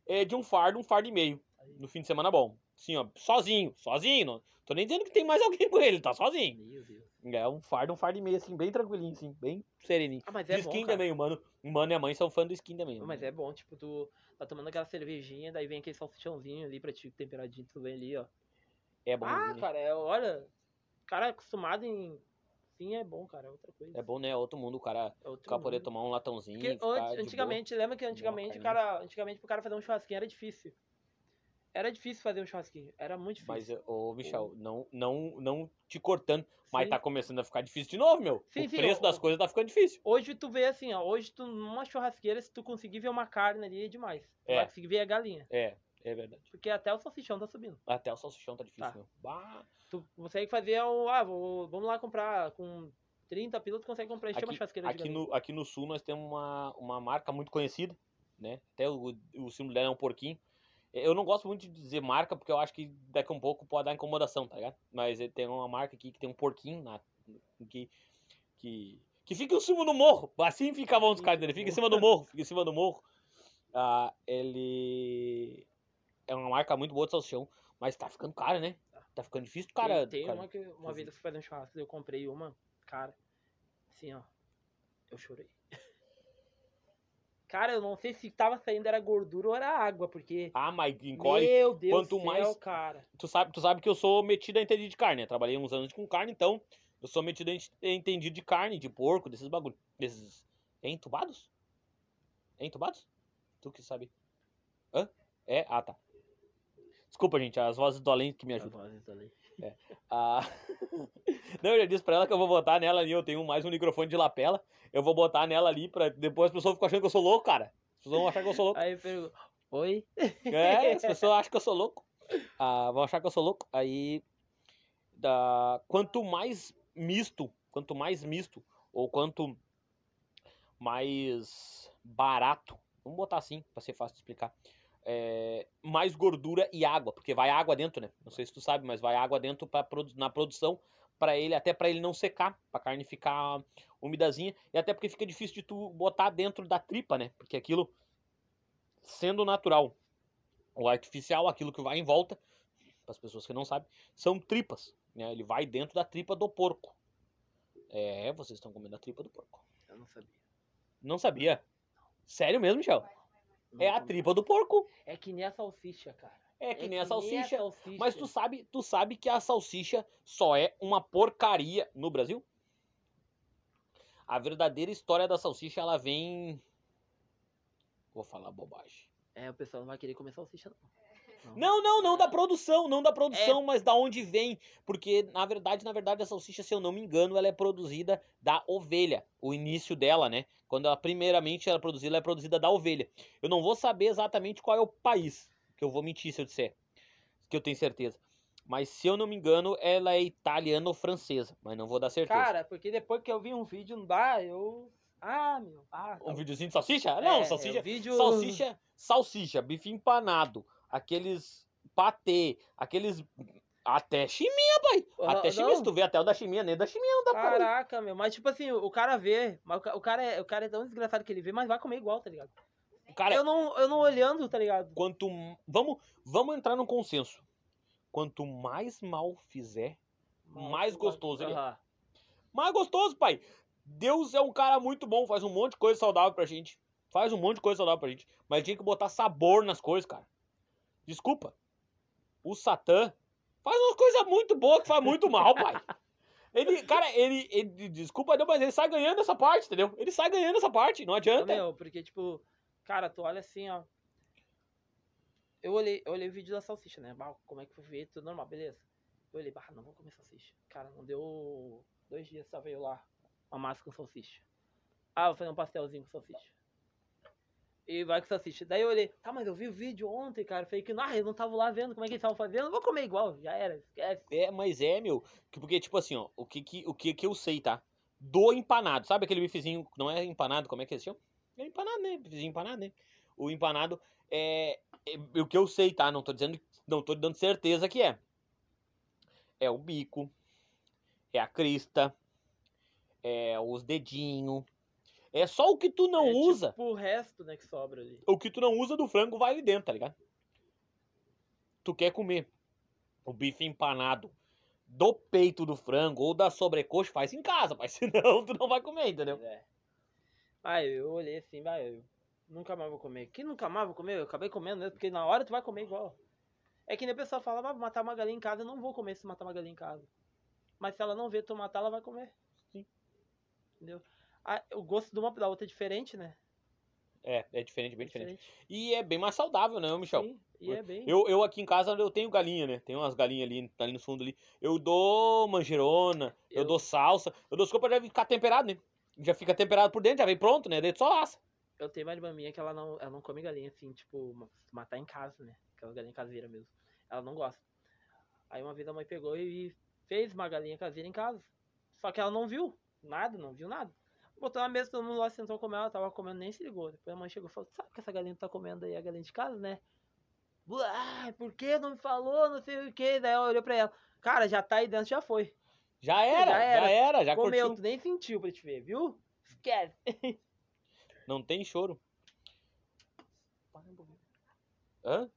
é de um fardo, um fardo e meio. No fim de semana bom. Assim, ó, sozinho, sozinho. Não tô nem dizendo que tem mais alguém com ele, tá sozinho. Meu Deus. É um fardo, um fardo e meio, assim, bem tranquilinho, assim, bem sereninho. Ah, mas é bom, skin cara. também, o mano, o mano e a mãe são fã do skin também. Mas é bom, tipo, tu tá tomando aquela cervejinha, daí vem aquele salsichãozinho ali pra ti, temperadinho, tu vem ali, ó. É bom, Ah, né? cara, é, olha, cara acostumado em... Sim, é bom, cara, é outra coisa. É bom, né? Outro mundo, o cara, É outro cara poder tomar um latãozinho. Porque antigamente, lembra que antigamente o cara, antigamente pro cara fazer um churrasquinho era difícil. Era difícil fazer um churrasquinho, era muito difícil. Mas, ô, Michel, não, não, não te cortando, mas Sim. tá começando a ficar difícil de novo, meu. Sim, o sim, preço ô, das ô. coisas tá ficando difícil. Hoje tu vê assim, ó, hoje tu numa churrasqueira, se tu conseguir ver uma carne ali é demais. Tu É. vai conseguir ver a galinha, É, é verdade. porque até o salsichão tá subindo. Até o salsichão tá difícil, Tá. meu. Bah. Tu consegue fazer o, ah, vou- vamos lá comprar com 30 pila, tu consegue comprar, encher uma Aqui, churrasqueira de aqui, no, aqui no sul nós temos uma, uma marca muito conhecida, né? Até o, o símbolo dela é um porquinho. Eu não gosto muito de dizer marca, porque eu acho que daqui a um pouco pode dar incomodação, tá ligado? Mas ele tem uma marca aqui que tem um porquinho na, que, que, que fica em cima do morro. Assim fica a mão dos caras dele, fica em cima do morro, fica em cima do morro. Ah, ele é uma marca muito boa de salsichão, mas tá ficando caro, né? Tá ficando difícil, cara. tem, tem cara. uma que uma vez eu fui fazer um churrasco, eu comprei uma, cara, assim, ó, eu chorei. Cara, eu não sei se tava saindo era gordura ou era água, porque Ah, mas encolhe. meu Deus quanto do céu, mais- cara. tu sabe, tu sabe que eu sou metido a entender de carne, né? Trabalhei uns anos com carne, então eu sou metido a ent- a entender de carne, de porco, desses bagulho. Desses. É entubados? É entubados? Tu que sabe. Hã? É? Ah, tá. Desculpa, gente, as vozes do além que me ajudam. Ah... Não, eu já disse pra ela que eu vou botar nela ali, eu tenho mais um microfone de lapela. Eu vou botar nela ali pra depois as pessoas ficam achando que eu sou louco, cara. As pessoas vão achar que eu sou louco. Aí eu pergunto, oi? É, as pessoas acham que eu sou louco. Ah, vão achar que eu sou louco. Aí, da... quanto mais misto, quanto mais misto, ou quanto mais barato, vamos botar assim, pra ser fácil de explicar, é, mais gordura e água, porque vai água dentro, né? Não sei se tu sabe, mas vai água dentro pra, na produção, para ele, até para ele não secar, pra carne ficar umidazinha, e até porque fica difícil de tu botar dentro da tripa, né? Porque aquilo, sendo natural, o artificial, aquilo que vai em volta, para as pessoas que não sabem, são tripas. Né? Ele vai dentro da tripa do porco. É, vocês estão comendo a tripa do porco. Eu não sabia. Não sabia? Sério mesmo, Michel? É a Não- tripa do porco. É que nem a salsicha, cara. É que nem a salsicha. salsicha. Mas tu sabe, tu sabe que a salsicha só é uma porcaria no Brasil? A verdadeira história da salsicha, ela vem. Vou falar bobagem. É, o pessoal não vai querer comer salsicha, não. Não, não, não da produção, não da produção, mas da onde vem. Porque, na verdade, na verdade, a salsicha, se eu não me engano, ela é produzida da ovelha. O início dela, né? Quando ela primeiramente era produzida, ela é produzida da ovelha. Eu não vou saber exatamente qual é o país, que eu vou mentir se eu disser. Que eu tenho certeza. Mas se eu não me engano, ela é italiana ou francesa. Mas não vou dar certeza. Cara, porque depois que eu vi um vídeo no bar, eu. Ah, meu. Ah, um tá- videozinho de salsicha? É, não, é, salsicha. o vídeo... Salsicha, salsicha, bife empanado, aqueles patê, aqueles. Até chiminha, pai. Ah, Até chiminha, se tu vê até o da chiminha, nem da chiminha não dá pra comer. Caraca, meu. Mas tipo assim, o cara vê. O ca- o cara, é, o cara é tão desgraçado que ele vê, mas vai comer igual, tá ligado? Cara, Eu não, eu não olhando, tá ligado? quanto. Vamos, vamos entrar num consenso. Quanto mais mal fizer, Mais gostoso ele é. Mais gostoso, pai. Deus é um cara muito bom, faz um monte de coisa saudável pra gente. Faz um monte de coisa saudável pra gente. Mas tinha que botar sabor nas coisas, cara. Desculpa. O Satã faz umas coisas muito boas que faz muito mal, pai. Ele, cara, ele, ele. Desculpa, não, mas ele sai ganhando essa parte, entendeu? Ele sai ganhando essa parte, não adianta. Meu, porque, tipo, cara, tu olha assim, ó. Eu olhei, eu olhei o vídeo da salsicha, né? Bah, como é que foi ver? Tudo normal, beleza. Eu olhei, bah, não vou comer salsicha. Cara, não deu dois dias, só veio lá uma massa com salsicha. Ah, vou fazer um pastelzinho com salsicha. E vai com salsicha. Daí eu olhei, tá, mas eu vi o vídeo ontem, cara. Falei que, ah, eu não tava lá vendo como é que eles estavam fazendo. Eu vou comer igual, já era, esquece. É, mas é, meu. que- Porque, tipo assim, ó, o que que, o que que eu sei, tá? Do empanado. Sabe aquele bifezinho, não é empanado, como é que é esse? É empanado, né? Bifezinho empanado, né? O empanado é, é o que eu sei, tá? Não tô dizendo, não tô dando certeza que é. É o bico, é a crista, é os dedinhos. É só o que tu não é, usa. Tipo, o resto, né, que sobra ali. O que tu não usa do frango vai ali dentro, tá ligado? Tu quer comer o bife empanado do peito do frango ou da sobrecoxa, faz em casa, mas senão tu não vai comer, entendeu? É. Aí eu olhei assim, vai, eu nunca mais vou comer. Que nunca mais vou comer? Eu acabei comendo mesmo, porque na hora tu vai comer igual. É que nem a pessoa fala, vai matar uma galinha em casa, eu não vou comer se matar uma galinha em casa. Mas se ela não ver tu matar, ela vai comer. Sim. Entendeu? Ah, o gosto de uma da outra é diferente, né? É, é diferente, bem diferente. E é bem mais saudável, né, Michel? Sim, e é bem. Eu, eu aqui em casa eu tenho galinha, né? Tem umas galinhas ali, ali no fundo ali. Eu dou manjerona, eu, Eu- dou salsa, eu dou coisas pra já ficar temperado, né? Já fica temperado por dentro, já vem pronto, né? Daí tu só assa. Eu tenho uma irmã minha que ela não, ela não come galinha assim, tipo, ma- matar em casa, né? Aquelas galinhas caseiras mesmo. Ela não gosta. Aí uma vez a mãe pegou e fez uma galinha caseira em casa. Só que ela não viu nada, não viu nada. Botou na mesa, todo mundo lá sentou comer, ela tava comendo, nem se ligou. Depois a mãe chegou e falou, sabe que essa galinha tu tá comendo aí, a galinha de casa, né? Ah, por que não me falou, não sei o que. Daí ela olhou pra ela, cara, já tá aí dentro, já foi. Já era, já Já era, era. já, Comeu, curtiu. tu nem sentiu pra te ver, viu? Esquece. Não tem choro. Hã?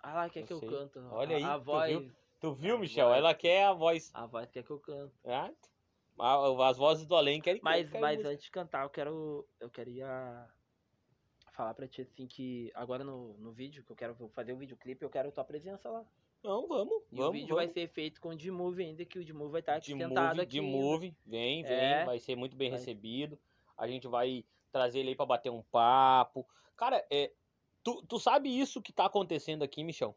Ah lá, quer Eu que eu sei. canto. Olha a, aí, a tu voz. viu? Tu viu, Michel? voz. Ela quer a voz. A voz quer que eu canto. Ah, as vozes do além querem Mas, querem mas antes de cantar, eu quero. Eu queria falar pra ti assim que agora no, no vídeo, que eu quero fazer o videoclipe, eu quero tua presença lá. Não, vamos, E vamos. o vídeo vai ser feito com o D-Move ainda, que o D-Move vai estar aqui sentado move, aqui. de move, vem, vem, É. vai ser muito bem Vai. recebido. A gente vai trazer ele aí pra bater um papo. Cara, é, tu, tu sabe isso que tá acontecendo aqui, Michel?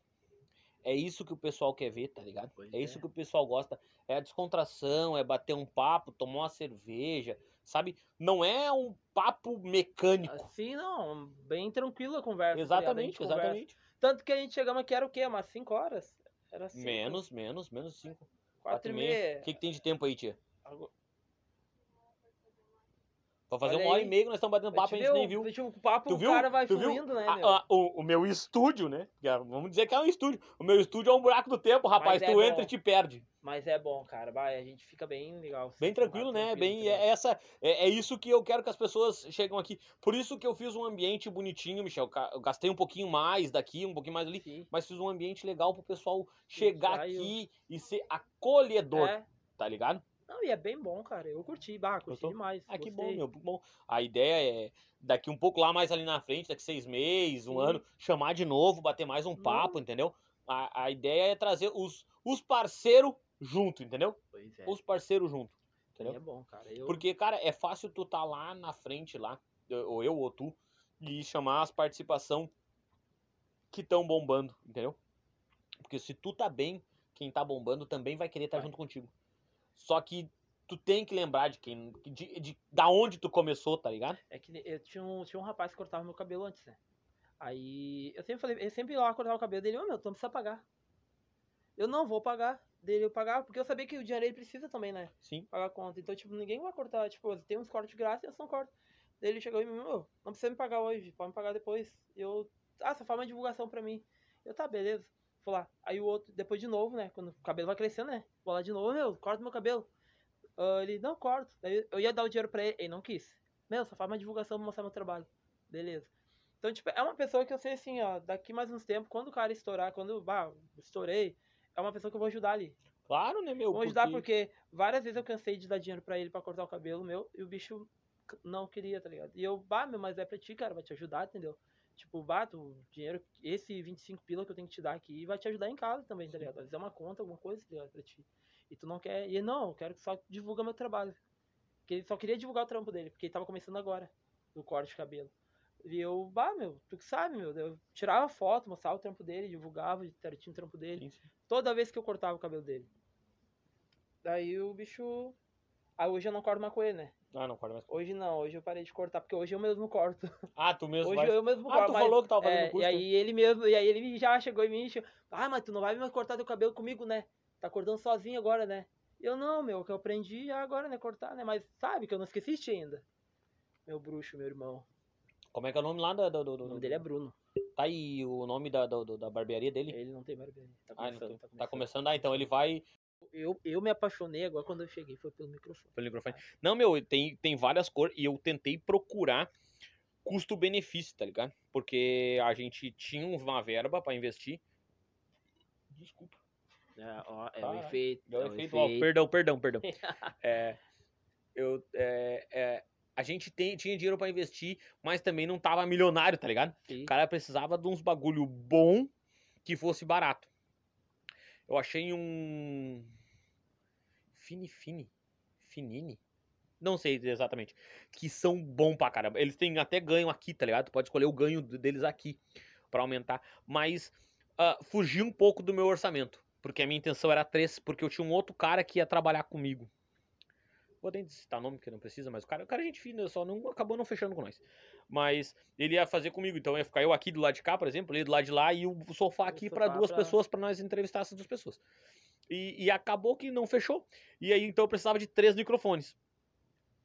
É isso que o pessoal quer ver, tá ligado? Pois É isso é. que o pessoal gosta. É a descontração, é bater um papo, tomar uma cerveja, sabe? Não é um papo mecânico. Assim, não, bem tranquila a conversa. tá? A Exatamente, conversa. exatamente. Tanto que a gente chegamos aqui, era o quê? Umas 5 horas? Era cinco, Menos, menos, menos cinco. quatro e meia. O que, que tem de tempo aí, tia? Algo- Pra fazer Olha uma hora aí. e meia que nós estamos batendo papo, a gente nem viu. O papo, Tu o viu? cara vai Tu viu? fluindo, né, A- meu? a- o, o meu estúdio, né? É- Vamos dizer que é um estúdio. O meu estúdio é um buraco do tempo, rapaz. É tu entra bom. e te perde. Mas é bom, cara. Vai, a gente fica bem legal. Bem tranquilo, né? tranquilo, Bem, tranquilo. é, essa, é, é isso que eu quero que as pessoas chegam aqui. Por isso que eu fiz um ambiente bonitinho, Michel. Eu gastei um pouquinho mais daqui, um pouquinho mais ali. Sim. Mas fiz um ambiente legal pro pessoal chegar aqui e ser acolhedor, É. tá ligado? Não, e é bem bom, cara. Eu curti, bah, curti Gostou? demais. Ah, que bom, meu, bom. A ideia é daqui um pouco lá mais ali na frente, daqui seis meses, um Sim. ano, chamar de novo, bater mais um Não. papo, entendeu? A, a ideia é trazer os, os parceiros junto, entendeu? Pois é. Os parceiros junto, E entendeu? é bom, cara. Eu... Porque, cara, é fácil tu tá lá na frente, lá, eu- ou eu ou tu, e chamar as participação que estão bombando, entendeu? Porque se tu tá bem, quem tá bombando também vai querer estar Vai. junto contigo. Só que tu tem que lembrar de quem, de, de- da onde tu começou, tá ligado? É que eu tinha um, tinha um rapaz que cortava meu cabelo antes, né? Aí eu sempre falei, eu sempre ia lá cortar o cabelo dele, ô meu, tu não precisa pagar. Eu não vou pagar. Dele eu pagava, porque eu sabia que o dinheiro ele precisa também, né? Sim. Pagar a conta. Então, tipo, ninguém vai cortar, tipo, tem uns cortes de graça e eu não corto. Daí ele chegou e me meu, não precisa me pagar hoje, pode me pagar depois. Eu, ah, só faz uma divulgação pra mim. Eu, tá, beleza. Vou lá. Aí o outro, depois de novo, né? Quando o cabelo vai crescendo, né? Vou lá de novo, meu, corta meu cabelo. Ah, ele, não, corto. Daí eu ia dar o dinheiro pra ele, ele não quis. Meu, só faz uma divulgação pra mostrar meu trabalho. Beleza. Então, tipo, é uma pessoa que eu sei assim, ó, daqui mais uns tempos, quando o cara estourar, quando, bah, estourei, é uma pessoa que eu vou ajudar ali. Claro, né, meu? Vou ajudar porque várias vezes eu cansei de dar dinheiro pra ele pra cortar o cabelo meu e o bicho não queria, tá ligado? E eu, bah, meu, mas é pra ti, cara, vai te ajudar, entendeu? Tipo, bato o dinheiro, esse 25 pila que eu tenho que te dar aqui vai te ajudar em casa também, tá ligado? Às vezes é uma conta, alguma coisa, tá ligado? Pra ti. E tu não quer. E ele, não, eu quero que só divulga meu trabalho. Porque ele só queria divulgar o trampo dele, porque ele tava começando agora, o corte de cabelo. E eu, bah, meu, tu que sabe, meu. Eu tirava foto, mostrava o trampo dele, divulgava certinho o trampo dele Sim, sim. toda vez que eu cortava o cabelo dele. Daí o bicho. Aí hoje eu não corto mais com ele, né? Ah, não, corta mais. Hoje não, hoje eu parei de cortar, porque hoje eu mesmo corto. Ah, tu mesmo Hoje vai. eu mesmo Ah, corto. tu mas- falou que tava fazendo é, curso. E aí ele mesmo, e aí ele já chegou em mim e disse, ah, mas tu não vai mais cortar teu cabelo comigo, né? Tá cortando sozinho agora, né? Eu não, meu, que eu aprendi agora, né? Cortar, né? Mas sabe que eu não esqueci de ti ainda. Meu bruxo, meu irmão. Como é que é o nome lá da, do, do, O do- nome dele é Bruno. Tá aí o nome da, do- do- da barbearia dele? Ele não tem barbearia. Tá Ah, começando, tem. Tá começando. Ah, então ele vai Eu, eu me apaixonei agora quando eu cheguei, foi pelo microfone. pelo microfone. Não, meu, tem, tem várias cores e eu tentei procurar custo-benefício, tá ligado? Porque a gente tinha uma verba pra investir. Desculpa. É, ó, é o Caralho. efeito. É o é o efeito, ó, efeito. perdão, perdão, perdão. É, eu, é, é, a gente tem, tinha dinheiro pra investir, mas também não tava milionário, tá ligado? Sim. O cara precisava de uns bagulho bom que fosse barato. Eu achei um. Fini Fini? Finini? Não sei exatamente. Que são bom pra caramba. Eles têm até ganho aqui, tá ligado? Tu pode escolher o ganho deles aqui pra aumentar. Mas ah, fugiu um pouco do meu orçamento. Porque a minha intenção era três, porque eu tinha um outro cara que ia trabalhar comigo. Vou nem citar nome, porque não precisa, mas o cara, o cara é gente fina, só não acabou não fechando com nós. Mas ele ia fazer comigo, então ia ficar eu aqui do lado de cá, por exemplo, ele do lado de lá e o sofá aqui para duas pra- pessoas para nós entrevistar essas duas pessoas. E, e acabou que não fechou. E aí então eu precisava de três microfones.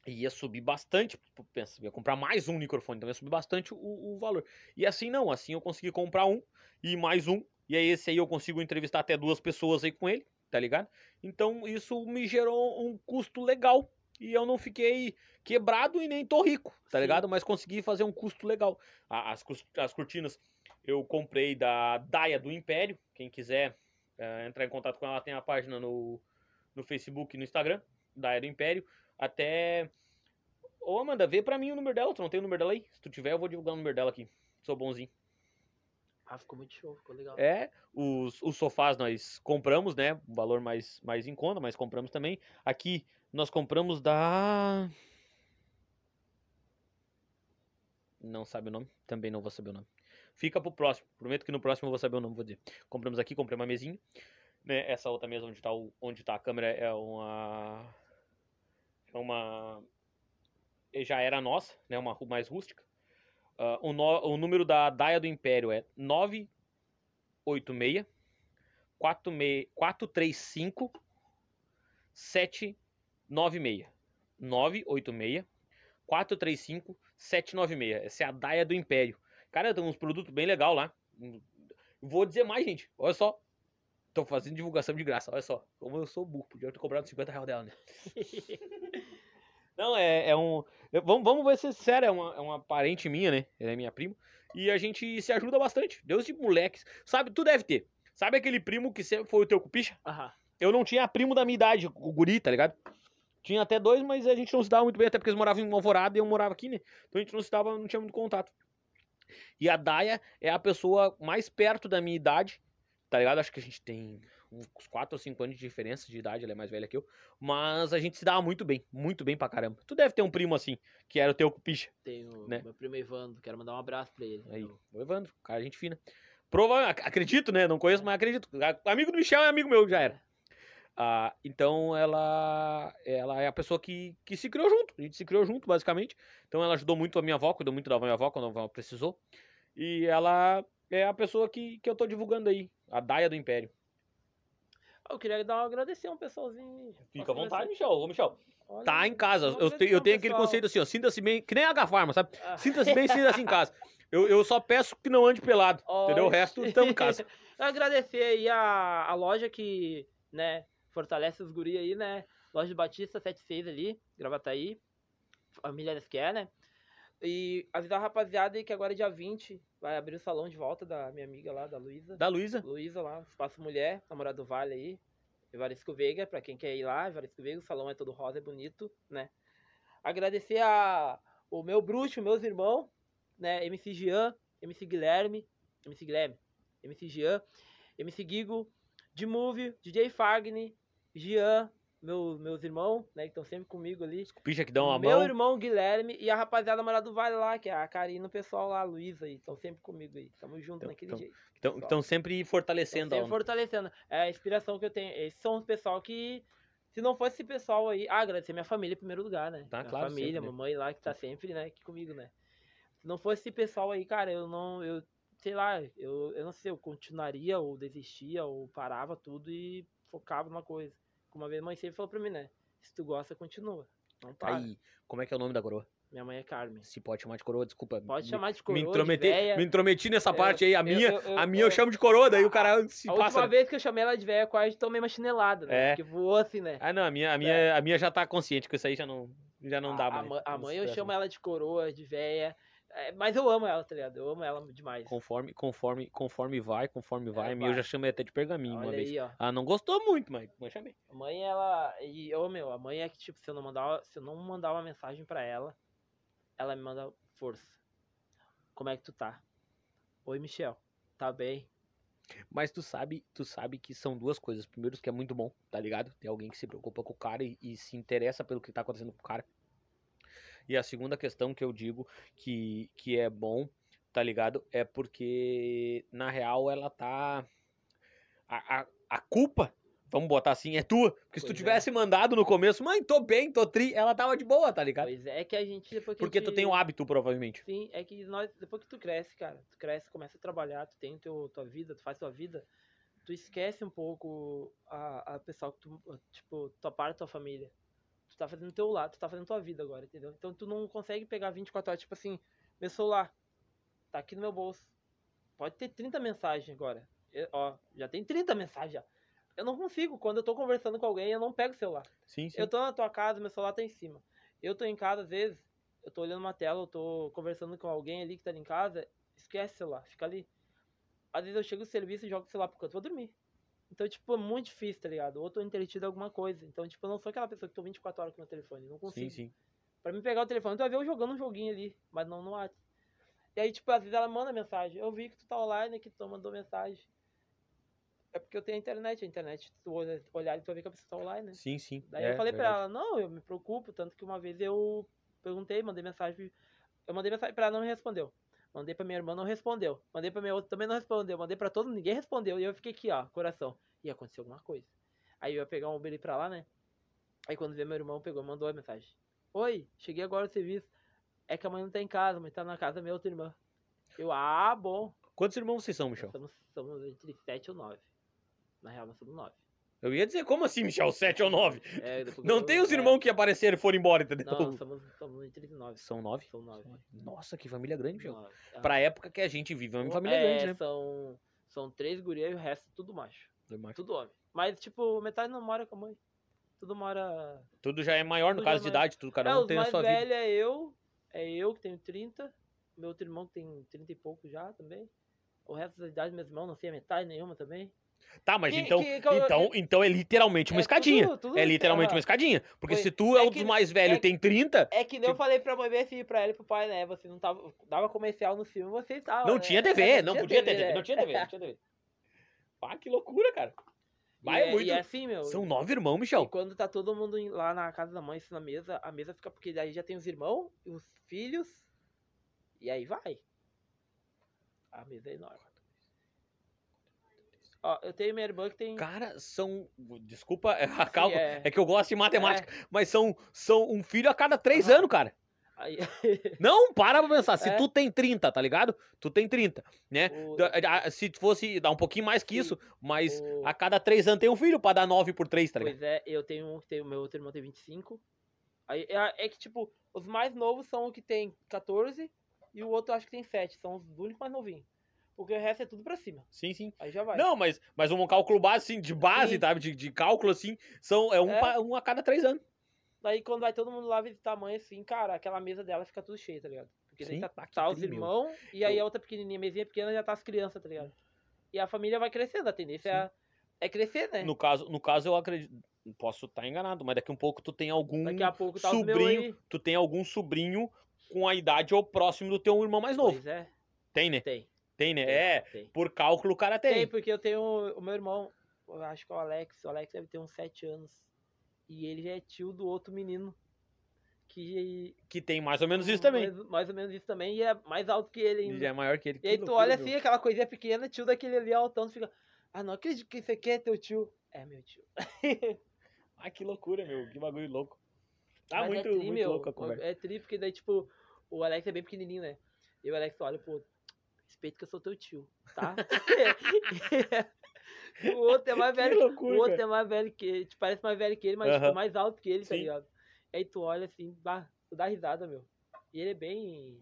E ia subir bastante, pensa, ia comprar mais um microfone, então ia subir bastante o, o valor. E assim não, assim eu consegui comprar um e mais um, e aí esse aí eu consigo entrevistar até duas pessoas aí com ele, tá ligado? Então isso me gerou um custo legal e eu não fiquei quebrado e nem tô rico, tá Sim. ligado? Mas consegui fazer um custo legal. As, as cortinas eu comprei da Daia do Império, quem quiser eh, entrar em contato com ela tem a página no, no Facebook e no Instagram, Daia do Império. Até. Ô Amanda, vê pra mim o número dela, tu não tem o número dela aí? Se tu tiver, eu vou divulgar o número dela aqui. Sou bonzinho. Ah, ficou muito show, ficou legal. É, os, os sofás nós compramos, né? Um valor mais, mais em conta, mas compramos também. Aqui nós compramos da. Não sabe o nome? Também não vou saber o nome. Fica pro próximo. Prometo que no próximo eu vou saber o nome, vou dizer. Compramos aqui, comprei uma mesinha. Né? Essa outra mesa onde tá, o, onde tá a câmera é uma. É uma. Já era nossa, né? Uma mais rústica. Ah, o, no- o número da Daia do Império é 986 46 435 796. 986 435 796. Essa é a Daia do Império. Cara, tem uns produtos bem legal lá. Vou dizer mais, gente. Olha só. Tô fazendo divulgação de graça. Olha só. Como eu sou burro. Podia ter cobrado 50 reais dela, né? Não, é, é um. eu- Vamos, vamos ver se é sério. É uma, é uma parente minha, né? Ela é minha prima. E a gente se ajuda bastante. Deus de moleques. Sabe, tu deve ter. Sabe aquele primo que sempre foi o teu cupicha? Aham. Eu não tinha primo da minha idade, o guri, tá ligado? Tinha até dois, mas a gente não se dava muito bem, até porque eles moravam em Alvorada e eu morava aqui, né? Então a gente não se dava, não tinha muito contato. E a Daia é a pessoa mais perto da minha idade, tá ligado? Acho que a gente tem uns 4 ou 5 anos de diferença de idade, ela é mais velha que eu. Mas a gente se dava muito bem, muito bem pra caramba. Tu deve ter um primo assim, que era o teu cupicha. Tem o Né? meu primo Evandro, quero mandar um abraço pra ele. Aí, Eu- o Evandro, cara, gente fina. Provavelmente, acredito, né? Não conheço, mas acredito. Amigo do Michel é amigo meu, já era. Ah, então ela ela é a pessoa que, que se criou junto. A gente se criou junto, basicamente. Então ela ajudou muito a minha avó, cuidou muito da minha avó quando a avó precisou. E ela é a pessoa que, que eu tô divulgando aí, a Daia do Império. Eu queria dar um agradecer a um pessoalzinho. Fica à vontade? Michel. Ô, Michel, Olha, tá em casa. Eu, te- eu tenho aquele conceito assim, ó, sinta-se bem, que nem a H-Farma, sabe? Ah. Sinta-se bem, sinta-se em casa. Eu, eu só peço que não ande pelado, entendeu? O resto, estamos em casa. agradecer aí a, a loja que, né, fortalece os guri aí, né? Loja Batista 76 ali, Gravataí. Família Nesquer, né? E avisar a rapaziada aí que agora é dia 20 vai abrir o salão de volta da minha amiga lá, da Luísa. Da Luísa. Luísa lá, Espaço Mulher, namorada do Vale aí. Evaristo Veiga, pra quem quer ir lá, Evaristo Veiga, o salão é todo rosa, é bonito, né? Agradecer a o meu bruxo, meus irmãos, né? MC Jean, MC Guilherme, MC Guilherme, MC Jean, MC Gigo, de Move, DJ Fagner, Jean, meus, meus irmãos, né? Que estão sempre comigo ali. Picha que dá uma meu mão. irmão Guilherme e a rapaziada namorada do Vale lá, que é a Karina, o pessoal lá, a Luísa aí, estão sempre comigo aí. Tamo junto Então- naquele então, jeito. Estão sempre fortalecendo Sempre a fortalecendo. É a inspiração que eu tenho. Esses são os pessoal que. Se não fosse esse pessoal aí. Ah, agradecer minha família em primeiro lugar, né? Tá, minha claro, família, sempre, né? mamãe lá que tá sempre, né, aqui comigo, né? Se não fosse esse pessoal aí, cara, eu não. Eu, sei lá, eu, eu não sei, eu continuaria ou desistia ou parava tudo e focava numa coisa. Como uma vez a mãe sempre falou pra mim, né? Se tu gosta, continua. Não para. Aí, como é que é o nome da coroa? Minha mãe é Carmen. Se pode chamar de coroa, desculpa. Pode me, chamar de me coroa, de intrometi, me intrometi nessa Eu- parte aí. A eu- minha, eu- a minha eu, chamo de coroa, daí o cara se A passa. última né? vez que eu chamei ela de véia, quase tomei uma chinelada, né? É. Que voou assim, né? Ah, não, a minha, a minha, a minha já tá consciente que isso aí já não, já não dá a, mais. a, a mãe eu chamo ela de coroa, de véia. É, mas eu amo ela, tá ligado? Eu amo ela demais. Conforme, conforme, conforme vai, conforme vai. É, a minha eu vai. já chamei até de pergaminho uma Olha vez. aí, ó. Ah, não gostou muito, mas, mas chamei. A mãe, ela. E eu, meu, a mãe é que, tipo, se eu não mandar, se eu não mandar uma mensagem pra ela, ela me manda força. Como é que tu tá? Oi, Michel. Tá bem? Mas tu sabe, tu sabe que são duas coisas. Primeiro, que é muito bom, tá ligado? Tem alguém que se preocupa com o cara e, e se interessa pelo que tá acontecendo com o cara. E a segunda questão que eu digo que, que é bom, tá ligado? É porque, na real, ela tá. A, a, a culpa, vamos botar assim, é tua. Porque se tu é. tivesse mandado no começo, mãe, tô bem, tô tri, ela tava de boa, tá ligado? Pois é, é que a gente depois Porque tu gente- tem o hábito, provavelmente. Sim, é que nós, depois que tu cresce, cara, tu cresce, começa a trabalhar, tu tem teu, tua vida, tu faz tua vida, tu esquece um pouco a, a pessoa que tu, tipo, tua parte da tua família. Tu tá fazendo teu lado, tu tá fazendo tua vida agora, entendeu? Então tu não consegue pegar 24 horas, tipo assim, meu celular tá aqui no meu bolso. Pode ter 30 mensagens agora. Eu- ó, já tem 30 mensagens já. Eu não consigo, quando eu tô conversando com alguém, eu não pego o celular. Sim, sim. Eu tô na tua casa, meu celular tá em cima. Eu tô em casa, às vezes, eu tô olhando uma tela, eu tô conversando com alguém ali que tá ali em casa, esquece o celular, fica ali. Às vezes eu chego no serviço e jogo o celular pro canto, vou dormir. Então, tipo, é muito difícil, tá ligado? Ou tô entretido em alguma coisa. Então, tipo, eu não sou aquela pessoa que tô 24 horas com o meu telefone, não consigo. Sim, sim. Pra mim pegar o telefone, tu vai ver eu jogando um joguinho ali, mas não no WhatsApp. E aí, tipo, às vezes ela manda mensagem. Eu vi que tu tá online, que tu mandou mensagem. É porque eu tenho a internet, a internet, tu olha- olhar e tu vai ver que a pessoa tá online, né? Sim, sim. Daí é, eu falei pra verdade. ela, não, eu me preocupo, tanto que uma vez eu perguntei, mandei mensagem, eu mandei mensagem pra ela, não me respondeu. Mandei pra minha irmã, não respondeu. Mandei pra minha outra, também não respondeu. Mandei pra todo mundo, ninguém respondeu. E eu fiquei aqui, ó, coração. E aconteceu alguma coisa. Aí eu ia pegar um Uber pra lá, né? Aí quando veio meu irmão, pegou, mandou a mensagem. Oi, cheguei agora no serviço. É que a mãe não tá em casa, mas tá na casa da minha outra irmã. Eu, ah, bom. Quantos irmãos vocês são, Michel? Somos, somos entre 7 ou 9. Na real, nós somos 9. Eu ia dizer, como assim, Michel? Sete ou nove? É, depois Não eu- tem os é, irmãos que apareceram e foram embora, entendeu? Não, somos, somos entre 9. São nove? São 9. Nossa, que família grande, Michel. Nove. Ah. Pra época que a gente vive, é uma família É, grande, né? São, são três gurias e o resto tudo macho. Tudo, Tudo homem. Mas, tipo, metade não mora com a mãe. Tudo mora. já é maior no Tudo caso de é idade, tudo cada é, um tem a mais sua vida. velhos é eu. É eu que tenho 30. Meu outro irmão que tem 30 e pouco já também. O resto da idade, meus irmãos, não sei a metade nenhuma também. Tá, mas Que- então, que- que eu- então, então é literalmente uma É escadinha. tudo- tudo é literalmente uma escadinha. Porque Foi- se tu é, é um dos mais velhos é e tem 30, É que nem eu Tipo- falei pra mãe ver pra ela e pro pai, né? Você não tava. Dava comercial no filme, você tava. não né? tinha TV, É, não podia ter TV, né? não tinha TV, não tinha TV. Pá, que loucura, cara. E Vai, é é, muito... e é assim, meu. São nove irmãos, E Michel. quando tá todo mundo lá na casa da mãe, assim, na mesa, a mesa fica porque daí já tem os irmãos, os filhos, e aí vai. A mesa é enorme. Ó, eu tenho minha irmã que tem. Cara, são. Desculpa a cálculo. é. É. que eu gosto de matemática. Mas são, são um filho a cada três Aham. anos, cara. Aí, Não, para pra pensar. Se É. tu tem 30, tá ligado? Tu tem 30, né? o- Se fosse dar um pouquinho mais que Sim. isso, mas o- a cada três anos tem um filho pra dar 9 por 3, tá ligado? Pois é, eu tenho um que tem o meu outro irmão tem 25. Aí é, é que, tipo, os mais novos são o que tem 14 e o outro acho que tem 7. São os únicos mais novinhos. Porque o resto é tudo pra cima. Sim, sim. Aí já vai. Não, mas, mas um cálculo base, assim, de base, Sim. sabe? De, de cálculo, assim, são, é, um, É. pa- um a cada três anos. Daí quando vai todo mundo lá visitar a mãe, assim, cara, aquela mesa dela fica tudo cheia, tá ligado? Porque daí Sim. tá, Ah, que tá os irmãos e aí a outra pequenininha, mesinha pequena, já tá as crianças, tá ligado? E a família vai crescendo, a tendência é, é crescer, né? No caso, no caso, eu acredito. Posso estar enganado, mas daqui um pouco tu tem algum Daqui a pouco tá sobrinho. Tu tem algum sobrinho com a idade ou próximo do teu irmão mais novo. Pois é, Tem, né? tem. Tem, né? tem, É, Tem. por cálculo o cara Tem, tem. porque eu tenho o meu irmão, eu acho que é o Alex, o Alex deve ter uns 7 anos. E ele já é tio do outro menino. Que Que tem mais ou menos isso também. Mais, mais ou menos isso também, e é mais alto que ele ainda. Ele é maior que ele. E aí Que tu loucura, olha assim, aquela coisinha pequena, tio daquele ali altão, tu fica. Ah, não acredito que isso aqui é teu tio. É meu tio. Ai, que loucura, meu. Que bagulho louco. Tá Mas muito, é tri, muito meu, louco a conversa. É tri, porque daí, tipo, o Alex é bem pequenininho, né? E o Alex olha, pô, respeito que eu sou teu tio, tá? o outro é mais Que velho. loucura, o outro cara. é mais velho que ele, te parece mais velho que ele, mas Aham. tipo, mais alto que ele, tá Sim. ligado? Aí tu olha assim, bah, tu dá risada, meu. E ele é bem.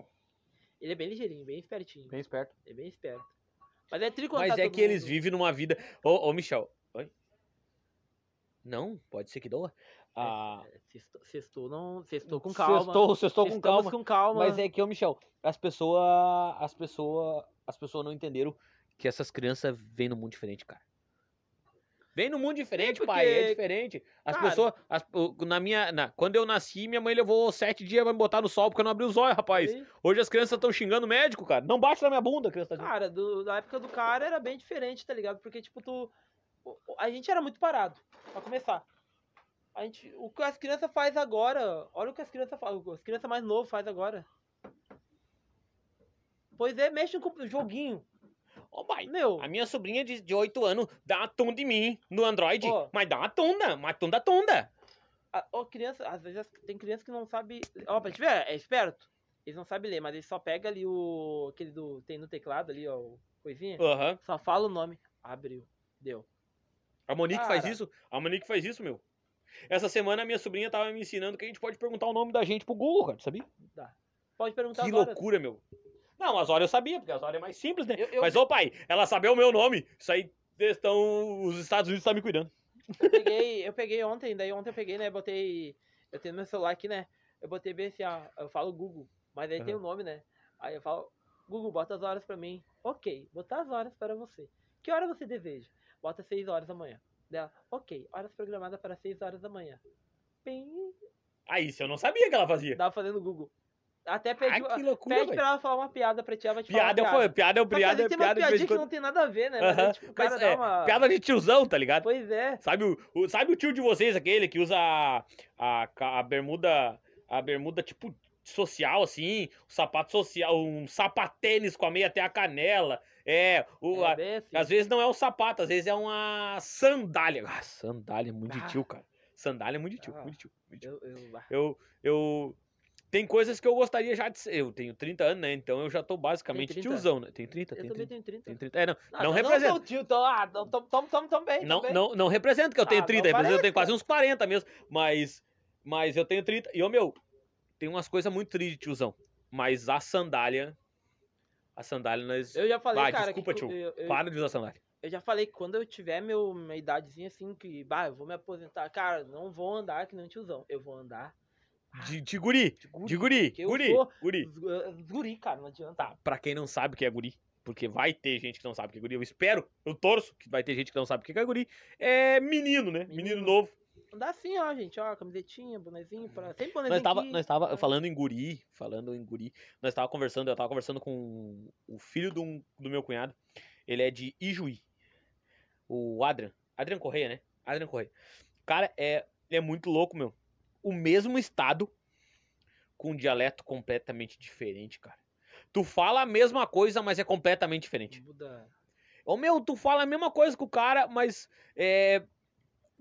Ele é bem ligeirinho, bem espertinho. Bem esperto. É bem esperto. Mas é tri quando Mas tá é que eles vivem numa vida. Ô, ô Michel. Oi? Não, pode ser que doa. É, sextou, sextou, não, sextou com calma. Sextou, sextou com calma. com calma. Mas é que, ô Michel, as pessoas. As pessoas. As pessoas não entenderam que essas crianças vêm no mundo diferente, cara. Vem no mundo diferente, pai. É porque, diferente. As cara- pessoas. as- na minha. na- quando eu nasci, minha mãe levou sete dias pra me botar no sol porque eu não abri os olhos, rapaz. Aí, Hoje as crianças estão xingando o médico, cara. Não bate na minha bunda, criança tá. Cara, do, da época do cara era bem diferente, tá ligado? Porque, tipo, tu. A gente era muito parado, pra começar. A gente, o que as crianças fazem agora, olha o que as crianças fazem, as crianças mais novas fazem agora. Pois é, mexem com o joguinho. Ô, pai. Meu, A minha sobrinha de, de 8 anos dá uma tunda em mim no Android. Ó. Mas dá uma tunda, uma tunda tunda. a, ó, criança, às vezes tem criança que não sabe. Ó, pra te ver, é esperto. Eles não sabem ler, mas eles só pega ali o. aquele do. tem no teclado ali, ó, o coisinha. Aham. Só fala o nome. Abriu. Deu. A Monique faz Cara. isso. A Monique faz isso, meu. Essa semana a minha sobrinha tava me ensinando que a gente pode perguntar o nome da gente pro Google, cara, sabia? Pode perguntar Que agora. loucura, meu. Não, as horas eu sabia, porque as horas é mais simples, né? Eu- eu- Mas, ô pai, ela saber o meu nome, isso aí estão. Os Estados Unidos estão me cuidando. Eu peguei, eu peguei ontem, daí ontem eu peguei, né? Botei. Eu tenho meu celular aqui, né? Eu botei bem assim. Eu falo Google, mas aí tem o nome, né? Aí eu falo, Google, bota as horas pra mim. Ok, botar as horas para você. Que hora você deseja? Bota 6 horas da manhã. Dela, ok, horas programadas para 6 horas da manhã. Pim, Aí, isso eu não sabia que ela fazia. tava fazendo Google. Até pedi, Ah, que loucura, pede velho. pra ela falar uma piada pra ti, ela vai te falar Piada, uma eu piada. piada é o piada, é tem piada de vez piadinhas em que quando. não tem nada a ver, né? Mas aí, Aham. tipo, cara Mas é, uma... piada de tiozão, tá ligado? Pois é. Sabe o, o- sabe o tio de vocês, aquele que usa a, a, a bermuda, a bermuda tipo social, assim, o sapato social, um sapatênis com a meia até a canela. É, o, é assim. às vezes não é um sapato, às vezes é uma sandália. Ah, sandália é muito de Ah. tio, cara. Sandália é muito de tio, Ah. muito de tio. Muito de tio. Eu, eu, ah, Eu, eu, tem coisas que eu gostaria já de ser. Eu tenho 30 anos, né? Então eu já tô basicamente 30? tiozão, né? Tenho 30, eu tenho também 30. tenho 30. Tenho 30. É, não, Ah, não então representa. sou tio, então, ah, então, tamo, tamo, tamo, tamo bem, Não, bem. não, não representa que eu tenho Ah, 30, não mas eu parece, tenho quase uns 40 mesmo. Mas, mas eu tenho 30. E, ô meu, tem umas coisas muito tristes, tiozão. Mas a sandália. A sandália nós. Eu já falei, Vai, cara, desculpa, que tio. eu, eu, Para de usar sandália. eu já falei que quando eu tiver meu, minha idadezinha assim, que, bah, eu vou me aposentar, cara, não vou andar que nem um tiozão, eu vou andar De, de guri. de guri. De guri. Guri. sou- Guri. Os guri, cara, não adianta. Tá, pra quem não sabe o que é guri. Porque vai ter gente que não sabe o que é guri. Eu espero, eu torço que vai ter gente que não sabe o que é guri. É menino, né? Menino, Menino. novo. Andar assim, ó, gente, ó, camisetinha, bonezinho, pra... sempre bonezinho Nós tava, aqui, nós tava tá? falando em guri, falando em guri. Nós tava conversando, eu tava conversando com o filho do, do meu cunhado. Ele é de Ijuí. O Adrian. Adrian Correia, né? Adrian Correia. Cara, é, é muito louco, meu. O mesmo estado com um dialeto completamente diferente, cara. Tu fala a mesma coisa, mas é completamente diferente. Muda... Ô meu, tu fala a mesma coisa com o cara, mas é.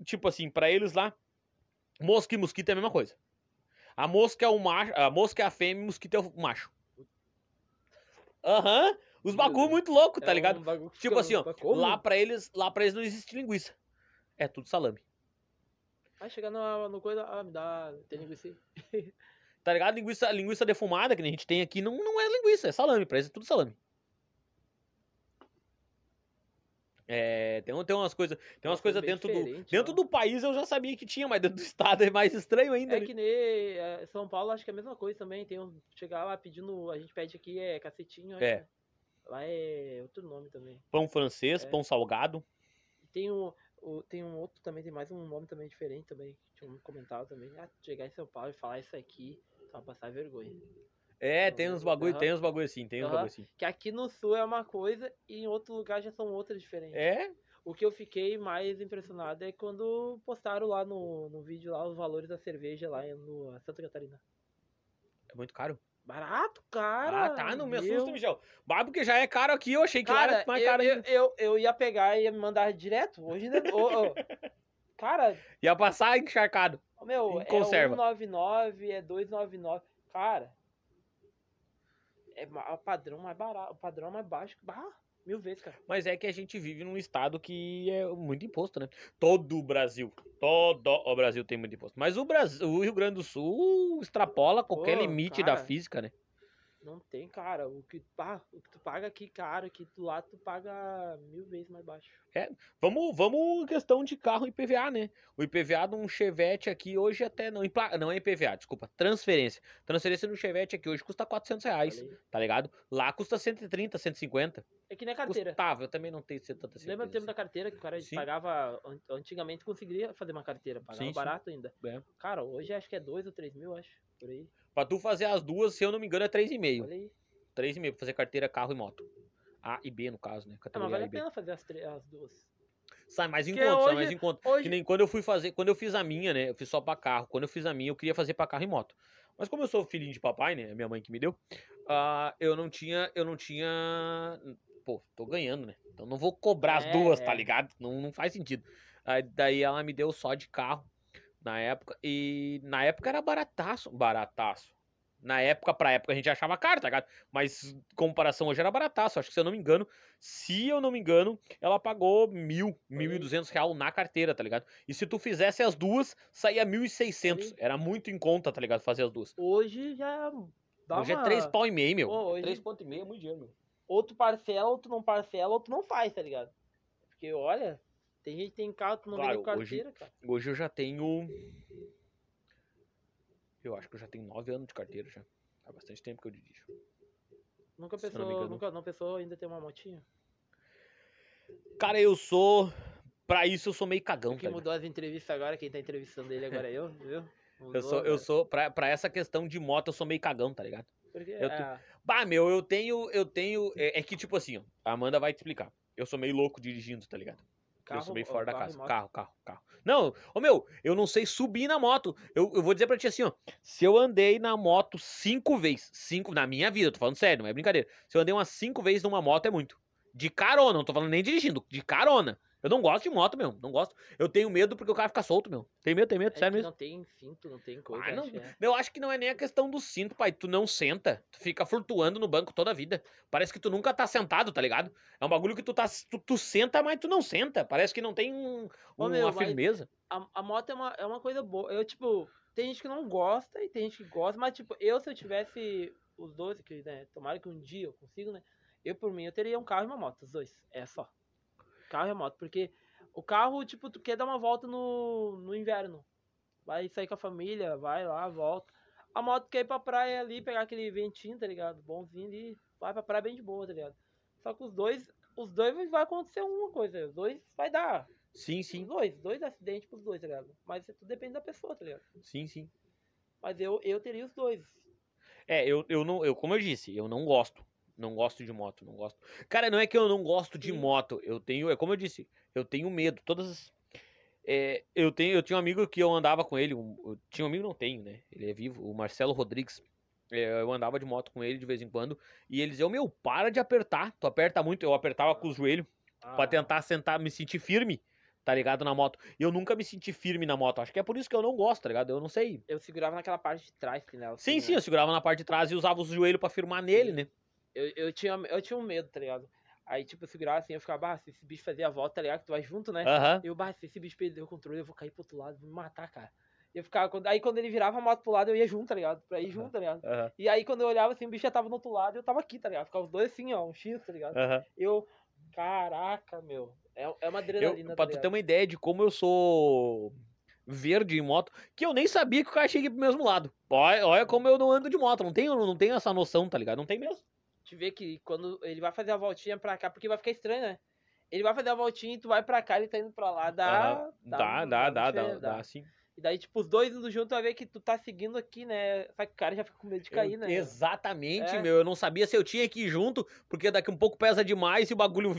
Tipo assim, pra eles lá, mosca e mosquito é a mesma coisa. A mosca é o macho, a mosca é a fêmea e o mosquito é o macho. Aham. Os bagulho muito louco, tá é ligado? um Tipo assim, ó, como? lá pra eles, lá para eles não existe linguiça. É tudo salame. Vai chegar no, no coisa, ah, me dá, tem linguiça. Tá ligado? Linguiça, linguiça defumada que a gente tem aqui não, não é linguiça, é salame, pra eles é tudo salame. É, tem, tem umas coisas, tem umas coisas dentro do dentro ó. do país eu já sabia que tinha, mas dentro do estado é mais estranho ainda. É né? que nem é, São Paulo, acho que é a mesma coisa também. Tem um, chegar lá pedindo, a gente pede aqui é cacetinho, acho, É. né? Lá é outro nome também. Pão francês, É. pão salgado. Tem um, o- tem um outro também, tem mais um nome também diferente também. Tinha um comentário também. Ah, chegar em São Paulo e falar isso aqui, só passar vergonha. É, tem uns bagulho, Aham. tem uns bagulho assim, tem uns Aham. bagulho assim. Que aqui no sul é uma coisa e em outro lugar já são outras diferentes. É? O que eu fiquei mais impressionado é quando postaram lá no, no vídeo lá os valores da cerveja lá em- no Santa Catarina. É muito caro. Barato, cara. ah, tá, não me meu. assusta, Michel. Bah, porque já é caro aqui, eu achei que Cara, era mais eu, caro eu, eu, eu ia pegar e ia me mandar direto. Hoje ainda. ô, ô. Cara, Ia passar encharcado. meu, Em é conserva. 199, é 299. Cara, é ma- o padrão mais barato, o padrão mais baixo. Mil vezes, cara. Mas é que a gente vive num estado que é muito imposto, né? Todo o Brasil, todo o Brasil tem muito imposto. Mas o Brasil, o Rio Grande do Sul extrapola qualquer Pô, limite da cara. física, né? Não tem, cara. O que, pá, o que tu paga aqui, caro, aqui do lado tu paga mil vezes mais baixo. Vamos, vamos questão de carro IPVA, né? O IPVA de um Chevette aqui hoje até não, não é IPVA, desculpa, transferência. Transferência no Chevette aqui hoje custa 400 reais, tá ligado? Lá custa 130, 150. É que nem a carteira. Custava, eu também não tenho tanta certeza. Lembra do tempo da carteira que o cara Sim. pagava. an- Antigamente conseguiria fazer uma carteira, pagava Sim, sim. barato ainda. É. Cara, hoje acho que é 2 ou 3 mil, acho. Por aí. Pra tu fazer as duas, se eu não me engano, é 3,5. Olha aí. 3,5 pra fazer carteira, carro e moto. A e B, no caso, né? Ah, mas Categoria vale A a e B. pena fazer as, as duas. Sai mais em Porque conta, sai mais em conta. Hoje, Que nem quando eu fui fazer, quando eu fiz a minha, né? Eu fiz só pra carro. Quando eu fiz a minha, eu queria fazer pra carro e moto. Mas como eu sou filhinho de papai, né? é Minha mãe que me deu. ah, eu não tinha, eu não tinha. Pô, tô ganhando, né? Então não vou cobrar as É, duas, tá é. ligado? Não, não faz sentido. Aí, daí ela me deu só de carro na época. E na época era barataço. Barataço. Na época, pra época, a gente achava caro, tá ligado? Mas comparação hoje era barataço. Acho que se eu não me engano, se eu não me engano, ela pagou mil, mil e duzentos real na carteira, tá ligado? E se tu fizesse as duas, saía mil e seiscentos. Era muito em conta, tá ligado? Fazer as duas. hoje já. Dá hoje uma... é três pau e meio, meu. Pô, hoje- Três ponto e meio é muito dinheiro, meu. Ou tu parcela, ou tu não parcela, ou tu não faz, tá ligado? Porque olha, tem gente que tem carro, tu não Claro, com carteira, cara. Hoje eu já tenho... Eu acho que eu já tenho nove anos de carteira já. Há bastante tempo que eu dirijo. Nunca se eu não pensou, engano. nunca não pensou ainda ter uma motinha? Cara, eu sou... Pra isso eu sou meio cagão, que tá mudou as entrevistas agora, quem tá entrevistando ele agora é eu, viu? Eu Mudou, sou, eu velho. sou, pra, pra essa questão de moto, eu sou meio cagão, tá ligado? Porque, eu é, Bah, meu, eu tenho, eu tenho, é, é que tipo assim, ó, a Amanda vai te explicar. Eu sou meio louco dirigindo, tá ligado? Eu sou meio ó, fora da carro casa. Carro, carro, carro. Não, ô meu, eu não sei subir na moto. Eu, eu vou dizer pra ti assim, ó. Se eu andei na moto cinco vezes, cinco, na minha vida, eu tô falando sério, não é brincadeira. Se eu andei umas cinco vezes numa moto é muito. De carona, não tô falando nem dirigindo, de carona. Eu não gosto de moto, meu, não gosto. Eu tenho medo porque o cara fica solto, meu. Tem medo, tem medo, É sério mesmo. não tem cinto, não tem coisa. Ah, não- acho é. Eu acho que não é nem a questão do cinto, pai. Tu não senta. Tu fica flutuando no banco toda a vida. Parece que tu nunca tá sentado, tá ligado? É um bagulho que tu tá. Tu, tu senta, mas tu não senta. Parece que não tem um- Ô, uma meu, mas- firmeza. a, a moto é uma, é uma coisa boa. Eu, tipo, tem gente que não gosta e tem gente que gosta, mas, tipo, eu, se eu tivesse os dois, que, né, tomara que um dia eu consiga, né? Eu, por mim, eu teria um carro e uma moto, os dois. É só. Carro e moto. Porque o carro, tipo, tu quer dar uma volta no, no inverno. Vai sair com a família, vai lá, volta. A moto quer ir pra praia ali, pegar aquele ventinho, tá ligado? Bonzinho ali, vai pra praia bem de boa, tá ligado? Só que os dois, os dois vai acontecer uma coisa, os dois vai dar. Sim, Os sim. dois, dois acidentes pros dois, tá ligado? Mas tudo depende da pessoa, tá ligado? Sim, sim. Mas eu, eu teria os dois. É, eu, eu não. Eu, como eu disse, eu não gosto. Não gosto de moto, não gosto. Cara, não é que eu não gosto de Sim. moto. Eu tenho. É como eu disse, eu tenho medo. Todas as. é, eu, tenho, eu tinha um amigo que eu andava com ele. um- eu tinha um amigo, não tenho, né? Ele é vivo, o Marcelo Rodrigues. É, eu andava de moto com ele de vez em quando. E ele dizia: Meu, para de apertar. Tu aperta muito. Eu apertava com o joelho pra Ah, tentar sentar, me sentir firme, tá ligado? Na moto. E eu nunca me senti firme na moto. Acho que é por isso que eu não gosto, tá ligado? Eu não sei. Eu segurava naquela parte de trás, que né? Sim, sim, eu segurava na parte de trás e usava os joelhos pra firmar nele, né? Eu, eu, tinha, eu tinha um medo, tá ligado? Aí, tipo, eu segurava assim, eu ficava, ah, se esse bicho fazer a volta, tá ligado? Que tu vai junto, né? Aham. Eu, bah, se esse bicho perder o controle, eu vou cair pro outro lado, vou me matar, cara. Eu ficava, aí quando ele virava a moto pro lado, eu ia junto, tá ligado? Pra ir junto, tá ligado? Aham. E aí quando eu olhava assim, o bicho já tava no outro lado e eu tava aqui, tá ligado? Ficava os dois assim, ó, um X, tá ligado? Aham. Eu, caraca, meu. É, é uma Eu, adrenalina, pra tá tu ter uma ideia de como eu sou verde em moto, que eu nem sabia que o cara chega pro mesmo lado. Olha, olha como eu não ando de moto, não tenho, não tenho essa noção, tá ligado? Não tem mesmo. Te ver que quando ele vai fazer a voltinha pra cá, porque vai ficar estranho, né? Ele vai fazer a voltinha e tu vai pra cá, ele tá indo pra lá, dá... Aham. Dá, dá, dá, dá, diferença, dá, sim. E daí, tipo, os dois indo junto, vai ver que tu tá seguindo aqui, né? Só que o cara já fica com medo de cair, Eu- né? Exatamente, É. meu. Eu não sabia se eu tinha que ir junto, porque daqui um pouco pesa demais e o bagulho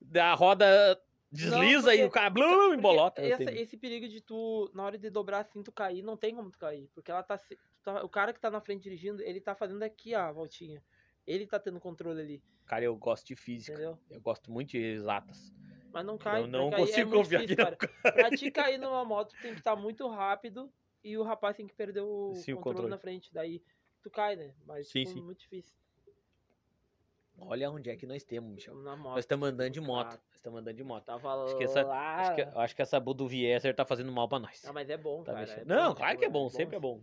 da roda desliza e porque- o cara blum, Porque embolota. Essa- esse perigo de tu, na hora de dobrar assim, tu cair, não tem como tu cair. Porque ela tá, tá- O cara que tá na frente dirigindo, ele tá fazendo aqui ó, a voltinha. Ele tá tendo controle ali, Cara, eu gosto de física. entendeu? Eu gosto muito de exatas. Mas não cai. Eu não é consigo muito confiar difícil, não. cara. Pra te cair numa moto, tem que estar muito rápido e o rapaz tem que perder o, Sim, o controle, controle. na frente. Daí tu cai, né? Mas Sim, tipo, sim. muito difícil. Olha onde é que nós temos, Michel. Na moto. Nós estamos andando de moto. cara. Nós estamos andando de moto. Tava Acho que essa- lá. Acho que, acho que essa tá fazendo mal pra nós. Não, mas é bom, Tá cara. é não, bom, claro que é bom, sempre é bom.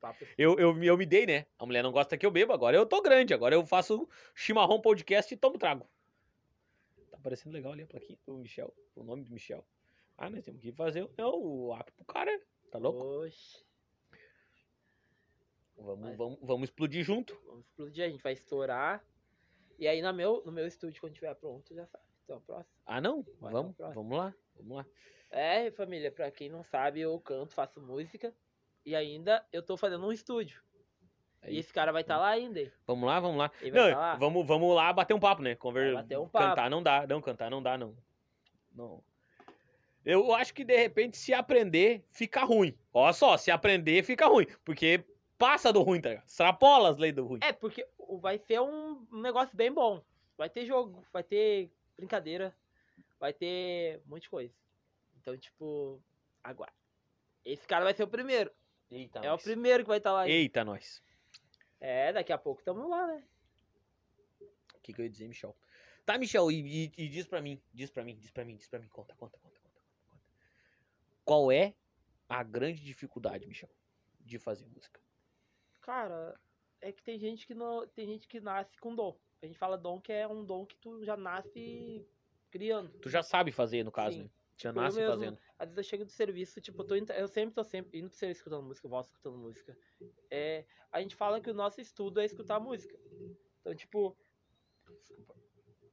Papo. Eu, eu, me- eu me dei, né? A mulher não gosta que eu beba, agora eu tô grande, agora eu faço chimarrão podcast e tomo trago. Tá parecendo legal ali a plaquinha do Michel, o nome do Michel. Ah, nós temos que fazer o- não, o ato pro cara, tá louco? Oxe, Vamos, Mas- vamos, vamos explodir junto. vamos explodir, a gente vai estourar. E aí no meu, no meu estúdio, quando tiver pronto, já sabe. Então, próximo. Ah, não? Vai, vamos, vamos lá, vamos lá. É, família, pra quem não sabe, eu canto, faço música. E ainda eu tô fazendo um estúdio. Aí. E esse cara vai estar lá ainda. Vamos lá, vamos lá. Não, tá lá. vamos, vamos lá bater um papo, né? Conver... Bater um papo. Cantar não dá, não, cantar não dá, não. Não. Eu acho que de repente se aprender, fica ruim. Olha só, se aprender, fica ruim. Porque passa do ruim, tá ligado? Extrapola as leis do ruim. É, porque vai ser um negócio bem bom. Vai ter jogo, vai ter brincadeira, vai ter um monte de coisa. Então, tipo, agora. Esse cara vai ser o primeiro. Eita, é o nós. primeiro que vai estar lá. aí. Eita, nós. É, daqui a pouco tamo lá, né? O que, que eu ia dizer, Michel? Tá, Michel, e, e- e diz pra mim, diz pra mim, diz pra mim, diz pra mim, conta, conta, conta, conta, conta, conta. Qual é a grande dificuldade, Michel, de fazer música? Cara, é que tem gente que não, tem gente que nasce com dom. A gente fala dom que é um dom que tu já nasce criando. Tu já sabe fazer, no caso, Sim. né? Já nasce mesmo, fazendo. Às vezes eu chego do serviço, tipo, eu, indo- eu sempre tô sempre indo pro serviço escutando música, eu volto escutando música. É, a gente fala que o nosso estudo é escutar música. Então, tipo. Desculpa.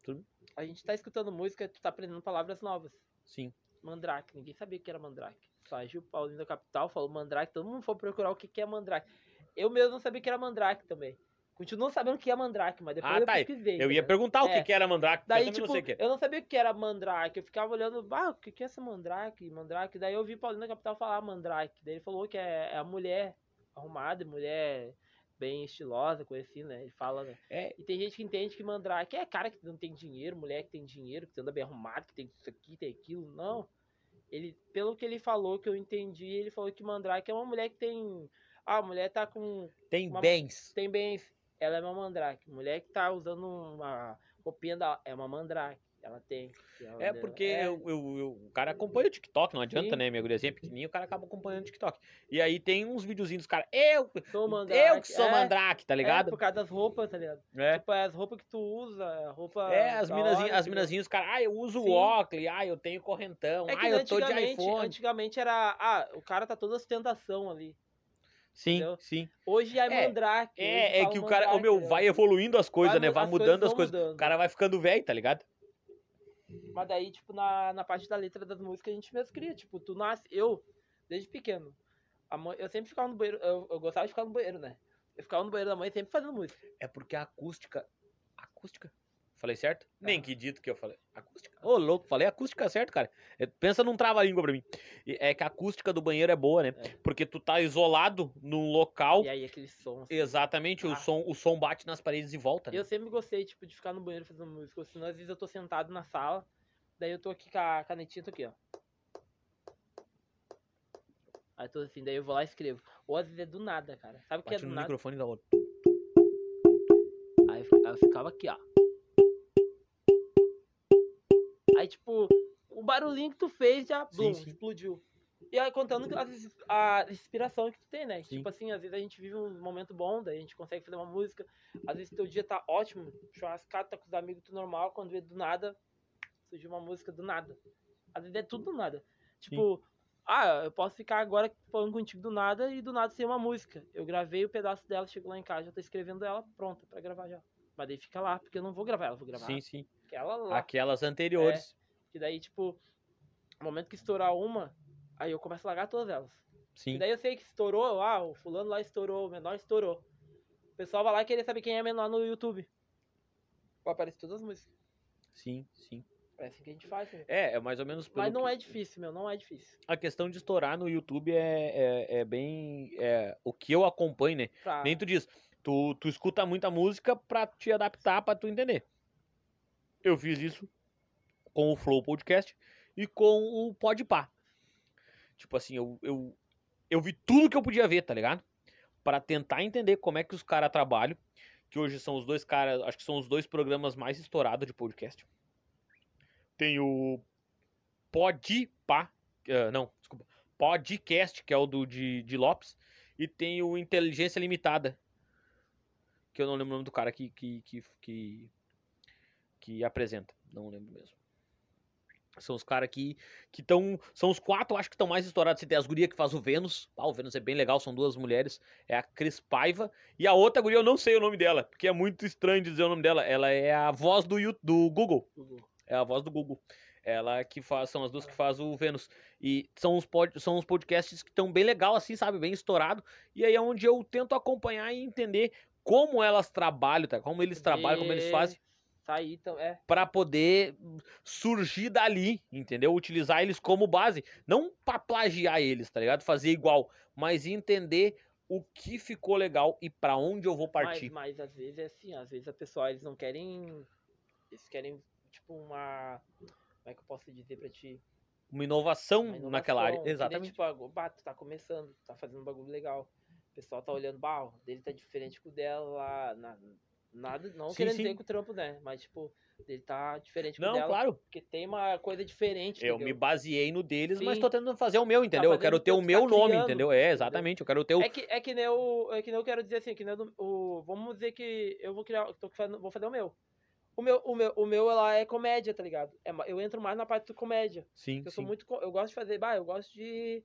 Tudo. A gente tá escutando música, tu tá aprendendo palavras novas. Sim. Mandrake, ninguém sabia que era mandrake. Saiu o Paulinho da Capital, falou mandrake, todo mundo foi procurar o que, que é mandrake. Eu mesmo não sabia que era mandrake também. Continuo sabendo que é mandrake, mas depois Ah, eu tá. pesquisei. Eu ia entendeu? perguntar o que, É. que era mandrake, Daí, eu tipo, não sei o que eu não sabia o que era mandrake. Eu ficava olhando, ah, o que que é essa mandrake? Mandrake. Daí eu vi Paulinho da Capital falar mandrake. Daí ele falou que é, é a mulher arrumada, mulher bem estilosa, coisa assim, né? Ele fala, né? É. E tem gente que entende que mandrake é cara que não tem dinheiro, mulher que tem dinheiro, que anda bem arrumado, que tem isso aqui, tem aquilo. Não. Ele, pelo que ele falou, que eu entendi, ele falou que mandrake é uma mulher que tem. Ah, a mulher tá com Tem uma- bens. tem bens, ela é uma mandrake. Mulher que tá usando uma roupinha da. É uma mandrake. Ela tem. Ela É porque é, eu, eu- eu- o cara acompanha o TikTok, não adianta, Sim. né? Minha guriazinha pequenininha, o cara acaba acompanhando o TikTok. E aí tem uns videozinhos dos caras, eu, sou mandrake. eu que sou é, mandrake, tá É, ligado? por causa das roupas, tá ligado? É. Tipo, é as roupas que tu usa, a roupa. É, as minazinhas, as entendeu? minazinhas, os caras, ah, eu uso Sim. o Oakley, ah, eu tenho correntão, É ah, eu tô de antigamente, iPhone. antigamente era. Ah, o cara tá toda ostentação ali. Sim, entendeu? sim. Hoje é, É, mandrake. É, é que o cara, o meu, né? vai evoluindo as coisas, Vai né? Vai as mudando coisas as coisas. mudando. O cara vai ficando velho, tá ligado? Mas daí, tipo, na, na parte da letra das músicas, a gente mesmo cria. Tipo, tu nasce. Eu, desde pequeno, a mãe, eu sempre ficava no banheiro. Eu, eu gostava de ficar no banheiro, né? Eu ficava no banheiro da mãe sempre fazendo música. É porque a acústica. Acústica? Falei certo? Nem Ah. que dito que eu falei. Acústica? Ô, louco, falei acústica certo, cara. É, Pensa num trava-língua pra mim. É que a acústica do banheiro é boa, né? É. Porque tu tá isolado num local. E aí, aquele som. assim. Exatamente, o, Ah. som, o som bate nas paredes e volta, né? Eu sempre gostei, tipo, de ficar no banheiro fazendo música. Senão, às vezes eu tô sentado na sala, daí eu tô aqui com a canetinha, tô aqui, ó. Aí tô assim, daí eu vou lá e escrevo. Ou às vezes é do nada, cara. Sabe o que é do no nada? microfone da outra. Aí eu ficava aqui, ó. Aí, tipo, o barulhinho que tu fez já, Sim, blum, sim. explodiu. E aí, contando ins- a inspiração que tu tem, né? Sim. Tipo assim, às vezes a gente vive um momento bom, daí a gente consegue fazer uma música. Às vezes teu dia tá ótimo, churrascado, tá com os amigos, tudo normal, quando vê do nada, surgiu uma música do nada. Às vezes é tudo do nada. Tipo, ah, eu posso ficar agora falando contigo do nada e do nada ser uma música. Eu gravei o pedaço dela, chego lá em casa, já tô escrevendo ela pronta pra gravar já. Mas daí fica lá, porque eu não vou gravar ela, vou gravar Sim, sim. aquela lá. Aquelas anteriores. Que daí, tipo, no momento que estourar uma, aí eu começo a largar todas elas. Sim. E daí eu sei que estourou, ah, o fulano lá estourou, o menor estourou. O pessoal vai lá querer saber quem é menor no YouTube. Vai aparecer todas as músicas. Sim, sim. É assim que a gente faz, né? É, é mais ou menos Mas não que- é difícil, meu, não é difícil. A questão de estourar no YouTube é, é, é bem. É, o que eu acompanho, né? Pra... Nem tu diz. Tu, tu escuta muita música pra te adaptar, pra tu entender. Eu fiz isso com o Flow Podcast e com o Podpah. Tipo assim, eu, eu, eu vi tudo que eu podia ver, tá ligado? Pra tentar entender como é que os caras trabalham. Que hoje são os dois caras, acho que são os dois programas mais estourados de podcast. Tem o Podpah, eh, não, desculpa, Podcast, que é o do de, de Lopes, e tem o Inteligência Limitada. Que eu não lembro o nome do cara que, que, que, que, que apresenta. Não lembro mesmo. São os caras que estão. São os quatro, acho que estão mais estourados. Você tem as gurias que faz o Vênus. Ah, o Vênus é bem legal, são duas mulheres. É a Cris Paiva. E a outra guria, eu não sei o nome dela, porque é muito estranho dizer o nome dela. Ela é a voz do, do Google. Google. É a voz do Google. Ela que faz, são as duas que faz o Vênus. E são os, pod, são os podcasts que estão bem legal, assim, sabe? Bem estourado. E aí é onde eu tento acompanhar e entender como elas trabalham, tá? Como eles trabalham, como eles fazem sair, então, é. para poder surgir dali, entendeu? Utilizar eles como base, não para plagiar eles, tá ligado? Fazer igual, mas entender o que ficou legal e para onde eu vou partir. Mas, mas às vezes é assim, às vezes a pessoa eles não querem eles querem tipo uma como é que eu posso dizer para ti? Uma inovação, uma inovação, naquela área, exatamente. Nem, tipo, bah, tu tá começando, tá fazendo um bagulho legal. O pessoal tá olhando, bah, dele tá diferente com o dela lá na, Nada, não sim, querendo sim. dizer que o trampo, né? Mas, tipo, ele tá diferente não, dela. claro. Porque tem uma coisa diferente. Eu entendeu? me baseei no deles, sim. mas tô tentando fazer o meu, tá entendeu? Tá eu quero ter o meu tá nome, criando, entendeu? É, exatamente. Entendeu? Eu quero ter o. É que, é que nem eu, é que nem eu quero dizer assim, que nem o, vamos dizer que eu vou criar. Tô vou fazer o meu. O meu, o meu, o meu ela é comédia, tá ligado? É, eu entro mais na parte do comédia. Sim. Eu sou muito. Eu gosto de fazer. Bah, eu gosto de.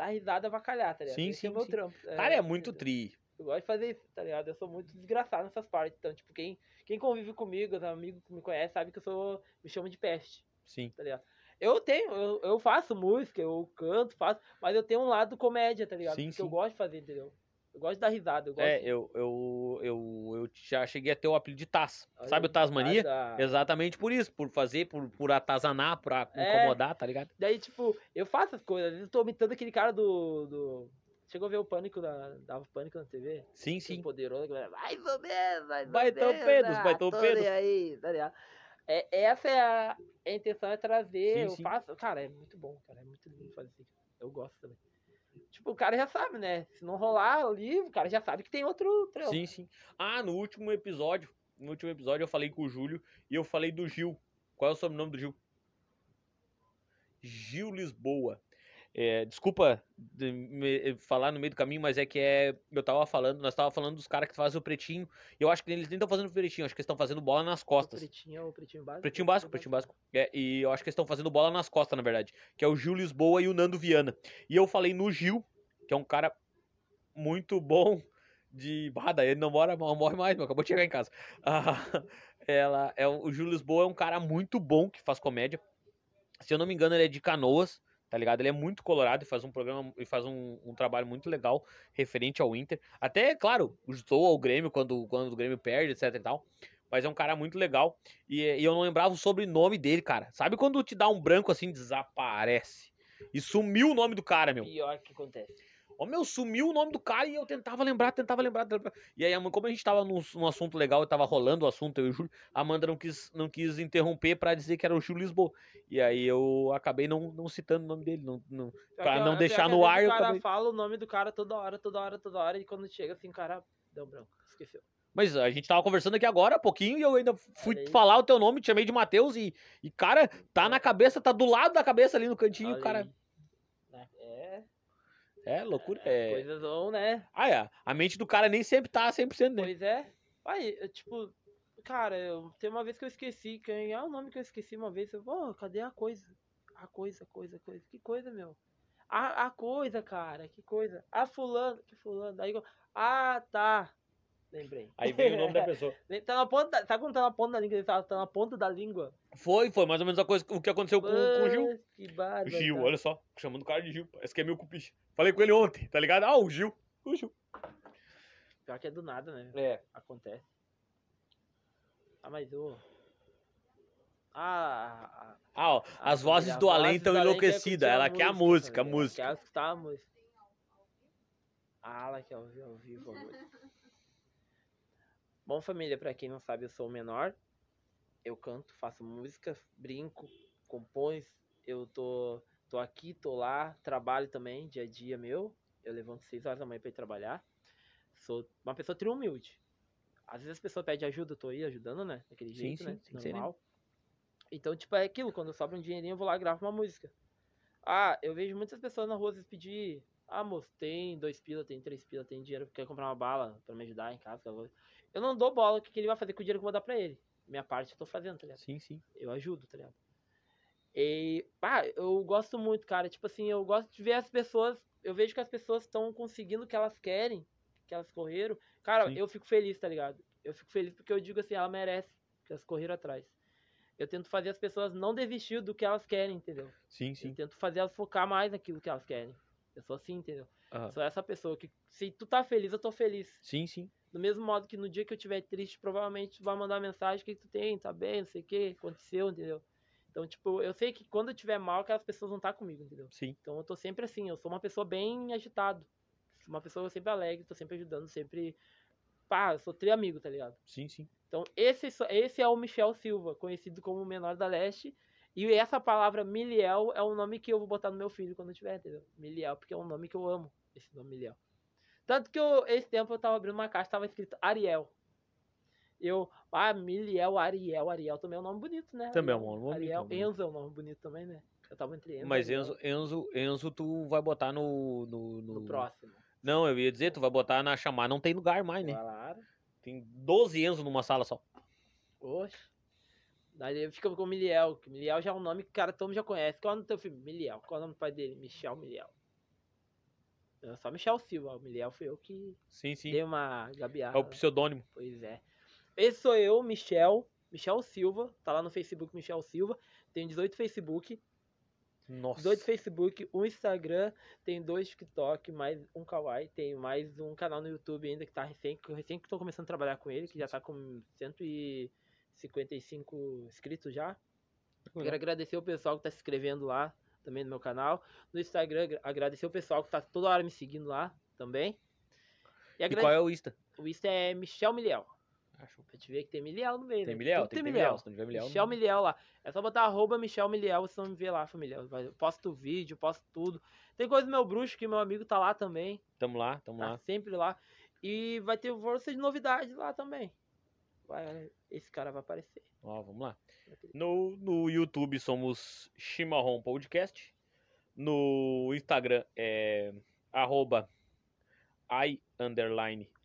Dar risada avacalhar, tá ligado? Sim, Esse sim. É meu sim. trampo. Cara, é, é muito tri. Eu gosto de fazer isso, tá ligado? Eu sou muito desgraçado nessas partes. Então, tipo, quem, quem convive comigo, os amigos que me conhecem, sabe que eu sou. me chamo de peste. Sim. Tá ligado? Eu tenho, eu, eu faço música, eu canto, faço, mas eu tenho um lado comédia, tá ligado? Sim, Porque sim. eu gosto de fazer, entendeu? Eu gosto dar risada. Eu gosto é, eu, eu, eu, eu já cheguei a ter o apelido de Taz. Sabe o Tasmania? Exatamente por isso, por fazer, por, por atazanar, pra É. incomodar, tá ligado? Daí, tipo, eu faço as coisas. Eu tô imitando aquele cara do. do... Chegou a ver o pânico da. Dava pânico na TV? Sim, sim. Poderoso, vai, mais ou menos, mais ou Baitão menos, Pedros, ah, Baitão nem aí, tá ligado? É, essa é a, a intenção, é trazer. Sim, eu sim. faço. Cara, é muito bom, cara. É muito lindo fazer isso. Eu gosto também. Tipo, o cara já sabe, né? Se não rolar ali, o cara já sabe que tem outro trampo. Sim, sim. Ah, no último episódio, no último episódio eu falei com o Júlio e eu falei do Gil. Qual é o sobrenome do Gil? Gil Lisboa. É, desculpa de me- falar no meio do caminho, mas é que é. Eu tava falando, nós tava falando dos caras que fazem o pretinho. E eu acho que eles nem estão fazendo o pretinho, acho que eles estão fazendo bola nas O costas. pretinho é o pretinho básico. Pretinho básico, pretinho básico. É, e eu acho que eles estão fazendo bola nas costas, na verdade. Que é o Gil Lisboa e o Nando Viana. E eu falei no Gil, que é um cara muito bom de. Ah, daí ele não mora, não morre mais, meu, acabou de chegar em casa. Ah, ela, é, o Gil Lisboa é um cara muito bom que faz comédia. Se eu não me engano, ele é de canoas, tá ligado? Ele é muito colorado e faz um programa e faz um, um trabalho muito legal referente ao Inter. Até, claro, estou ao Grêmio quando, quando o Grêmio perde, etc e tal. Mas é um cara muito legal. E, e eu não lembrava o sobrenome dele, cara. Sabe quando te dá um branco assim, desaparece? E sumiu o nome do cara, meu. Pior que acontece. Ô, meu, sumiu o nome do cara e eu tentava lembrar, tentava lembrar. tentava- E aí, como a gente tava num, num assunto legal e tava rolando o assunto, eu e o Júlio, a Amanda não quis, não quis interromper pra dizer que era o Gil Lisboa. E aí eu acabei não, não citando o nome dele. Não, não... Pra que- não deixar no ar, O cara acabei- fala o nome do cara toda hora, toda hora, toda hora, e quando chega assim, o cara deu branco. Esqueceu. Mas a gente tava conversando aqui agora há pouquinho e eu ainda fui falar o teu nome, te chamei de Matheus e, e, cara, tá na cabeça, tá do lado da cabeça ali no cantinho, Olha cara. É, loucura. É... coisas vão, né? Ah, é. A mente do cara nem sempre tá 100%, né? Pois é. Aí, eu, tipo, cara, eu, tem uma vez que eu esqueci, quem é o nome que eu esqueci uma vez? Eu, pô, cadê a coisa? A coisa, coisa, coisa. Que coisa, meu? A, a coisa, cara, que coisa. A fulano, que fulano. Aí, eu- ah, tá. Lembrei. Aí vem o nome da pessoa. Tá na ponta, sabe quando tá na ponta da língua? Fala, tá na ponta da língua. Foi, foi mais ou menos a coisa, o que aconteceu com, com o Gil. Que bárbaro. Gil, tá. olha só, chamando o cara de Gil. Parece que é meu cupiche. Falei com ele ontem, tá ligado? Ah, o Gil. O Gil. Pior que é do nada, né? É. Acontece. Ah, mas o. Ah, Ah, ó, a- as a- vozes a do além estão enlouquecidas. Ela quer a música, a tá música. ligado? Quer escutar a música. Ah, ela quer ouvir ao vivo a música. Bom, família, pra quem não sabe, eu sou o menor. Eu canto, faço música, brinco, compões. Eu tô, tô aqui, tô lá, trabalho também, dia a dia meu. Eu levanto 6 horas da manhã pra ir trabalhar. Sou uma pessoa tri humilde. Às vezes as pessoas pedem ajuda, eu tô aí ajudando, né? Daquele Sim, jeito, sim, né? ser, né? Normal. Então, tipo, é aquilo, quando sobra um dinheirinho, eu vou lá e gravo uma música. Ah, eu vejo muitas pessoas na rua às vezes pedir Ah, moço, tem dois pila, tem três pila, tem dinheiro, quer comprar uma bala pra me ajudar em casa. Eu não dou bola o que ele vai fazer com o dinheiro que eu vou dar pra ele. Minha parte eu tô fazendo, tá ligado? Sim, sim. Eu ajudo, tá ligado? E, ah, eu gosto muito, cara. Tipo assim, eu gosto de ver as pessoas. Eu vejo que as pessoas estão conseguindo o que elas querem, que elas correram. Cara, Sim. eu fico feliz, tá ligado? Eu fico feliz porque eu digo assim, ela merece, que elas correram atrás. Eu tento fazer as pessoas não desistir do que elas querem, entendeu? Sim, Eu sim. tento fazer elas focar mais naquilo que elas querem. Eu sou assim, entendeu? Aham. Sou essa pessoa que, se tu tá feliz, eu tô feliz. Sim, sim. Do mesmo modo que no dia que eu estiver triste, provavelmente tu vai mandar mensagem, o que, que tu tem, tá bem, não sei o que, aconteceu, entendeu? Então, tipo, eu sei que quando eu tiver mal, aquelas pessoas vão estar comigo, entendeu? Sim. Então eu tô sempre assim, eu sou uma pessoa bem agitado. Uma pessoa sempre alegre, tô sempre ajudando, sempre. Pá, eu sou tri amigo, tá ligado? Sim, sim. Então, esse, esse é o Michel Silva, conhecido como o menor da leste. E essa palavra Miliel é o nome que eu vou botar no meu filho quando eu tiver, entendeu? Miliel, porque é um nome que eu amo, esse nome Miliel. Tanto que eu, esse tempo eu tava abrindo uma caixa, tava escrito Ariel. Eu, ah, Miliel, Ariel, Ariel também é um nome bonito, né? Também é um nome bonito, Ariel, bonito. Enzo é um nome bonito também, né? Eu tava entre Enzo Mas Enzo, Enzo, Enzo, tu vai botar no, no, no próximo. Não, eu ia dizer, tu vai botar na chamar, não tem lugar mais, né? Claro. Tem 12 Enzo numa sala só. Oxe. Daí fica com o Miliel, que Miliel já é um nome que o cara todo mundo já conhece. Qual é o nome do teu filho? Miliel. Qual é o nome do pai dele? Michel Miliel. Só Michel Silva. O Miliel foi eu que Sim, sim. dei uma gabiarra. É o pseudônimo. Pois é. Esse sou eu, Michel. Michel Silva. Tá lá no Facebook, Michel Silva. Tenho 18 Facebook. Nossa. 18 Facebook, um Instagram, tem dois TikTok, mais um Kawaii, tem mais um canal no YouTube ainda que tá recém, que eu recém que tô começando a trabalhar com ele, que já tá com 155 inscritos já. Quero agradecer o pessoal que tá se inscrevendo lá também no meu canal. No Instagram, agra- agradecer o pessoal que tá toda hora me seguindo lá também. E, E agrade- qual é o Insta? o Insta é Michel Miliel. Acho. Pra te ver que tem Miliel no meio, Tem né? Miliel, Tudo tem Miliel. Se não tiver Miliel. Michel Miliel lá. É só botar arroba Michel Miliel, vocês vão me ver lá, família. Eu posto vídeo, posto tudo. Tem coisa do meu bruxo, que meu amigo tá lá também. Tamo lá, tamo Tá lá. sempre lá. E vai ter força de novidades lá também. Vai- esse cara vai aparecer. Ó, vamos lá. No, no YouTube somos Chimarrão Podcast. No Instagram é arroba i underline